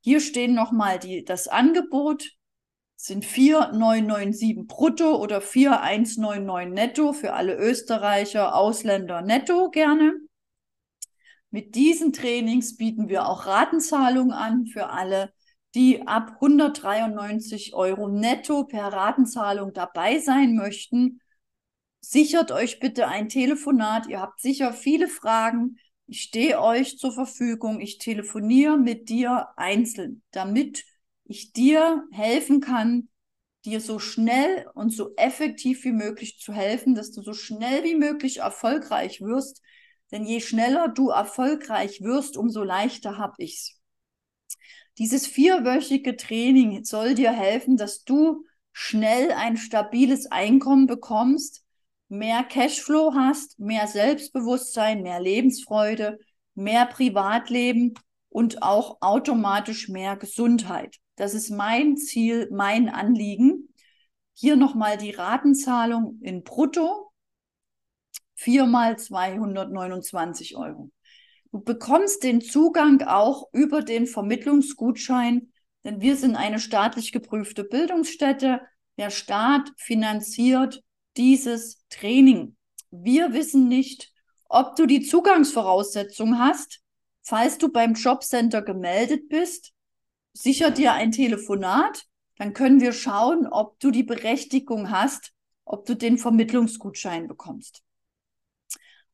Hier stehen nochmal das Angebot sind 4,997 brutto oder 4,199 netto für alle Österreicher, Ausländer netto gerne. Mit diesen Trainings bieten wir auch Ratenzahlungen an für alle, die ab 193 Euro netto per Ratenzahlung dabei sein möchten. Sichert euch bitte ein Telefonat. Ihr habt sicher viele Fragen. Ich stehe euch zur Verfügung. Ich telefoniere mit dir einzeln, damit ich dir helfen kann, dir so schnell und so effektiv wie möglich zu helfen, dass du so schnell wie möglich erfolgreich wirst. Denn je schneller du erfolgreich wirst, umso leichter hab ich's. Dieses vierwöchige Training soll dir helfen, dass du schnell ein stabiles Einkommen bekommst, mehr Cashflow hast, mehr Selbstbewusstsein, mehr Lebensfreude, mehr Privatleben und auch automatisch mehr Gesundheit. Das ist mein Ziel, mein Anliegen. Hier nochmal die Ratenzahlung in Brutto. Viermal 229 Euro. Du bekommst den Zugang auch über den Vermittlungsgutschein, denn wir sind eine staatlich geprüfte Bildungsstätte. Der Staat finanziert dieses Training. Wir wissen nicht, ob du die Zugangsvoraussetzung hast, falls du beim Jobcenter gemeldet bist sicher dir ein Telefonat, dann können wir schauen, ob du die Berechtigung hast, ob du den Vermittlungsgutschein bekommst.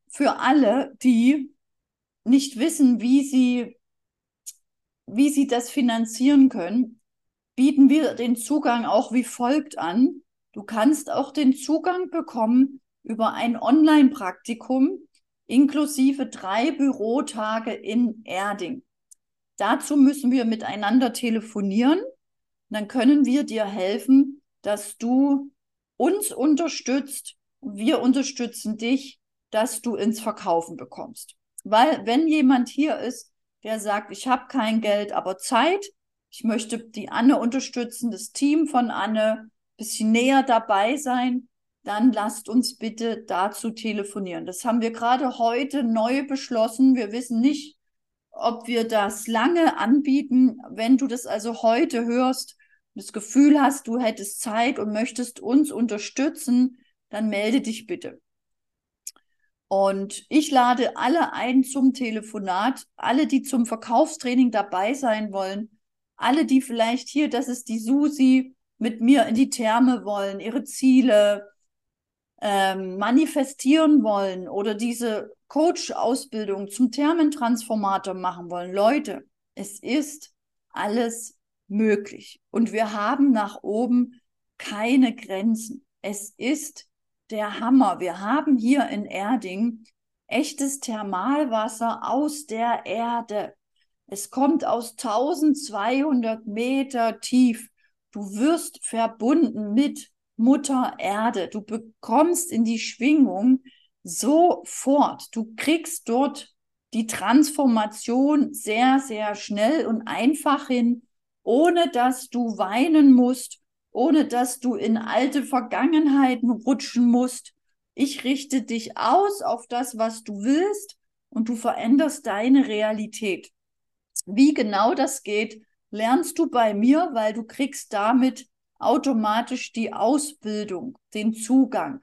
Für alle, die nicht wissen, wie sie, wie sie das finanzieren können, bieten wir den Zugang auch wie folgt an. Du kannst auch den Zugang bekommen über ein Online-Praktikum inklusive drei Bürotage in Erding. Dazu müssen wir miteinander telefonieren. Dann können wir dir helfen, dass du uns unterstützt. Wir unterstützen dich, dass du ins Verkaufen bekommst. Weil wenn jemand hier ist, der sagt, ich habe kein Geld, aber Zeit, ich möchte die Anne unterstützen, das Team von Anne, bisschen näher dabei sein, dann lasst uns bitte dazu telefonieren. Das haben wir gerade heute neu beschlossen. Wir wissen nicht, ob wir das lange anbieten. Wenn du das also heute hörst, das Gefühl hast, du hättest Zeit und möchtest uns unterstützen, dann melde dich bitte. Und ich lade alle ein zum Telefonat, alle, die zum Verkaufstraining dabei sein wollen, alle, die vielleicht hier, das ist die Susi, mit mir in die Therme wollen, ihre Ziele ähm, manifestieren wollen oder diese Coach-Ausbildung zum Thermentransformator machen wollen, Leute, es ist alles möglich. Und wir haben nach oben keine Grenzen. Es ist der Hammer. Wir haben hier in Erding echtes Thermalwasser aus der Erde. Es kommt aus 1200 Meter tief. Du wirst verbunden mit Mutter Erde. Du bekommst in die Schwingung sofort. Du kriegst dort die Transformation sehr, sehr schnell und einfach hin, ohne dass du weinen musst, ohne dass du in alte Vergangenheiten rutschen musst. Ich richte dich aus auf das, was du willst und du veränderst deine Realität. Wie genau das geht, lernst du bei mir, weil du kriegst damit automatisch die Ausbildung, den Zugang.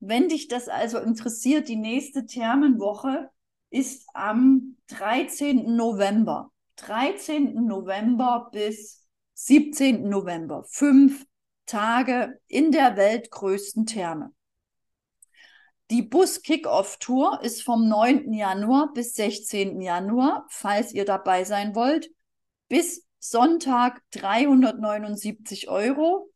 Wenn dich das also interessiert, die nächste Thermenwoche ist am 13. November. 13. November bis 17. November. Fünf Tage in der weltgrößten Therme. Die Bus-Kick-Off-Tour ist vom 9. Januar bis 16. Januar, falls ihr dabei sein wollt, bis Sonntag 379 Euro.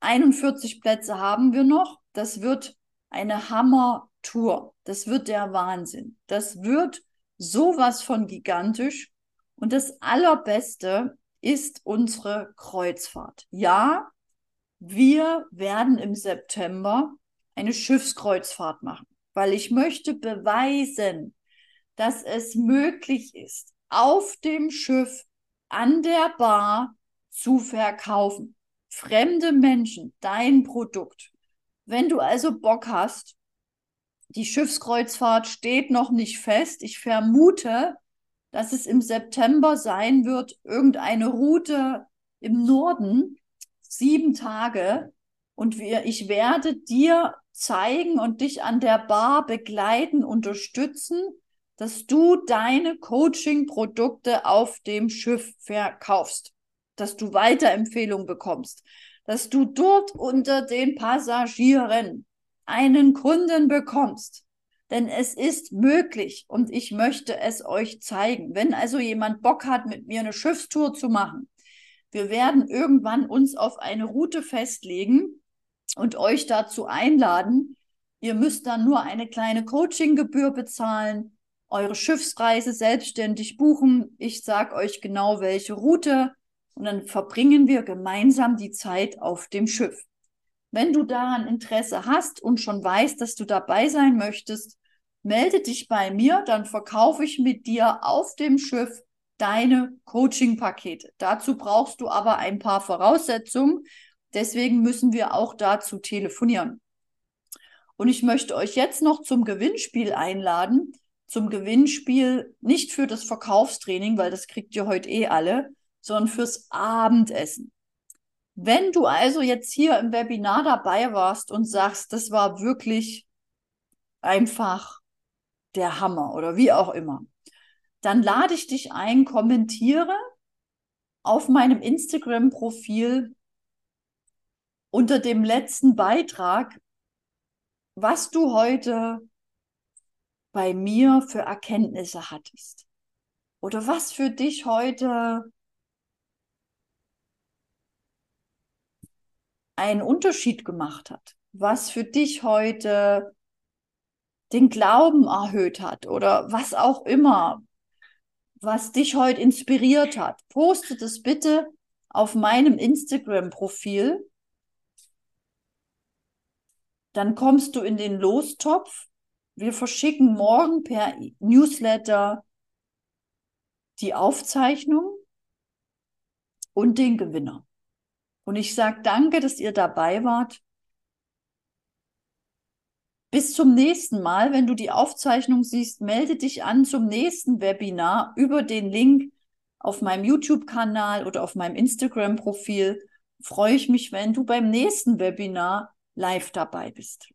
41 Plätze haben wir noch. Das wird eine Hammer-Tour. Das wird der Wahnsinn. Das wird sowas von gigantisch. Und das Allerbeste ist unsere Kreuzfahrt. Ja, wir werden im September eine Schiffskreuzfahrt machen, weil ich möchte beweisen, dass es möglich ist, auf dem Schiff an der Bar zu verkaufen. Fremde Menschen, dein Produkt. Wenn du also Bock hast, die Schiffskreuzfahrt steht noch nicht fest. Ich vermute, dass es im September sein wird, irgendeine Route im Norden, sieben Tage. Und wir, ich werde dir zeigen und dich an der Bar begleiten, unterstützen, dass du deine Coaching-Produkte auf dem Schiff verkaufst, dass du Weiterempfehlungen bekommst, dass du dort unter den Passagieren einen Kunden bekommst. Denn es ist möglich und ich möchte es euch zeigen. Wenn also jemand Bock hat, mit mir eine Schiffstour zu machen, wir werden irgendwann uns auf eine Route festlegen und euch dazu einladen. Ihr müsst dann nur eine kleine Coachinggebühr bezahlen, eure Schiffsreise selbstständig buchen. Ich sage euch genau, welche Route und dann verbringen wir gemeinsam die Zeit auf dem Schiff. Wenn du daran Interesse hast und schon weißt, dass du dabei sein möchtest, melde dich bei mir, dann verkaufe ich mit dir auf dem Schiff deine Coaching-Pakete. Dazu brauchst du aber ein paar Voraussetzungen. Deswegen müssen wir auch dazu telefonieren. Und ich möchte euch jetzt noch zum Gewinnspiel einladen. Zum Gewinnspiel nicht für das Verkaufstraining, weil das kriegt ihr heute eh alle, sondern fürs Abendessen. Wenn du also jetzt hier im Webinar dabei warst und sagst, das war wirklich einfach der Hammer oder wie auch immer, dann lade ich dich ein, kommentiere auf meinem Instagram-Profil unter dem letzten Beitrag, was du heute bei mir für Erkenntnisse hattest. Oder was für dich heute einen Unterschied gemacht hat, was für dich heute den Glauben erhöht hat oder was auch immer, was dich heute inspiriert hat. Poste das bitte auf meinem Instagram-Profil. Dann kommst du in den Lostopf. Wir verschicken morgen per Newsletter die Aufzeichnung und den Gewinner. Und ich sage danke, dass ihr dabei wart. Bis zum nächsten Mal, wenn du die Aufzeichnung siehst, melde dich an zum nächsten Webinar über den Link auf meinem YouTube-Kanal oder auf meinem Instagram-Profil. Freue ich mich, wenn du beim nächsten Webinar live dabei bist.